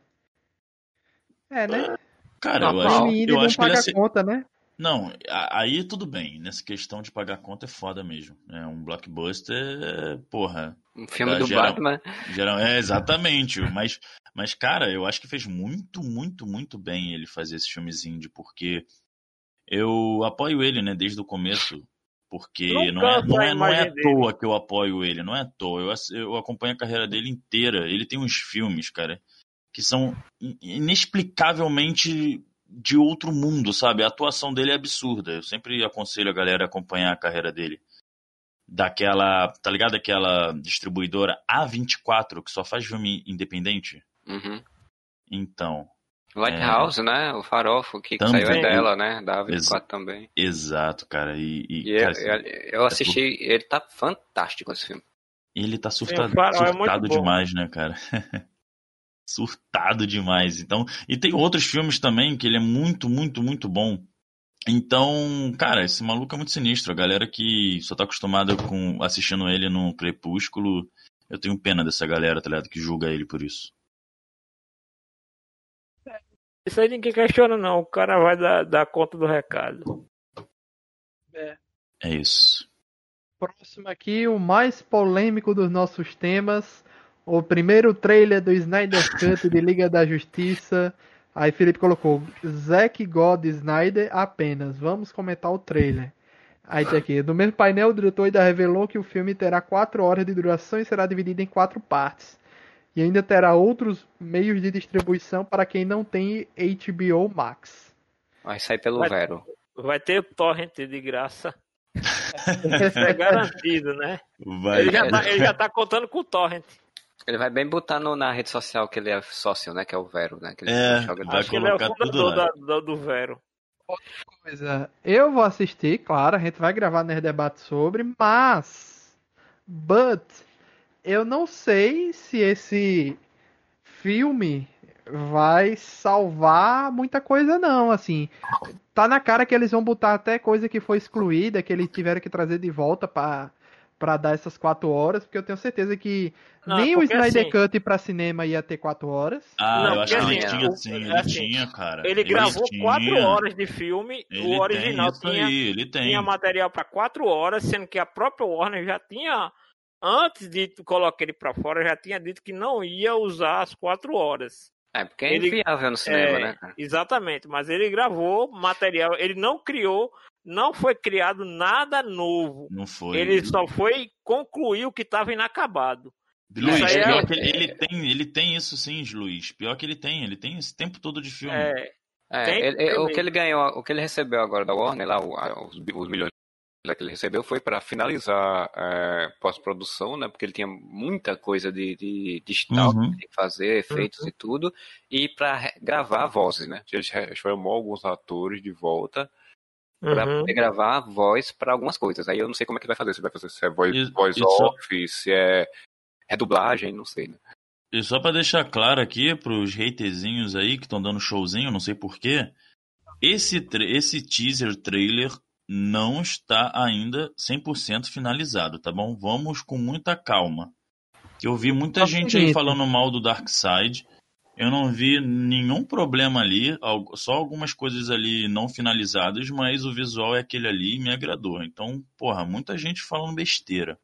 É, né? Cara, eu acho, eu acho que ele conta, né? Não, aí tudo bem. Nessa questão de pagar conta é foda mesmo. É um blockbuster, porra. Um filme do geral, Batman. Geral, é, exatamente. mas, mas, cara, eu acho que fez muito, muito, muito bem ele fazer esse filmes indie, porque eu apoio ele, né, desde o começo. Porque não é, não é, não é à toa que eu apoio ele, não é à toa. Eu, eu acompanho a carreira dele inteira. Ele tem uns filmes, cara, que são inexplicavelmente de outro mundo, sabe? A atuação dele é absurda. Eu sempre aconselho a galera a acompanhar a carreira dele. Daquela, tá ligado? Aquela distribuidora A24 que só faz filme independente. Uhum. Então. Lighthouse, é... né? O Farofo que, que saiu é dela, né? Da A24 Ex também. Exato, cara. E, e, e cara, eu, eu, assisti, é ele tá fantástico esse filme. Ele tá surtado, Sim, é surtado é demais, né, cara? surtado demais. Então, e tem outros filmes também que ele é muito, muito, muito bom. Então, cara, esse maluco é muito sinistro. A galera que só tá acostumada com assistindo ele no Crepúsculo, eu tenho pena dessa galera, tá ligado? Que julga ele por isso. Isso aí ninguém questiona, não. O cara vai dar, dar conta do recado. É. É isso. Próximo aqui, o mais polêmico dos nossos temas o primeiro trailer do Snyder Cut de Liga da Justiça. Aí Felipe colocou Zack God Snyder apenas. Vamos comentar o trailer. Aí tem aqui. No mesmo painel, o diretor ainda revelou que o filme terá 4 horas de duração e será dividido em quatro partes. E ainda terá outros meios de distribuição para quem não tem HBO Max. Vai sair pelo vai, Vero. Vai ter torrent de graça. é garantido, né? Vai, ele, já tá, ele já tá contando com o torrent. Ele vai bem botar no, na rede social que ele é sócio, né? Que é o Vero, né? Que ele é, joga vai Acho que ele é o fundador da, do, do Vero. Outra coisa, eu vou assistir, claro, a gente vai gravar nesse debate sobre, mas. But. Eu não sei se esse filme vai salvar muita coisa, não. Assim, tá na cara que eles vão botar até coisa que foi excluída, que eles tiveram que trazer de volta para para dar essas quatro horas, porque eu tenho certeza que não, nem o Snyder assim, Cut para cinema ia ter quatro horas. Ah, não, eu acho que ele assim, tinha sim, ele assim, tinha, cara. Ele, ele gravou tinha. quatro horas de filme, ele o original tinha, aí, ele tem. tinha material para quatro horas, sendo que a própria Warner já tinha, antes de colocar ele para fora, já tinha dito que não ia usar as quatro horas. É, porque é ele, inviável no cinema, é, né? Exatamente, mas ele gravou material, ele não criou não foi criado nada novo. Não foi. Ele só foi concluir o que estava inacabado. Luiz, é... pior que ele, ele, tem, ele tem isso sim, Luiz. Pior que ele tem, ele tem esse tempo todo de filme. É, é ele, o que ele ganhou, o que ele recebeu agora da Warner, lá, os, os milhões que ele recebeu foi para finalizar é, pós-produção, né? Porque ele tinha muita coisa de, de digital uhum. que fazer, efeitos uhum. e tudo, e para gravar vozes, né? Ele chamou alguns atores de volta para uhum. poder gravar voz para algumas coisas. Aí eu não sei como é que vai fazer. Se vai fazer se é voice, voice off, se é redublagem, não sei. Né? E só para deixar claro aqui pros haterzinhos aí que estão dando showzinho, não sei porquê, esse, esse teaser trailer não está ainda 100% finalizado, tá bom? Vamos com muita calma. Eu vi muita gente aí falando mal do Dark Side. Eu não vi nenhum problema ali, só algumas coisas ali não finalizadas, mas o visual é aquele ali e me agradou. Então, porra, muita gente falando besteira.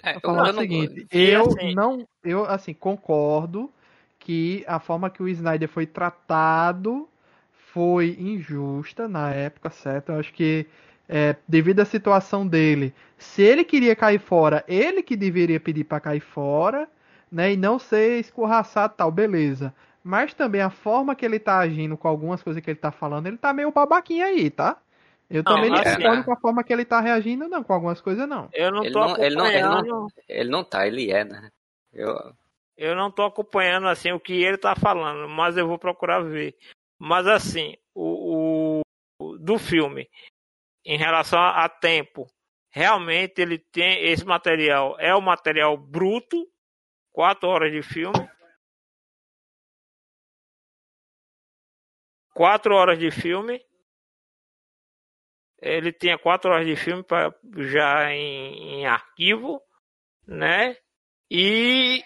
É, eu falar o seguinte, eu assim... não, eu assim concordo que a forma que o Snyder foi tratado foi injusta na época, certo? Eu acho que é, devido à situação dele, se ele queria cair fora, ele que deveria pedir para cair fora né? E não ser escorraçado tal, beleza. Mas também a forma que ele tá agindo com algumas coisas que ele tá falando, ele tá meio babaquinha aí, tá? Eu não, também não assim, concordo com a forma que ele tá reagindo, não, com algumas coisas não. Eu não ele tô não, ele não, ele não, ele não tá, ele é, né? Eu... eu não tô acompanhando assim o que ele tá falando, mas eu vou procurar ver. Mas assim, o, o do filme, em relação a, a tempo, realmente ele tem esse material, é o material bruto quatro horas de filme. quatro horas de filme. Ele tinha quatro horas de filme pra, já em, em arquivo, né? E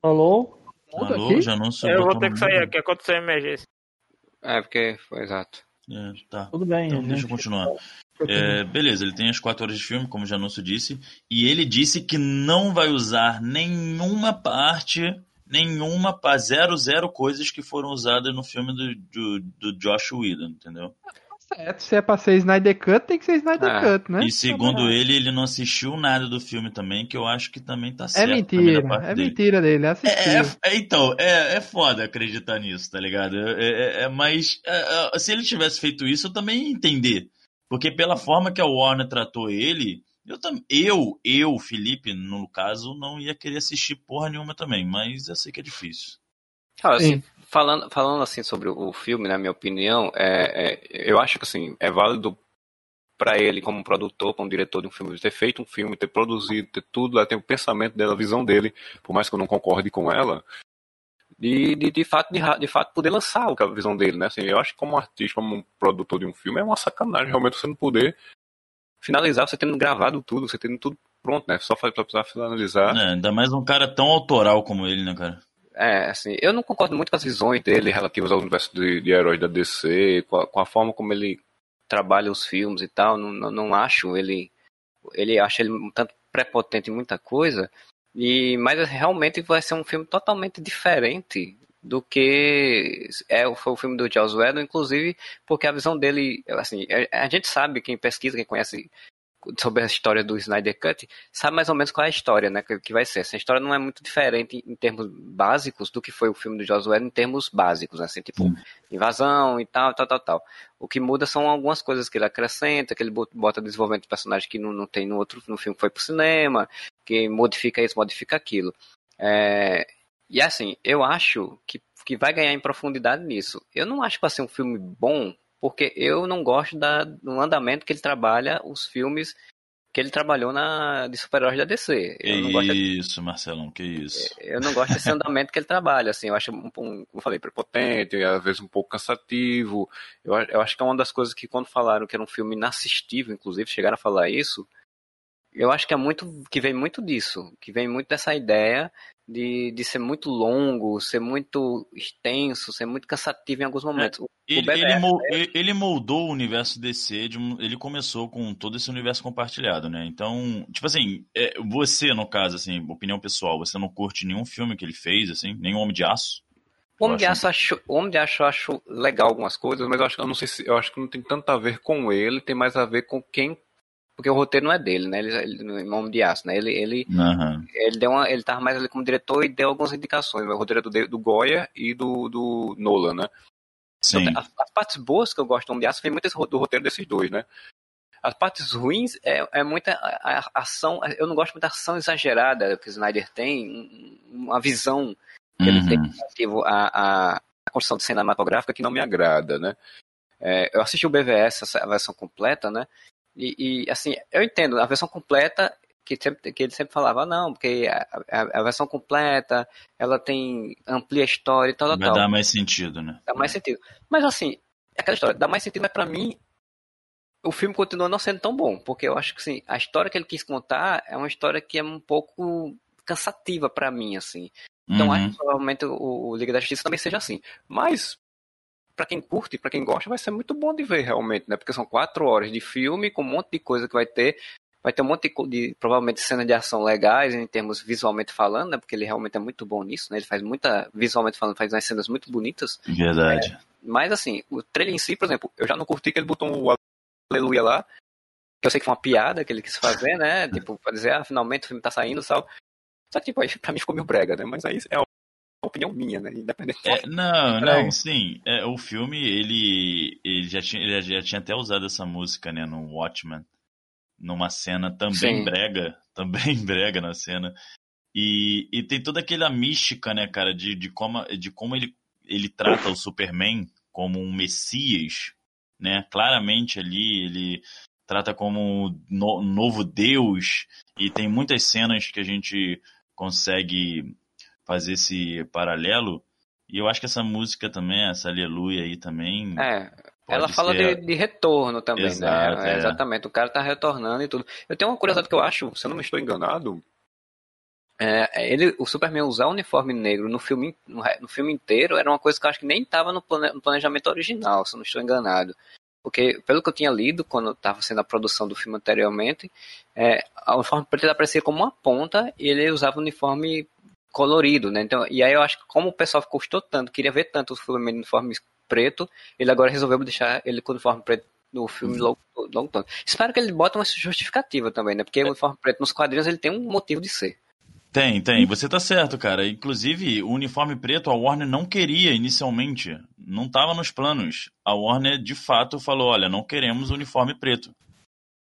Alô? Alô, aqui? já não Eu vou ter que sair aqui, aconteceu emergência. É, porque foi exato. É, tá. Tudo bem. Então, deixa eu continuar. É, beleza, ele tem as quatro horas de filme, como o Janúncio disse, e ele disse que não vai usar nenhuma parte, nenhuma, zero, zero coisas que foram usadas no filme do, do, do Josh Whedon, entendeu? Certo. Se é pra ser Snyder Cut, tem que ser Snyder é. Cut, né? E segundo ele, ele não assistiu nada do filme também, que eu acho que também tá é certo. É mentira, é dele. mentira dele, é, é, é, então, é, é foda acreditar nisso, tá ligado? É, é mas se ele tivesse feito isso, eu também ia entender. Porque pela forma que a Warner tratou ele, eu, eu, eu, Felipe, no caso, não ia querer assistir porra nenhuma também, mas eu sei que é difícil. Cara, assim, falando, falando assim sobre o filme, na minha opinião, é, é, eu acho que assim, é válido para ele, como produtor, como diretor de um filme, ter feito um filme, ter produzido, ter tudo, ter o pensamento dela, a visão dele, por mais que eu não concorde com ela, de, de, de, fato, de, de fato poder lançar a visão dele, né? Assim, eu acho que como artista, como produtor de um filme, é uma sacanagem realmente você não poder finalizar, você tendo gravado tudo, você tendo tudo pronto, né? Só para precisar finalizar. É, ainda mais um cara tão autoral como ele, né, cara? É, assim, eu não concordo muito com as visões dele relativas ao universo de, de heróis da DC, com a, com a, forma como ele trabalha os filmes e tal. Não, não, não acho ele. Ele acha ele um tanto prepotente em muita coisa. E, mas realmente vai ser um filme totalmente diferente do que é, foi o filme do Charles Whedon, inclusive porque a visão dele, assim, a, a gente sabe, quem pesquisa, quem conhece sobre a história do Snyder Cut, sabe mais ou menos qual é a história, né, que, vai ser. Essa história não é muito diferente em, termos básicos do que foi o filme do Whedon em termos básicos, né, assim, tipo, hum. invasão e tal, tal, tal, tal. O que muda são algumas coisas que ele acrescenta, que ele bota desenvolvimento de personagem que não, não tem no outro, no filme que foi pro cinema, que modifica isso, modifica aquilo. É, e assim, eu acho que, que vai ganhar em profundidade nisso. Eu não acho que vai ser um filme bom porque eu não gosto da, do andamento que ele trabalha os filmes que ele trabalhou na de super-heróis da DC. Isso, de... Marcelão, que isso. Eu não gosto desse andamento que ele trabalha, assim, eu acho, um, um, como eu falei, prepotente, às vezes um pouco cansativo. Eu, eu acho que é uma das coisas que quando falaram que era um filme inassistível, inclusive, chegaram a falar isso, eu acho que é muito, que vem muito disso, que vem muito dessa ideia de, de ser muito longo, ser muito extenso, ser muito cansativo em alguns momentos. É, ele, BBF, ele, moldou, é... ele, moldou o universo DC, de um, ele começou com todo esse universo compartilhado, né? Então, tipo assim, é, você, no caso, assim, opinião pessoal, você não curte nenhum filme que ele fez, assim, nenhum Homem de Aço? O Homem de Aço, acho, o Homem de Aço eu acho legal algumas coisas, mas eu acho que eu não sei se eu acho que não tem tanto a ver com ele, tem mais a ver com quem porque o roteiro não é dele, né? Ele, ele Homem de Aço, né? Ele, ele, uhum. ele deu uma, ele tava mais ali como diretor e deu algumas indicações. O roteiro é do, do Goya e do, do Nolan, né? Sim. Então, as, as, partes boas que eu gosto do Homem de Aço vem muito do roteiro desses dois, né? As partes ruins é, é muita ação. Eu não gosto muito da ação exagerada que o Snyder tem, uma visão que uhum. ele tem relativo a, a, a construção de cinematográfica que não me agrada, né? É, eu assisti o BVS, a versão completa, né? E, e, assim, eu entendo, a versão completa, que, sempre, que ele sempre falava, não, porque a, a, a, versão completa, ela tem, amplia a história e tal, Vai tal. dar mais sentido, né? Dá mais sentido. Mas assim, aquela história, dá mais sentido, mas pra mim, o filme continua não sendo tão bom, porque eu acho que assim, a história que ele quis contar é uma história que é um pouco cansativa para mim, assim. Então uhum. acho que provavelmente o, o Liga da Justiça também seja assim. Mas para quem curte, para quem gosta, vai ser muito bom de ver realmente, né? Porque são quatro horas de filme com um monte de coisa que vai ter. Vai ter um monte de, de provavelmente cenas de ação legais em termos visualmente falando, né? Porque ele realmente é muito bom nisso, né? Ele faz muita, visualmente falando, faz umas cenas muito bonitas. Verdade. É, mas assim, o trailer em si, por exemplo, eu já não curti que ele botou o aleluia lá, que eu sei que foi uma piada que ele quis fazer, né? Tipo, pra dizer, ah, finalmente o filme tá saindo e tal. Só que, tipo, aí pra mim ficou meio brega, né? Mas aí é opinião minha, né? Independente. É, não, não, sim. É, o filme, ele, ele, já tinha, ele já tinha até usado essa música, né, no Watchmen. Numa cena também sim. brega, também brega na cena. E, e tem toda aquela mística, né, cara, de, de, como, de como ele, ele trata o Superman como um messias, né? Claramente ali ele trata como no, novo Deus, e tem muitas cenas que a gente consegue fazer esse paralelo. E eu acho que essa música também, essa aleluia aí também. É, ela fala de, de, retorno também, né? Exato, né? É. Exatamente, o cara tá retornando e tudo. Eu tenho uma curiosidade que eu acho, se eu não me estou enganado, é, ele, o Superman usar o uniforme negro no filme, no, no, filme inteiro era uma coisa que eu acho que nem estava no, plane, no, planejamento original, se eu não estou enganado. Porque, pelo que eu tinha lido quando estava sendo a produção do filme anteriormente, é, o uniforme preto aparecia como uma ponta e ele usava o uniforme colorido, né? Então, e aí eu acho que como o pessoal gostou tanto, queria ver tanto o Superman no uniforme preto, ele agora resolveu deixar ele com o uniforme preto no filme uhum. logo, logo todo. Espero que ele bote uma justificativa também, né? Porque o uniforme preto nos quadrinhos ele tem um motivo de ser. Tem, tem. Você tá certo, cara. Inclusive, o uniforme preto a Warner não queria inicialmente. Não estava nos planos. A Warner, de fato, falou: olha, não queremos uniforme preto.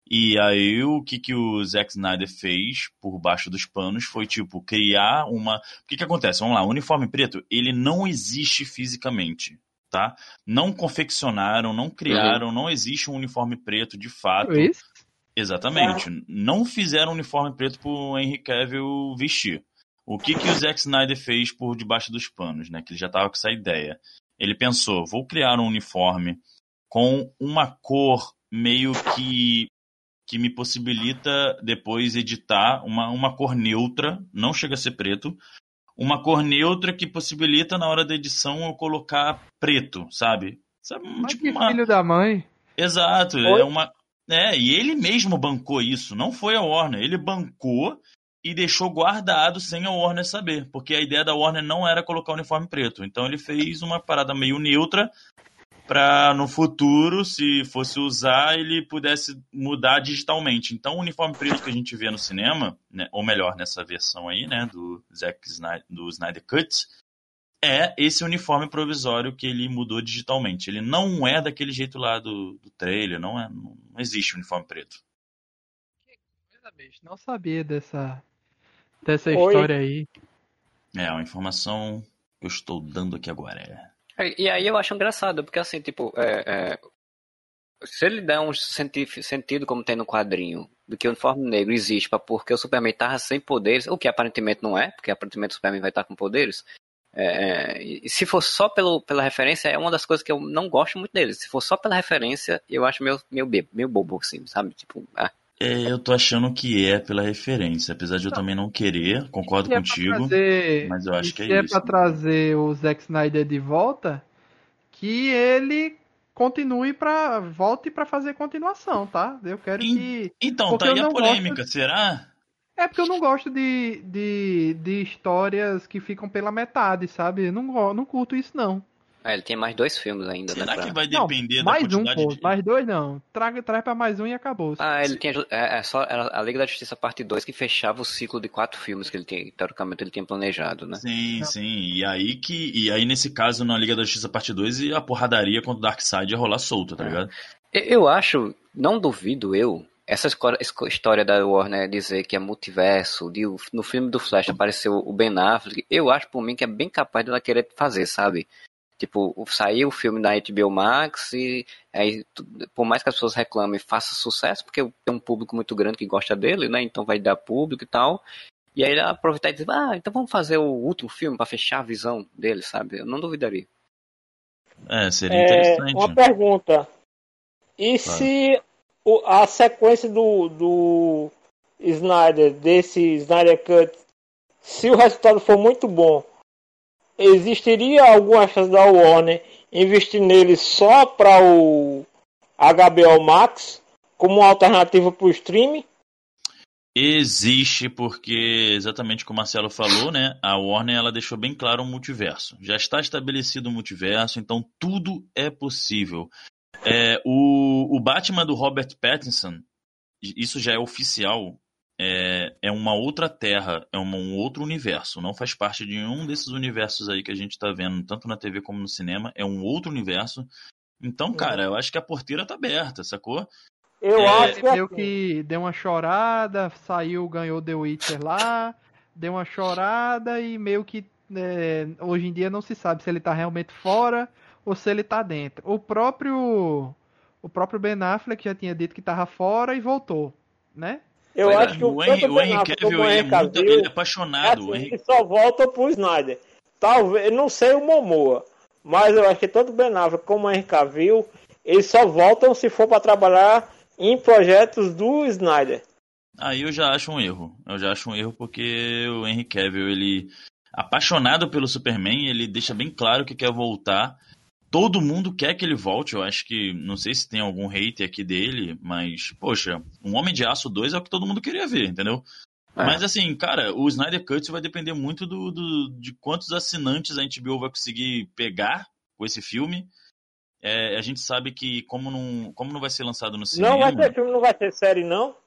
E aí, o que, que o Zack Snyder fez por baixo dos panos foi, tipo, criar uma. O que, que acontece? Vamos lá, o uniforme preto, ele não existe fisicamente. Tá? Não confeccionaram, não criaram, uhum. não existe um uniforme preto de fato. Isso? Exatamente. É. Não fizeram uniforme preto pro Henry Cavill vestir. O que, que o Zack Snyder fez por debaixo dos panos, né? Que ele já tava com essa ideia. Ele pensou, vou criar um uniforme com uma cor meio que que me possibilita depois editar uma, uma cor neutra, não chega a ser preto, uma cor neutra que possibilita na hora da edição eu colocar preto, sabe? sabe Mas tipo que uma... filho da mãe. Exato, Oi? é uma é, e ele mesmo bancou isso, não foi a Warner. Ele bancou e deixou guardado sem a Warner saber, porque a ideia da Warner não era colocar o uniforme preto. Então ele fez uma parada meio neutra para no futuro, se fosse usar, ele pudesse mudar digitalmente. Então o uniforme preto que a gente vê no cinema, né, ou melhor, nessa versão aí, né, do Zack Snyder, do Snyder Cut, é esse uniforme provisório que ele mudou digitalmente. Ele não é daquele jeito lá do, do trailer, não, é, não, não existe uniforme preto. Não sabia dessa, dessa história aí. É, uma informação que eu estou dando aqui agora. É, e aí eu acho engraçado, porque assim, tipo, é, é, se ele der um senti sentido como tem no quadrinho, do que o uniforme negro existe para porque o Superman estava sem poderes, o que aparentemente não é, porque aparentemente o Superman vai estar com poderes, é, e se for só pelo, pela referência, é uma das coisas que eu não gosto muito dele. Se for só pela referência, eu acho meio, meio, meio bobo, assim, sabe? Tipo, ah. É, eu tô achando que é pela referência, apesar de eu também não querer, concordo é contigo, trazer, mas eu acho que é, é isso. Se é pra trazer o Zack Snyder de volta, que ele continue para volte para fazer continuação, tá? Eu quero e, que Então, tá aí a polêmica, gosto... será? É porque eu não gosto de, de, de histórias que ficam pela metade, sabe? Eu não, não curto isso, não. É, ele tem mais dois filmes ainda, Será né? Será que vai depender não, da mais quantidade um, pô, de... Mais dois não. Traga, traz pra mais um e acabou. Ah, ele tinha... É, é só a Liga da Justiça parte 2 que fechava o ciclo de quatro filmes que ele tinha, teoricamente, ele tinha planejado, né? Sim, não. sim. E aí que... E aí, nesse caso, na Liga da Justiça parte 2, a porradaria contra o Darkseid ia rolar solta, tá é. ligado? Eu acho, não duvido eu, essa história da Warner dizer que é multiverso, de, no filme do Flash apareceu o Ben Affleck, eu acho por mim que é bem capaz dela querer fazer, sabe? Tipo, saiu o filme da HBO Max e aí, por mais que as pessoas reclamem, faça sucesso, porque tem um público muito grande que gosta dele, né? Então vai dar público e tal. E aí ele aproveitar e dizer, ah, então vamos fazer o último filme para fechar a visão dele, sabe? Eu não duvidaria. É, seria interessante. É, uma pergunta. E se a sequência do, do Snyder, desse Snyder Cut, se o resultado for muito bom, existiria alguma chance da Warner investir nele só para o HBO Max como uma alternativa para o streaming? Existe, porque exatamente como o Marcelo falou, né? A Warner ela deixou bem claro o multiverso. Já está estabelecido o multiverso, então tudo é possível. É, o, o Batman do Robert Pattinson, isso já é oficial, é, é uma outra terra, é uma, um outro universo. Não faz parte de nenhum desses universos aí que a gente está vendo, tanto na TV como no cinema. É um outro universo. Então, cara, eu acho que a porteira tá aberta, sacou? Eu é, acho que... Meio que deu uma chorada, saiu, ganhou The Witcher lá, deu uma chorada e meio que é, hoje em dia não se sabe se ele tá realmente fora ou se ele tá dentro. O próprio o próprio Ben Affleck já tinha dito que estava fora e voltou, né? Eu acho que o, o Henry, o Henry Cavill, ele, é muito, ele é apaixonado. É assim, Henry... só volta pro Snyder. Talvez, não sei o Momoa, mas eu acho que tanto o Ben Affleck como o Henry Cavill, eles só voltam se for para trabalhar em projetos do Snyder. Aí eu já acho um erro. Eu já acho um erro porque o Henry Cavill, ele apaixonado pelo Superman, ele deixa bem claro que quer voltar. Todo mundo quer que ele volte. Eu acho que, não sei se tem algum hater aqui dele, mas, poxa, um Homem de Aço 2 é o que todo mundo queria ver, entendeu? É. Mas assim, cara, o Snyder Cut vai depender muito do, do, de quantos assinantes a HBO vai conseguir pegar com esse filme. É, a gente sabe que como não, como não vai ser lançado no cinema... Não vai ter filme, não vai ter série, não?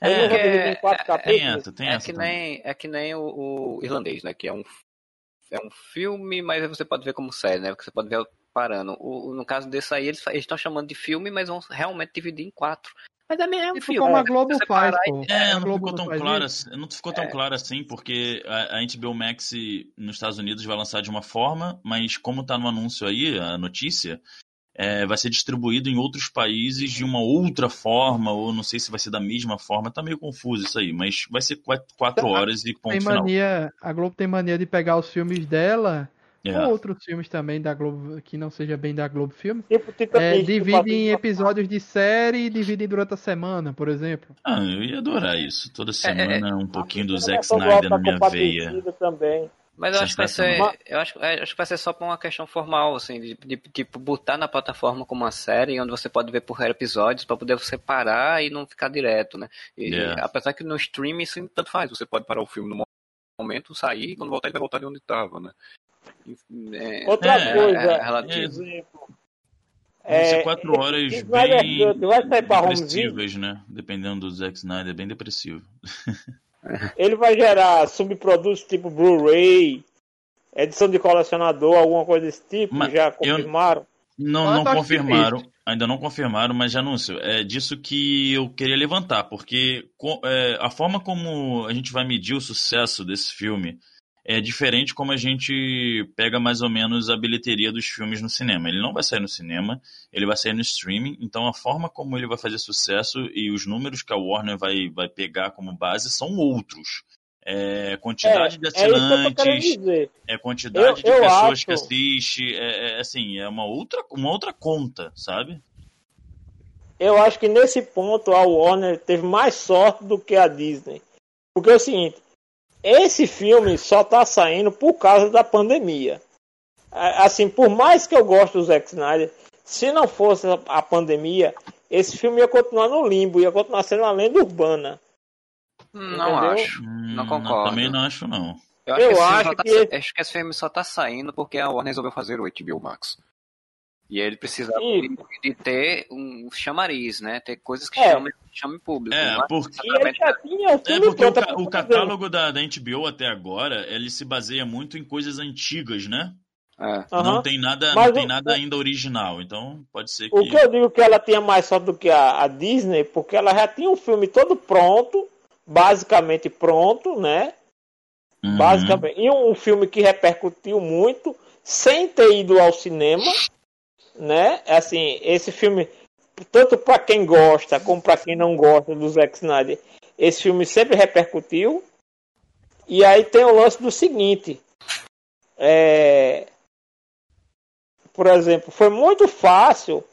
É, é, é, tem essa, tem é essa que nem É que nem o, o, irlandês, né? Que é um, é um filme, mas você pode ver como série, né? Porque você pode ver parando. O, no caso desse aí, eles estão chamando de filme, mas vão realmente dividir em quatro. Mas é mesmo tipo filme. Como a Globo faz, pô. É, não ficou tão claro, assim, não ficou tão é. claro assim, porque a, a HBO Max nos Estados Unidos vai lançar de uma forma, mas como tá no anúncio aí, a notícia, é, vai ser distribuído em outros países de uma outra forma, ou não sei se vai ser da mesma forma, tá meio confuso isso aí, mas vai ser quatro, quatro horas e ponto tem mania, final. A Globo tem mania de pegar os filmes dela, é. ou outros filmes também da Globo, que não seja bem da Globo Filme, tipo, tipo, é, divide em episódios de série e divide durante a semana, por exemplo. Ah, eu ia adorar isso, toda semana é, é. um pouquinho do Zack Snyder na minha veia. Também. Mas eu acho que vai ser. Eu acho, é, acho que vai ser só por uma questão formal, assim, de, de, tipo, botar na plataforma como uma série, onde você pode ver por episódios, para poder você parar e não ficar direto, né? E, yeah. Apesar que no streaming isso tanto faz, você pode parar o filme no momento, sair, e quando voltar ele vai voltar de onde estava, né? É, Outra é, coisa, é, relativo. É, quatro horas bem depressivas, né? Dependendo do Zack Snyder, bem depressivo. Ele vai gerar subprodutos tipo Blu-ray, edição de colecionador, alguma coisa desse tipo? Mas já confirmaram? Eu... Não, não confirmaram, ainda não confirmaram, mas já anúncio. É disso que eu queria levantar, porque é, a forma como a gente vai medir o sucesso desse filme é diferente como a gente pega mais ou menos a bilheteria dos filmes no cinema. Ele não vai sair no cinema, ele vai sair no streaming, então a forma como ele vai fazer sucesso e os números que a Warner vai, vai pegar como base são outros. É quantidade é, de é assinantes, é, é quantidade eu, de pessoas acho... que assiste, é, é, assim, é uma outra, uma outra conta, sabe? Eu acho que nesse ponto a Warner teve mais sorte do que a Disney. Porque é o seguinte, esse filme só tá saindo por causa da pandemia. Assim, por mais que eu goste do Zack Snyder, se não fosse a pandemia, esse filme ia continuar no limbo, ia continuar sendo uma lenda urbana. Não Entendeu? acho, não hum, concordo. também não acho, não. Eu acho, eu que, acho, tá, que... acho que esse filme só tá saindo porque a Warner resolveu fazer o HBO Max. E ele precisa de, de, ter um chamariz, né? Ter coisas que é. chamem, chamem público. É, porque, ele já tinha é porque o, ca o catálogo da, da HBO até agora, ele se baseia muito em coisas antigas, né? É. Não uhum. tem nada, não tem nada ainda original, então pode ser que... O que eu digo que ela tinha mais sorte do que a, a Disney, porque ela já tinha um filme todo pronto, basicamente pronto, né? Uhum. Basicamente. E um filme que repercutiu muito, sem ter ido ao cinema né? É assim, esse filme, tanto para quem gosta como para quem não gosta do Zack Snyder, esse filme sempre repercutiu. E aí tem o lance do seguinte, é... por exemplo, foi muito fácil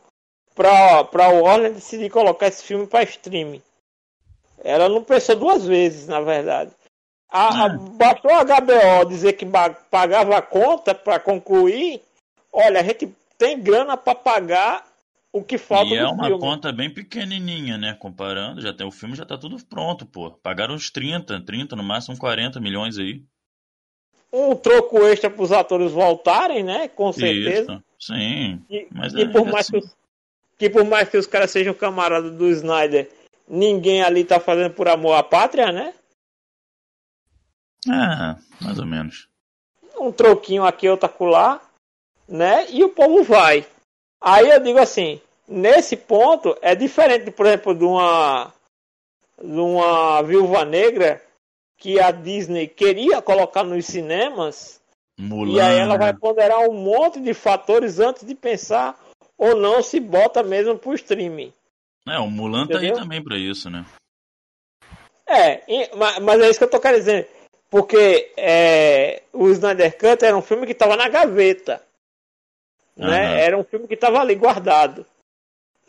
para para Warner decidir colocar esse filme para streaming. Ela não pensou duas vezes, na verdade. A, a, bastou a HBO dizer que pagava a conta para concluir. Olha, a gente tem grana para pagar o que falta e é uma filme. conta bem pequenininha, né? Comparando, já tem o filme já tá tudo pronto, pô. Pagaram uns 30, 30, no máximo 40 milhões aí. Um troco extra para os atores voltarem, né? Com certeza. Isso. Sim. E, mas e é, por mais assim. que, os, que por mais que os caras sejam camaradas do Snyder, ninguém ali tá fazendo por amor à pátria, né? Ah, mais ou menos. Um troquinho aqui, outro acolá né? E o povo vai. Aí eu digo assim, nesse ponto é diferente, por exemplo, de uma de uma Viúva Negra que a Disney queria colocar nos cinemas. Mulan. E aí ela vai ponderar um monte de fatores antes de pensar ou não se bota mesmo pro streaming. É, o Mulan Entendeu? tá aí também para isso, né? É, mas é isso que eu tô querendo dizer. Porque é, o Snyder Cut era um filme que tava na gaveta. Uhum. Né? Era um filme que tava ali guardado.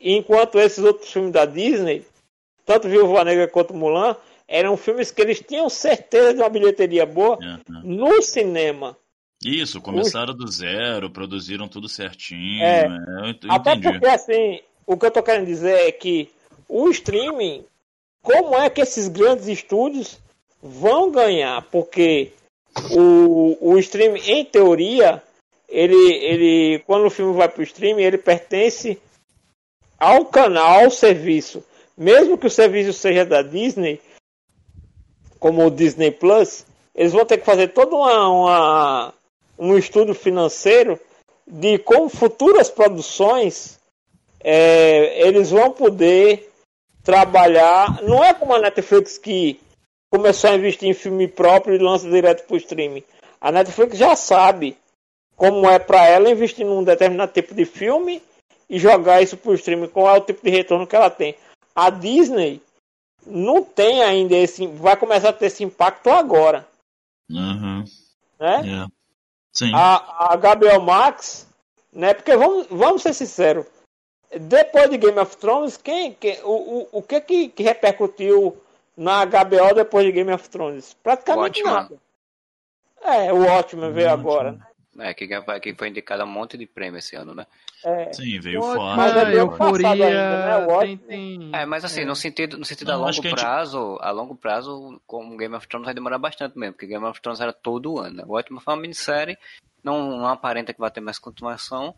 Enquanto esses outros filmes da Disney, tanto Viúva Negra quanto Mulan, eram filmes que eles tinham certeza de uma bilheteria boa uhum. no cinema. Isso, começaram do zero, produziram tudo certinho. É, é eu, até porque, assim, o que eu tô querendo dizer é que o streaming, como é que esses grandes estúdios vão ganhar? Porque o, o streaming, em teoria, ele, ele, quando o filme vai para o streaming, ele pertence ao canal, ao serviço. Mesmo que o serviço seja da Disney, como o Disney Plus, eles vão ter que fazer toda uma, uma um estudo financeiro de como futuras produções é, eles vão poder trabalhar. Não é como a Netflix que começou a investir em filme próprio e lança direto para o streaming. A Netflix já sabe como é para ela investir num determinado tipo de filme e jogar isso para o streaming, qual é o tipo de retorno que ela tem. A Disney não tem ainda esse. Vai começar a ter esse impacto agora. Uhum. Né? Yeah. Sim. A, a HBO Max, né? Porque vamos, vamos ser sinceros. Depois de Game of Thrones, quem, quem o, o, o que, que que repercutiu na HBO depois de Game of Thrones? Praticamente nada. É, o ótimo veio agora. Né? É, que, que foi indicado a um monte de prêmio esse ano, né? É, Sim, veio fora. Mas é euforia. Ainda, né? tem, tem... É, mas assim, é. no sentido, no sentido Não, a longo prazo, a, gente... a, longo prazo, como Game of Thrones vai demorar bastante mesmo, porque Game of Thrones era todo ano. Né? O ótimo foi uma minissérie, não, não aparenta que vai ter mais continuação.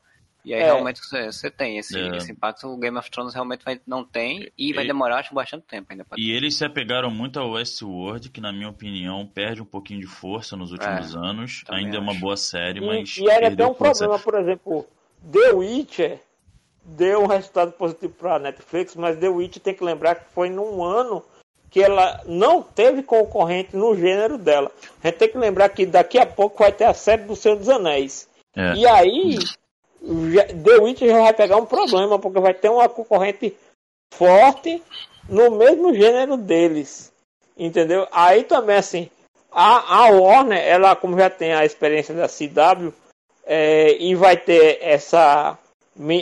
E aí é. realmente você, você tem esse, é. esse, impacto, o Game of Thrones realmente vai, não tem e vai demorar acho, bastante tempo ainda. E eles se apegaram muito ao Westworld, que na minha opinião perde um pouquinho de força nos últimos é, anos. Ainda acho. é uma boa série, e, mas. E era até um problema, por exemplo, The Witcher deu um resultado positivo para a Netflix, mas The Witcher tem que lembrar que foi num ano que ela não teve concorrente no gênero dela. A gente tem que lembrar que daqui a pouco vai ter a série do Senhor dos Anéis. É. E aí The Witcher já vai pegar um problema, porque vai ter uma concorrente forte no mesmo gênero deles. Entendeu? Aí também, assim, a, a Warner, ela, como já tem a experiência da CW, é, e vai ter essa,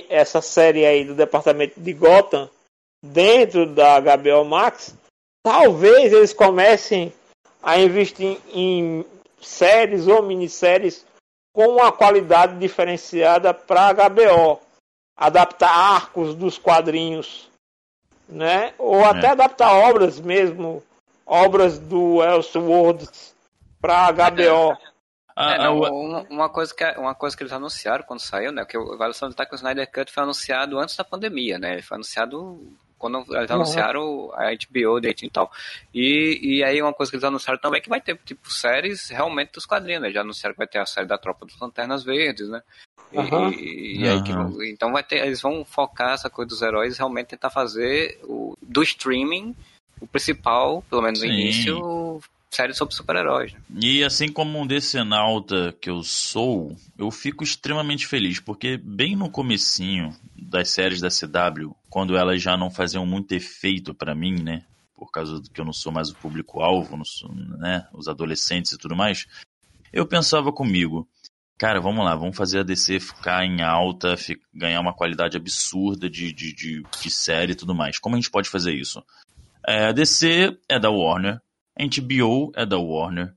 essa série aí do departamento de Gotham dentro da HBO Max, talvez eles comecem a investir em séries ou minisséries com uma qualidade diferenciada para HBO, adaptar arcos dos quadrinhos, né? Ou é. até adaptar obras mesmo, obras do Elseworlds para HBO. É, não, uma, uma, coisa que, uma coisa que eles anunciaram quando saiu, né? Que o Vale Sanitar com o Snyder Cut foi anunciado antes da pandemia, né? Ele foi anunciado quando eles anunciaram a HBO e tal. E, e aí uma coisa que eles anunciaram também é que vai ter, tipo, séries realmente dos quadrinhos, né? Já anunciaram que vai ter a série da Tropa dos Lanternas Verdes, né? E, uhum. e, e aí que, então vai ter, eles vão focar essa coisa dos heróis realmente tentar fazer o, do streaming o principal, pelo menos no Sim. início, série sobre super-heróis. Né? E assim como um decenalta que eu sou, eu fico extremamente feliz, porque bem no comecinho das séries da CW, quando elas já não faziam muito efeito para mim, né? Por causa do que eu não sou mais o público-alvo, né? Os adolescentes e tudo mais, eu pensava comigo, cara, vamos lá, vamos fazer a DC ficar em alta, ganhar uma qualidade absurda de, de, de, de série e tudo mais. Como a gente pode fazer isso? É, a DC é da Warner, HBO é da Warner.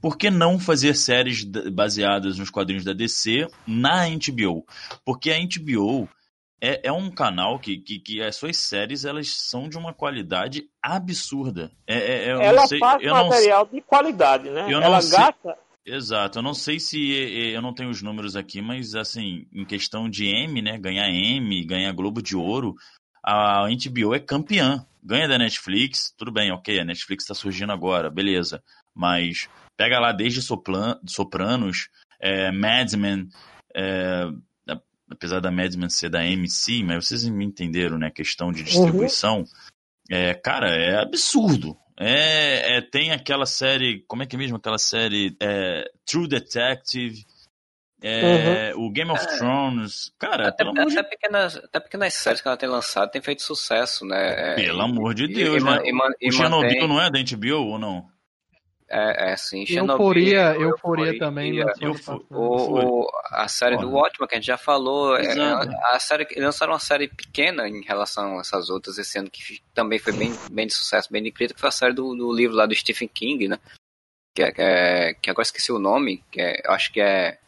Por que não fazer séries baseadas nos quadrinhos da DC na HBO? Porque a HBO é, é um canal que, que, que, as suas séries elas são de uma qualidade absurda. É, é, é Ela sei, faz material sei, de qualidade, né? Ela gasta. Exato, eu não sei se eu não tenho os números aqui, mas assim, em questão de M, né, ganhar M, ganhar Globo de Ouro, a HBO é campeã. Ganha da Netflix, tudo bem, ok, a Netflix está surgindo agora, beleza. Mas pega lá desde Soplan Sopranos, é, Mad Men, é, apesar da Mad Men ser da MC, mas vocês me entenderam, né? Questão de distribuição. Uhum. É, cara, é absurdo. É, é, tem aquela série, como é que é mesmo aquela série é, True Detective, É, uhum. O Game of é. Thrones. Cara, até, pelo até, de... pequenas, até pequenas séries que ela tem lançado tem feito sucesso, né? É, pelo amor de Deus, e, né? E, e, o Chernobyl mantém... não é da HBO ou não? É, é sim. Euforia, Euforia, Euforia também. Eu, o, o, a série Porra. do Watchmen, que a gente já falou, é, a série, eles lançaram uma série pequena em relação a essas outras esse ano, que também foi bem, bem de sucesso, bem de crítica, que foi a série do, do livro lá do Stephen King, né? Que, é, que, é, que agora esqueci o nome, que é, acho que é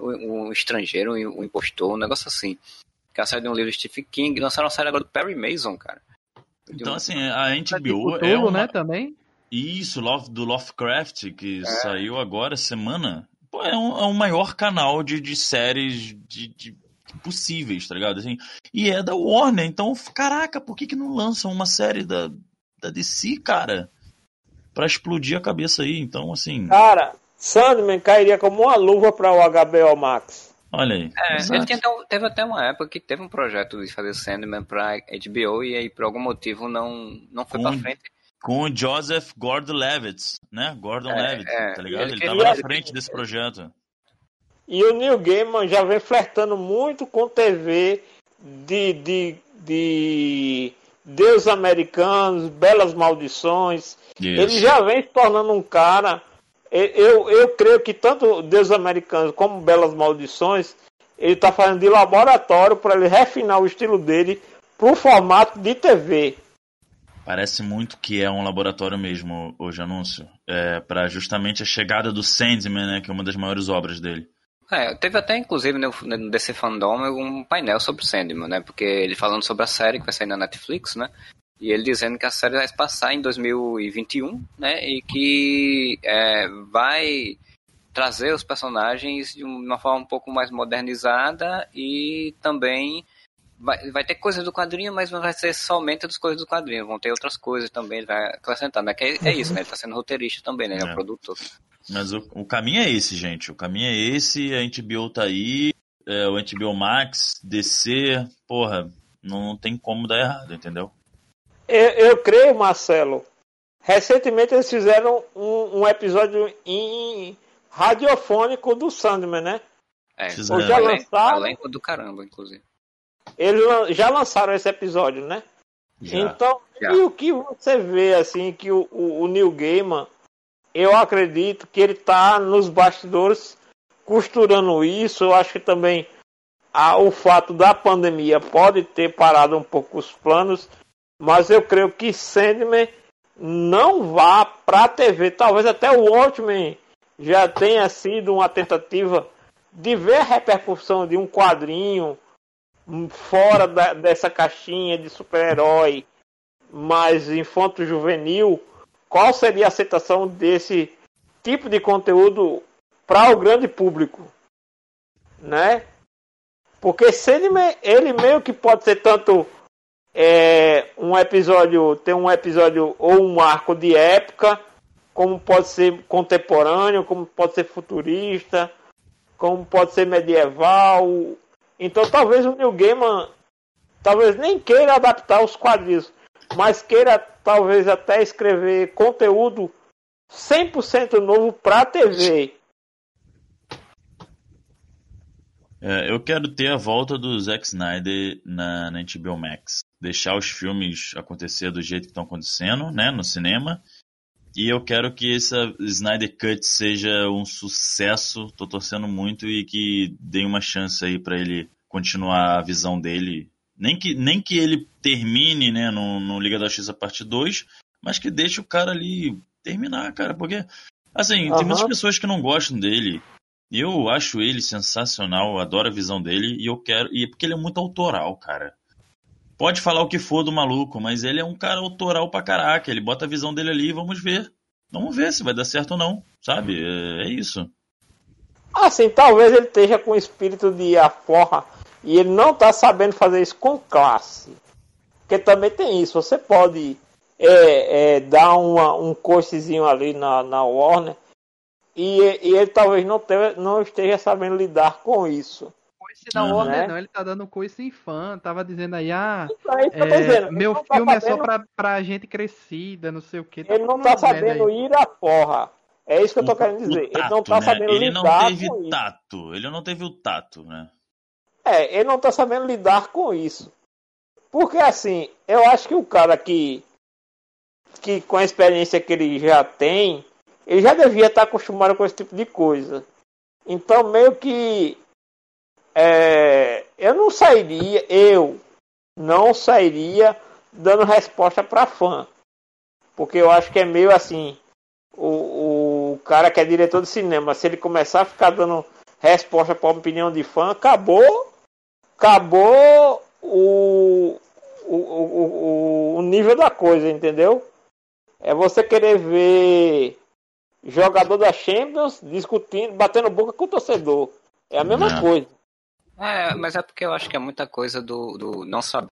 um estrangeiro, um impostor, um negócio assim. Que é a série de um livro de Stephen King, lançaram a série agora do Perry Mason, cara. Então, assim, a HBO é uma... né, também? Isso, do Lovecraft, que é. saiu agora, semana. Pô, é, um, é o maior canal de, de séries de, de, possíveis, tá ligado? Assim, e é da Warner, então, caraca, por que, que não lançam uma série da, da DC, cara? Pra explodir a cabeça aí, então, assim... Cara, Sandman cairia como uma luva para o HBO Max. Olha aí. É, ele teve até uma época que teve um projeto de fazer Sandman para HBO e aí por algum motivo não, não foi para frente com o Joseph Gordon-Levitt, né? Gordon-Levitt, é, é. tá ligado? Ele, ele tava na frente desse projeto. E o Neil Gaiman já vem flertando muito com TV de, de, de Deus americanos, belas maldições. Isso. Ele já vem se tornando um cara. Eu, eu creio que tanto Deus americanos como belas maldições, ele está fazendo de laboratório para ele refinar o estilo dele para o formato de TV. Parece muito que é um laboratório mesmo, hoje anúncio. É, para justamente a chegada do Sandman, né, que é uma das maiores obras dele. É, teve até, inclusive, no, no DC Fandom um painel sobre o Sandman, né? Porque ele falando sobre a série que vai sair na Netflix, né? E ele dizendo que a série vai passar em 2021, né? E que é, vai trazer os personagens de uma forma um pouco mais modernizada e também vai, vai ter coisas do quadrinho, mas não vai ser somente das coisas do quadrinho. Vão ter outras coisas também, ele vai acrescentar? Que é, é isso, né? Ele tá sendo roteirista também, né? Ele é, é o produtor. Mas o, o caminho é esse, gente. O caminho é esse, a HBO tá aí, é, o HBO Max, DC, porra, não tem como dar errado, entendeu? Eu, eu creio, Marcelo. Recentemente eles fizeram um, um episódio em radiofônico do Sandman, né? É, Ou já lançaram... elenco do caramba, inclusive. Eles já lançaram esse episódio, né? Já, então, já. e o que você vê, assim, que o, o, o Neil Gaiman, eu acredito que ele tá nos bastidores costurando isso. Eu acho que também a, o fato da pandemia pode ter parado um pouco os planos, mas eu creio que Sandman não vá para a TV. Talvez até o Watchmen já tenha sido uma tentativa de ver a repercussão de um quadrinho fora da, dessa caixinha de super-herói mais infanto-juvenil, qual seria a aceitação desse tipo de conteúdo para o grande público, né? Porque Sandman, ele meio que pode ser tanto é, um episódio, tem um episódio ou um arco de época, como pode ser contemporâneo, como pode ser futurista, como pode ser medieval, então talvez o Neil Gaiman talvez nem queira adaptar os quadrinhos, mas queira talvez até escrever conteúdo 100% novo para a TV. É, eu quero ter a volta do Zack Snyder na, na HBO Max. Deixar os filmes acontecer do jeito que estão acontecendo, né, no cinema. E eu quero que essa Snyder Cut seja um sucesso. Tô torcendo muito e que dê uma chance aí para ele continuar a visão dele. Nem que, nem que ele termine, né, no, no Liga da Justiça parte 2, mas que deixe o cara ali terminar, cara, porque assim, uhum. tem muitas pessoas que não gostam dele. Eu acho ele sensacional, adoro a visão dele e eu quero, e é porque ele é muito autoral, cara. Pode falar o que for do maluco, mas ele é um cara autoral pra caraca. Ele bota a visão dele ali e vamos ver. Vamos ver se vai dar certo ou não, sabe? É, é isso. Assim, talvez ele esteja com o espírito de a forra e ele não está sabendo fazer isso com classe. Porque também tem isso. Você pode é, é, dar uma, um coicezinho ali na, na Warner e, e ele talvez não, não esteja sabendo lidar com isso coice da Warner, né? não. Ele tá dando coice em fã. Tava dizendo aí, ah, é, meu tá filme tá sabendo... é só pra, pra gente crescida, não sei o que. Tá ele não tá sabendo ir a porra. É isso que eu tô querendo dizer. Tato, ele não tá né? sabendo ele lidar não teve com tato. Isso. Ele não teve o tato, né? É, ele não tá sabendo lidar com isso. Porque assim, eu acho que o cara que, que com a experiência que ele já tem, ele já devia estar acostumado com esse tipo de coisa. Então meio que é, eu não sairia, eu não sairia dando resposta para fã. Porque eu acho que é meio assim, o, o cara que é diretor de cinema, se ele começar a ficar dando resposta para opinião de fã, acabou, acabou o, o, o, o nível da coisa, entendeu? É você querer ver jogador da Champions discutindo, batendo boca com o torcedor. É a mesma não. coisa. É, mas é porque eu acho que é muita coisa do, do não saber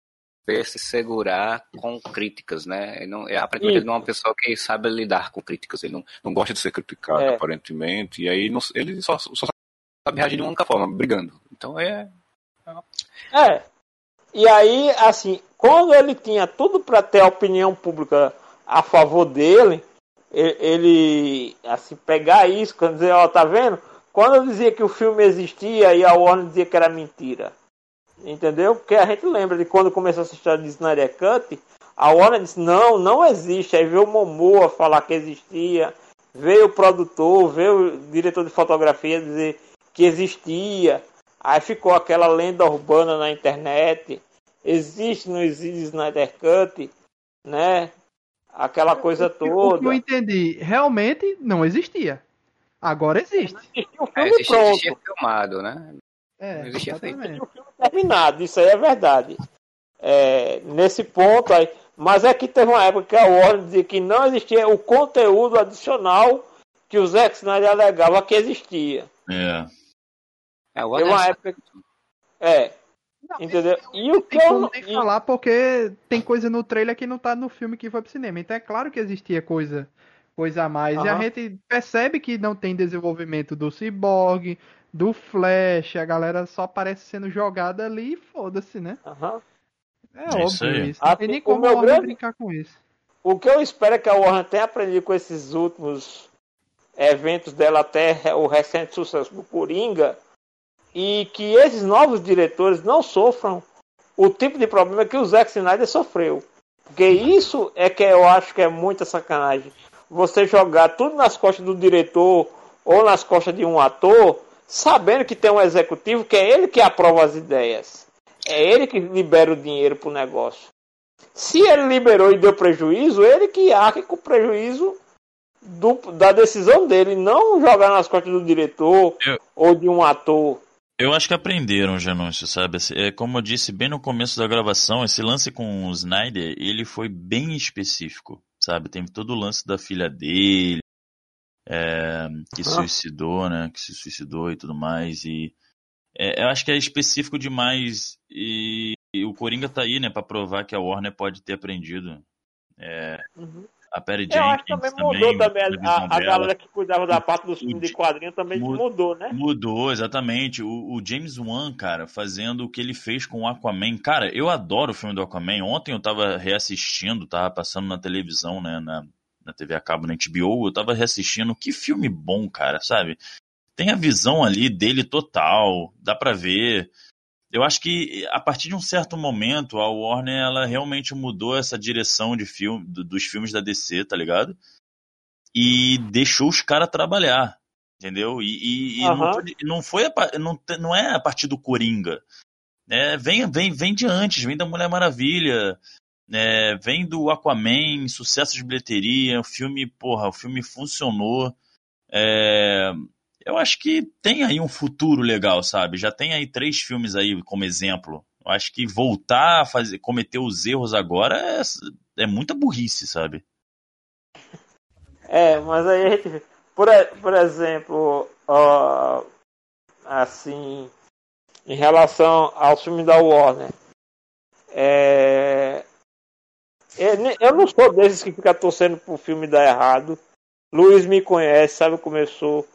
se segurar com críticas, né? Ele não, é, aparentemente ele não é uma pessoa que sabe lidar com críticas, ele não, não gosta de ser criticado, é. aparentemente, e aí não, ele só, só sabe reagir de uma única forma, brigando. Então é. É. E aí, assim, quando ele tinha tudo para ter a opinião pública a favor dele, ele, assim, pegar isso, quando dizer, ó, tá vendo? Quando eu dizia que o filme existia e a Warner dizia que era mentira. Entendeu? Porque a gente lembra de quando começou essa história de Snyder Cut, a Warner disse, não, não existe. Aí veio o Momoa falar que existia, veio o produtor, veio o diretor de fotografia dizer que existia. Aí ficou aquela lenda urbana na internet. Existe, não existe Snyder Cut, né? Aquela coisa toda. O que eu entendi, realmente não existia. Agora existe. Existia o filme é, existia, pronto. Existia filmado, né? É, não existia feito. o filme terminado, isso aí é verdade. É, nesse ponto aí. Mas é que teve uma época que a Warner dizia que não existia o conteúdo adicional que o Zack Snyder alegava que existia. É. É, uma época. É. Não, entendeu? E o que eu não nem falar porque tem coisa no trailer que não tá no filme que foi pro cinema. Então é claro que existia coisa coisa a mais. Uhum. E a gente percebe que não tem desenvolvimento do Cyborg, do Flash, a galera só parece sendo jogada ali e foda-se, né? Uhum. É, é óbvio isso. isso. Não tem nem como o grande... brincar com isso. O que eu espero é que a Warner tenha aprendido com esses últimos eventos dela até o recente sucesso do Coringa e que esses novos diretores não sofram o tipo de problema que o Zack Snyder sofreu. Porque isso é que eu acho que é muita sacanagem. Você jogar tudo nas costas do diretor ou nas costas de um ator sabendo que tem um executivo que é ele que aprova as ideias. É ele que libera o dinheiro para o negócio. Se ele liberou e deu prejuízo, ele que arque com o prejuízo do, da decisão dele, não jogar nas costas do diretor eu, ou de um ator. Eu acho que aprenderam, Janúncio, sabe? É, como eu disse bem no começo da gravação, esse lance com o Snyder, ele foi bem específico, sabe? Tem todo o lance da filha dele, é, que ah. suicidou, né? Que se suicidou e tudo mais. E é, eu acho que é específico demais. E, e, o Coringa tá aí, né? Pra provar que a Warner pode ter aprendido. É, uhum. A Perry Jenkins eu acho que também mudou também. A, a galera que cuidava da parte dos filmes de quadrinho também mudou, né? Mudou, exatamente. O, o, James Wan, cara, fazendo o que ele fez com o Aquaman. Cara, eu adoro o filme do Aquaman. Ontem eu tava reassistindo, tava passando na televisão, né? Na, na TV a cabo, na HBO, eu tava reassistindo. Que filme bom, cara, sabe? Tem a visão ali dele total, dá pra ver. Eu acho que a partir de um certo momento a Warner ela realmente mudou essa direção de filme dos filmes da DC, tá ligado? E deixou os caras trabalhar, entendeu? E, e, uhum. não, não, foi a, não, não é a partir do Coringa, né? Vem vem vem de antes, vem da Mulher Maravilha, é, vem do Aquaman, sucesso de bilheteria, o filme, porra, o filme funcionou. É, eu acho que tem aí um futuro legal, sabe? Já tem aí três filmes aí como exemplo. Eu acho que voltar a fazer, cometer os erros agora é, é muita burrice, sabe? É, mas aí a gente, por, por exemplo, uh, assim, em relação ao filme da Warner, é, eu não sou desses que fica torcendo pro filme dar errado. Luiz me conhece, sabe como eu sou.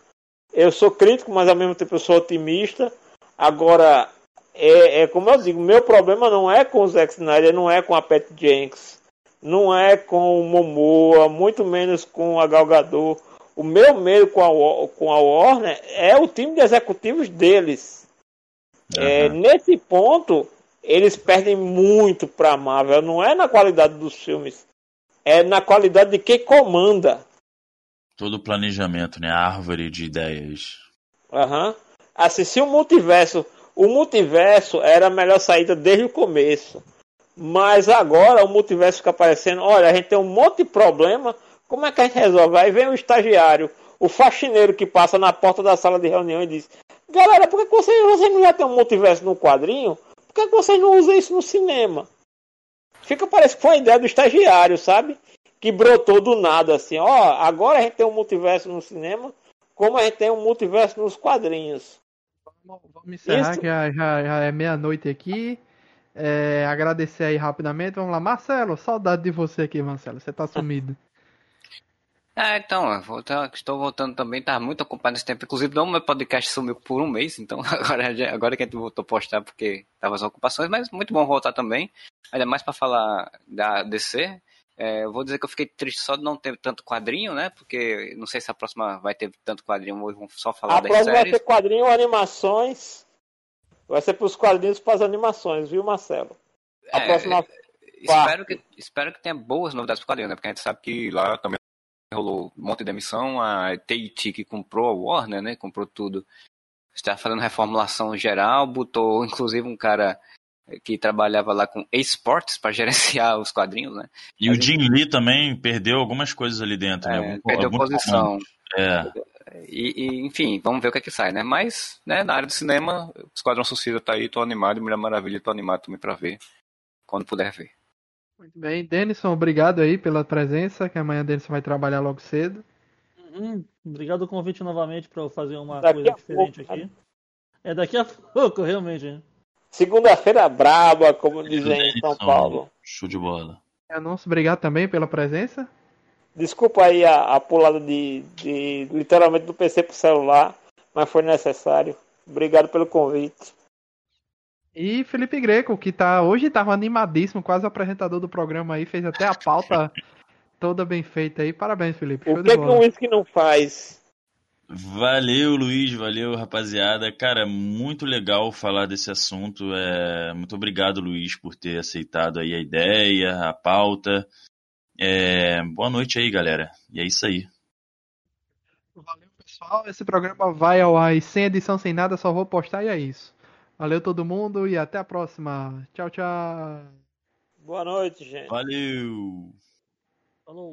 Eu sou crítico, mas ao mesmo tempo eu sou otimista. Agora, é, é como eu digo, meu problema não é com o Zack Snyder, não é com a Pat Jenks, não é com o Momoa, muito menos com a Gal Gadot. O meu medo com a, com a Warner é o time de executivos deles. Uhum. É, nesse ponto, eles perdem muito para a Marvel. Não é na qualidade dos filmes, é na qualidade de quem comanda. Todo o planejamento, né? A árvore de ideias. Aham. Uhum. Assim, se o multiverso. O multiverso era a melhor saída desde o começo. Mas agora o multiverso fica aparecendo. Olha, a gente tem um monte de problema. Como é que a gente resolve? Aí vem o estagiário, o faxineiro que passa na porta da sala de reunião e diz: Galera, por que vocês, vocês não já tem um multiverso no quadrinho? Por que vocês não usam isso no cinema? Fica, parece que foi uma ideia do estagiário, sabe? Que brotou do nada, assim, ó, agora a gente tem um multiverso no cinema, como a gente tem um multiverso nos quadrinhos. Vamos, vamos encerrar, que já, já, já é meia-noite aqui. É, agradecer aí rapidamente. Vamos lá, Marcelo, saudade de você aqui, Marcelo. Você tá sumido. É, então, estou voltando também, tá muito ocupado nesse tempo. Inclusive, não, meu podcast sumiu por um mês, então agora, agora que a gente voltou a postar porque tava as ocupações, mas muito bom voltar também. Ainda mais para falar da DC. É, eu vou dizer que eu fiquei triste só de não ter tanto quadrinho, né? Porque não sei se a próxima vai ter tanto quadrinho ou vão só falar a das séries. A próxima vai ter quadrinho, animações. Vai ser pros quadrinhos para as animações, viu, Marcelo? A é, próxima. Espero que, espero que tenha boas novidades pro quadrinho, né? Porque a gente sabe que lá também rolou um monte de demissão, a T&T que comprou a Warner, né, comprou tudo, está fazendo reformulação geral, botou inclusive um cara que trabalhava lá com esportes para gerenciar os quadrinhos, né? E a o gente... Jim Lee também perdeu algumas coisas ali dentro, né? é, né? perdeu posição. É. E, e, enfim, vamos ver o que é que sai, né? Mas, né, na área do cinema, Esquadrão Suicida tá aí, tô animado, Mulher Maravilha, tô animado também para ver, quando puder ver. Muito bem, Denison, obrigado aí pela presença, que amanhã Denison vai trabalhar logo cedo. Uhum. Obrigado o convite novamente para eu fazer uma daqui coisa diferente pouco, aqui. Né? É daqui a pouco, realmente. Segunda-feira braba, como dizem em São Paulo. Show de bola. Anúncio, obrigado também pela presença. Desculpa aí a, a pulada de, de literalmente do PC pro celular, mas foi necessário. Obrigado pelo convite. E Felipe Greco, que tá hoje estava animadíssimo, quase apresentador do programa aí, fez até a pauta toda bem feita aí. Parabéns, Felipe. o que, que o uísque não faz? Valeu, Luiz, valeu, rapaziada. Cara, muito legal falar desse assunto. É... Muito obrigado, Luiz, por ter aceitado aí a ideia, a pauta. É... Boa noite aí, galera. E é isso aí. Valeu, pessoal. Esse programa vai ao ar sem edição, sem nada, só vou postar e é isso. Valeu todo mundo e até a próxima. Tchau, tchau. Boa noite, gente. Valeu. Falou.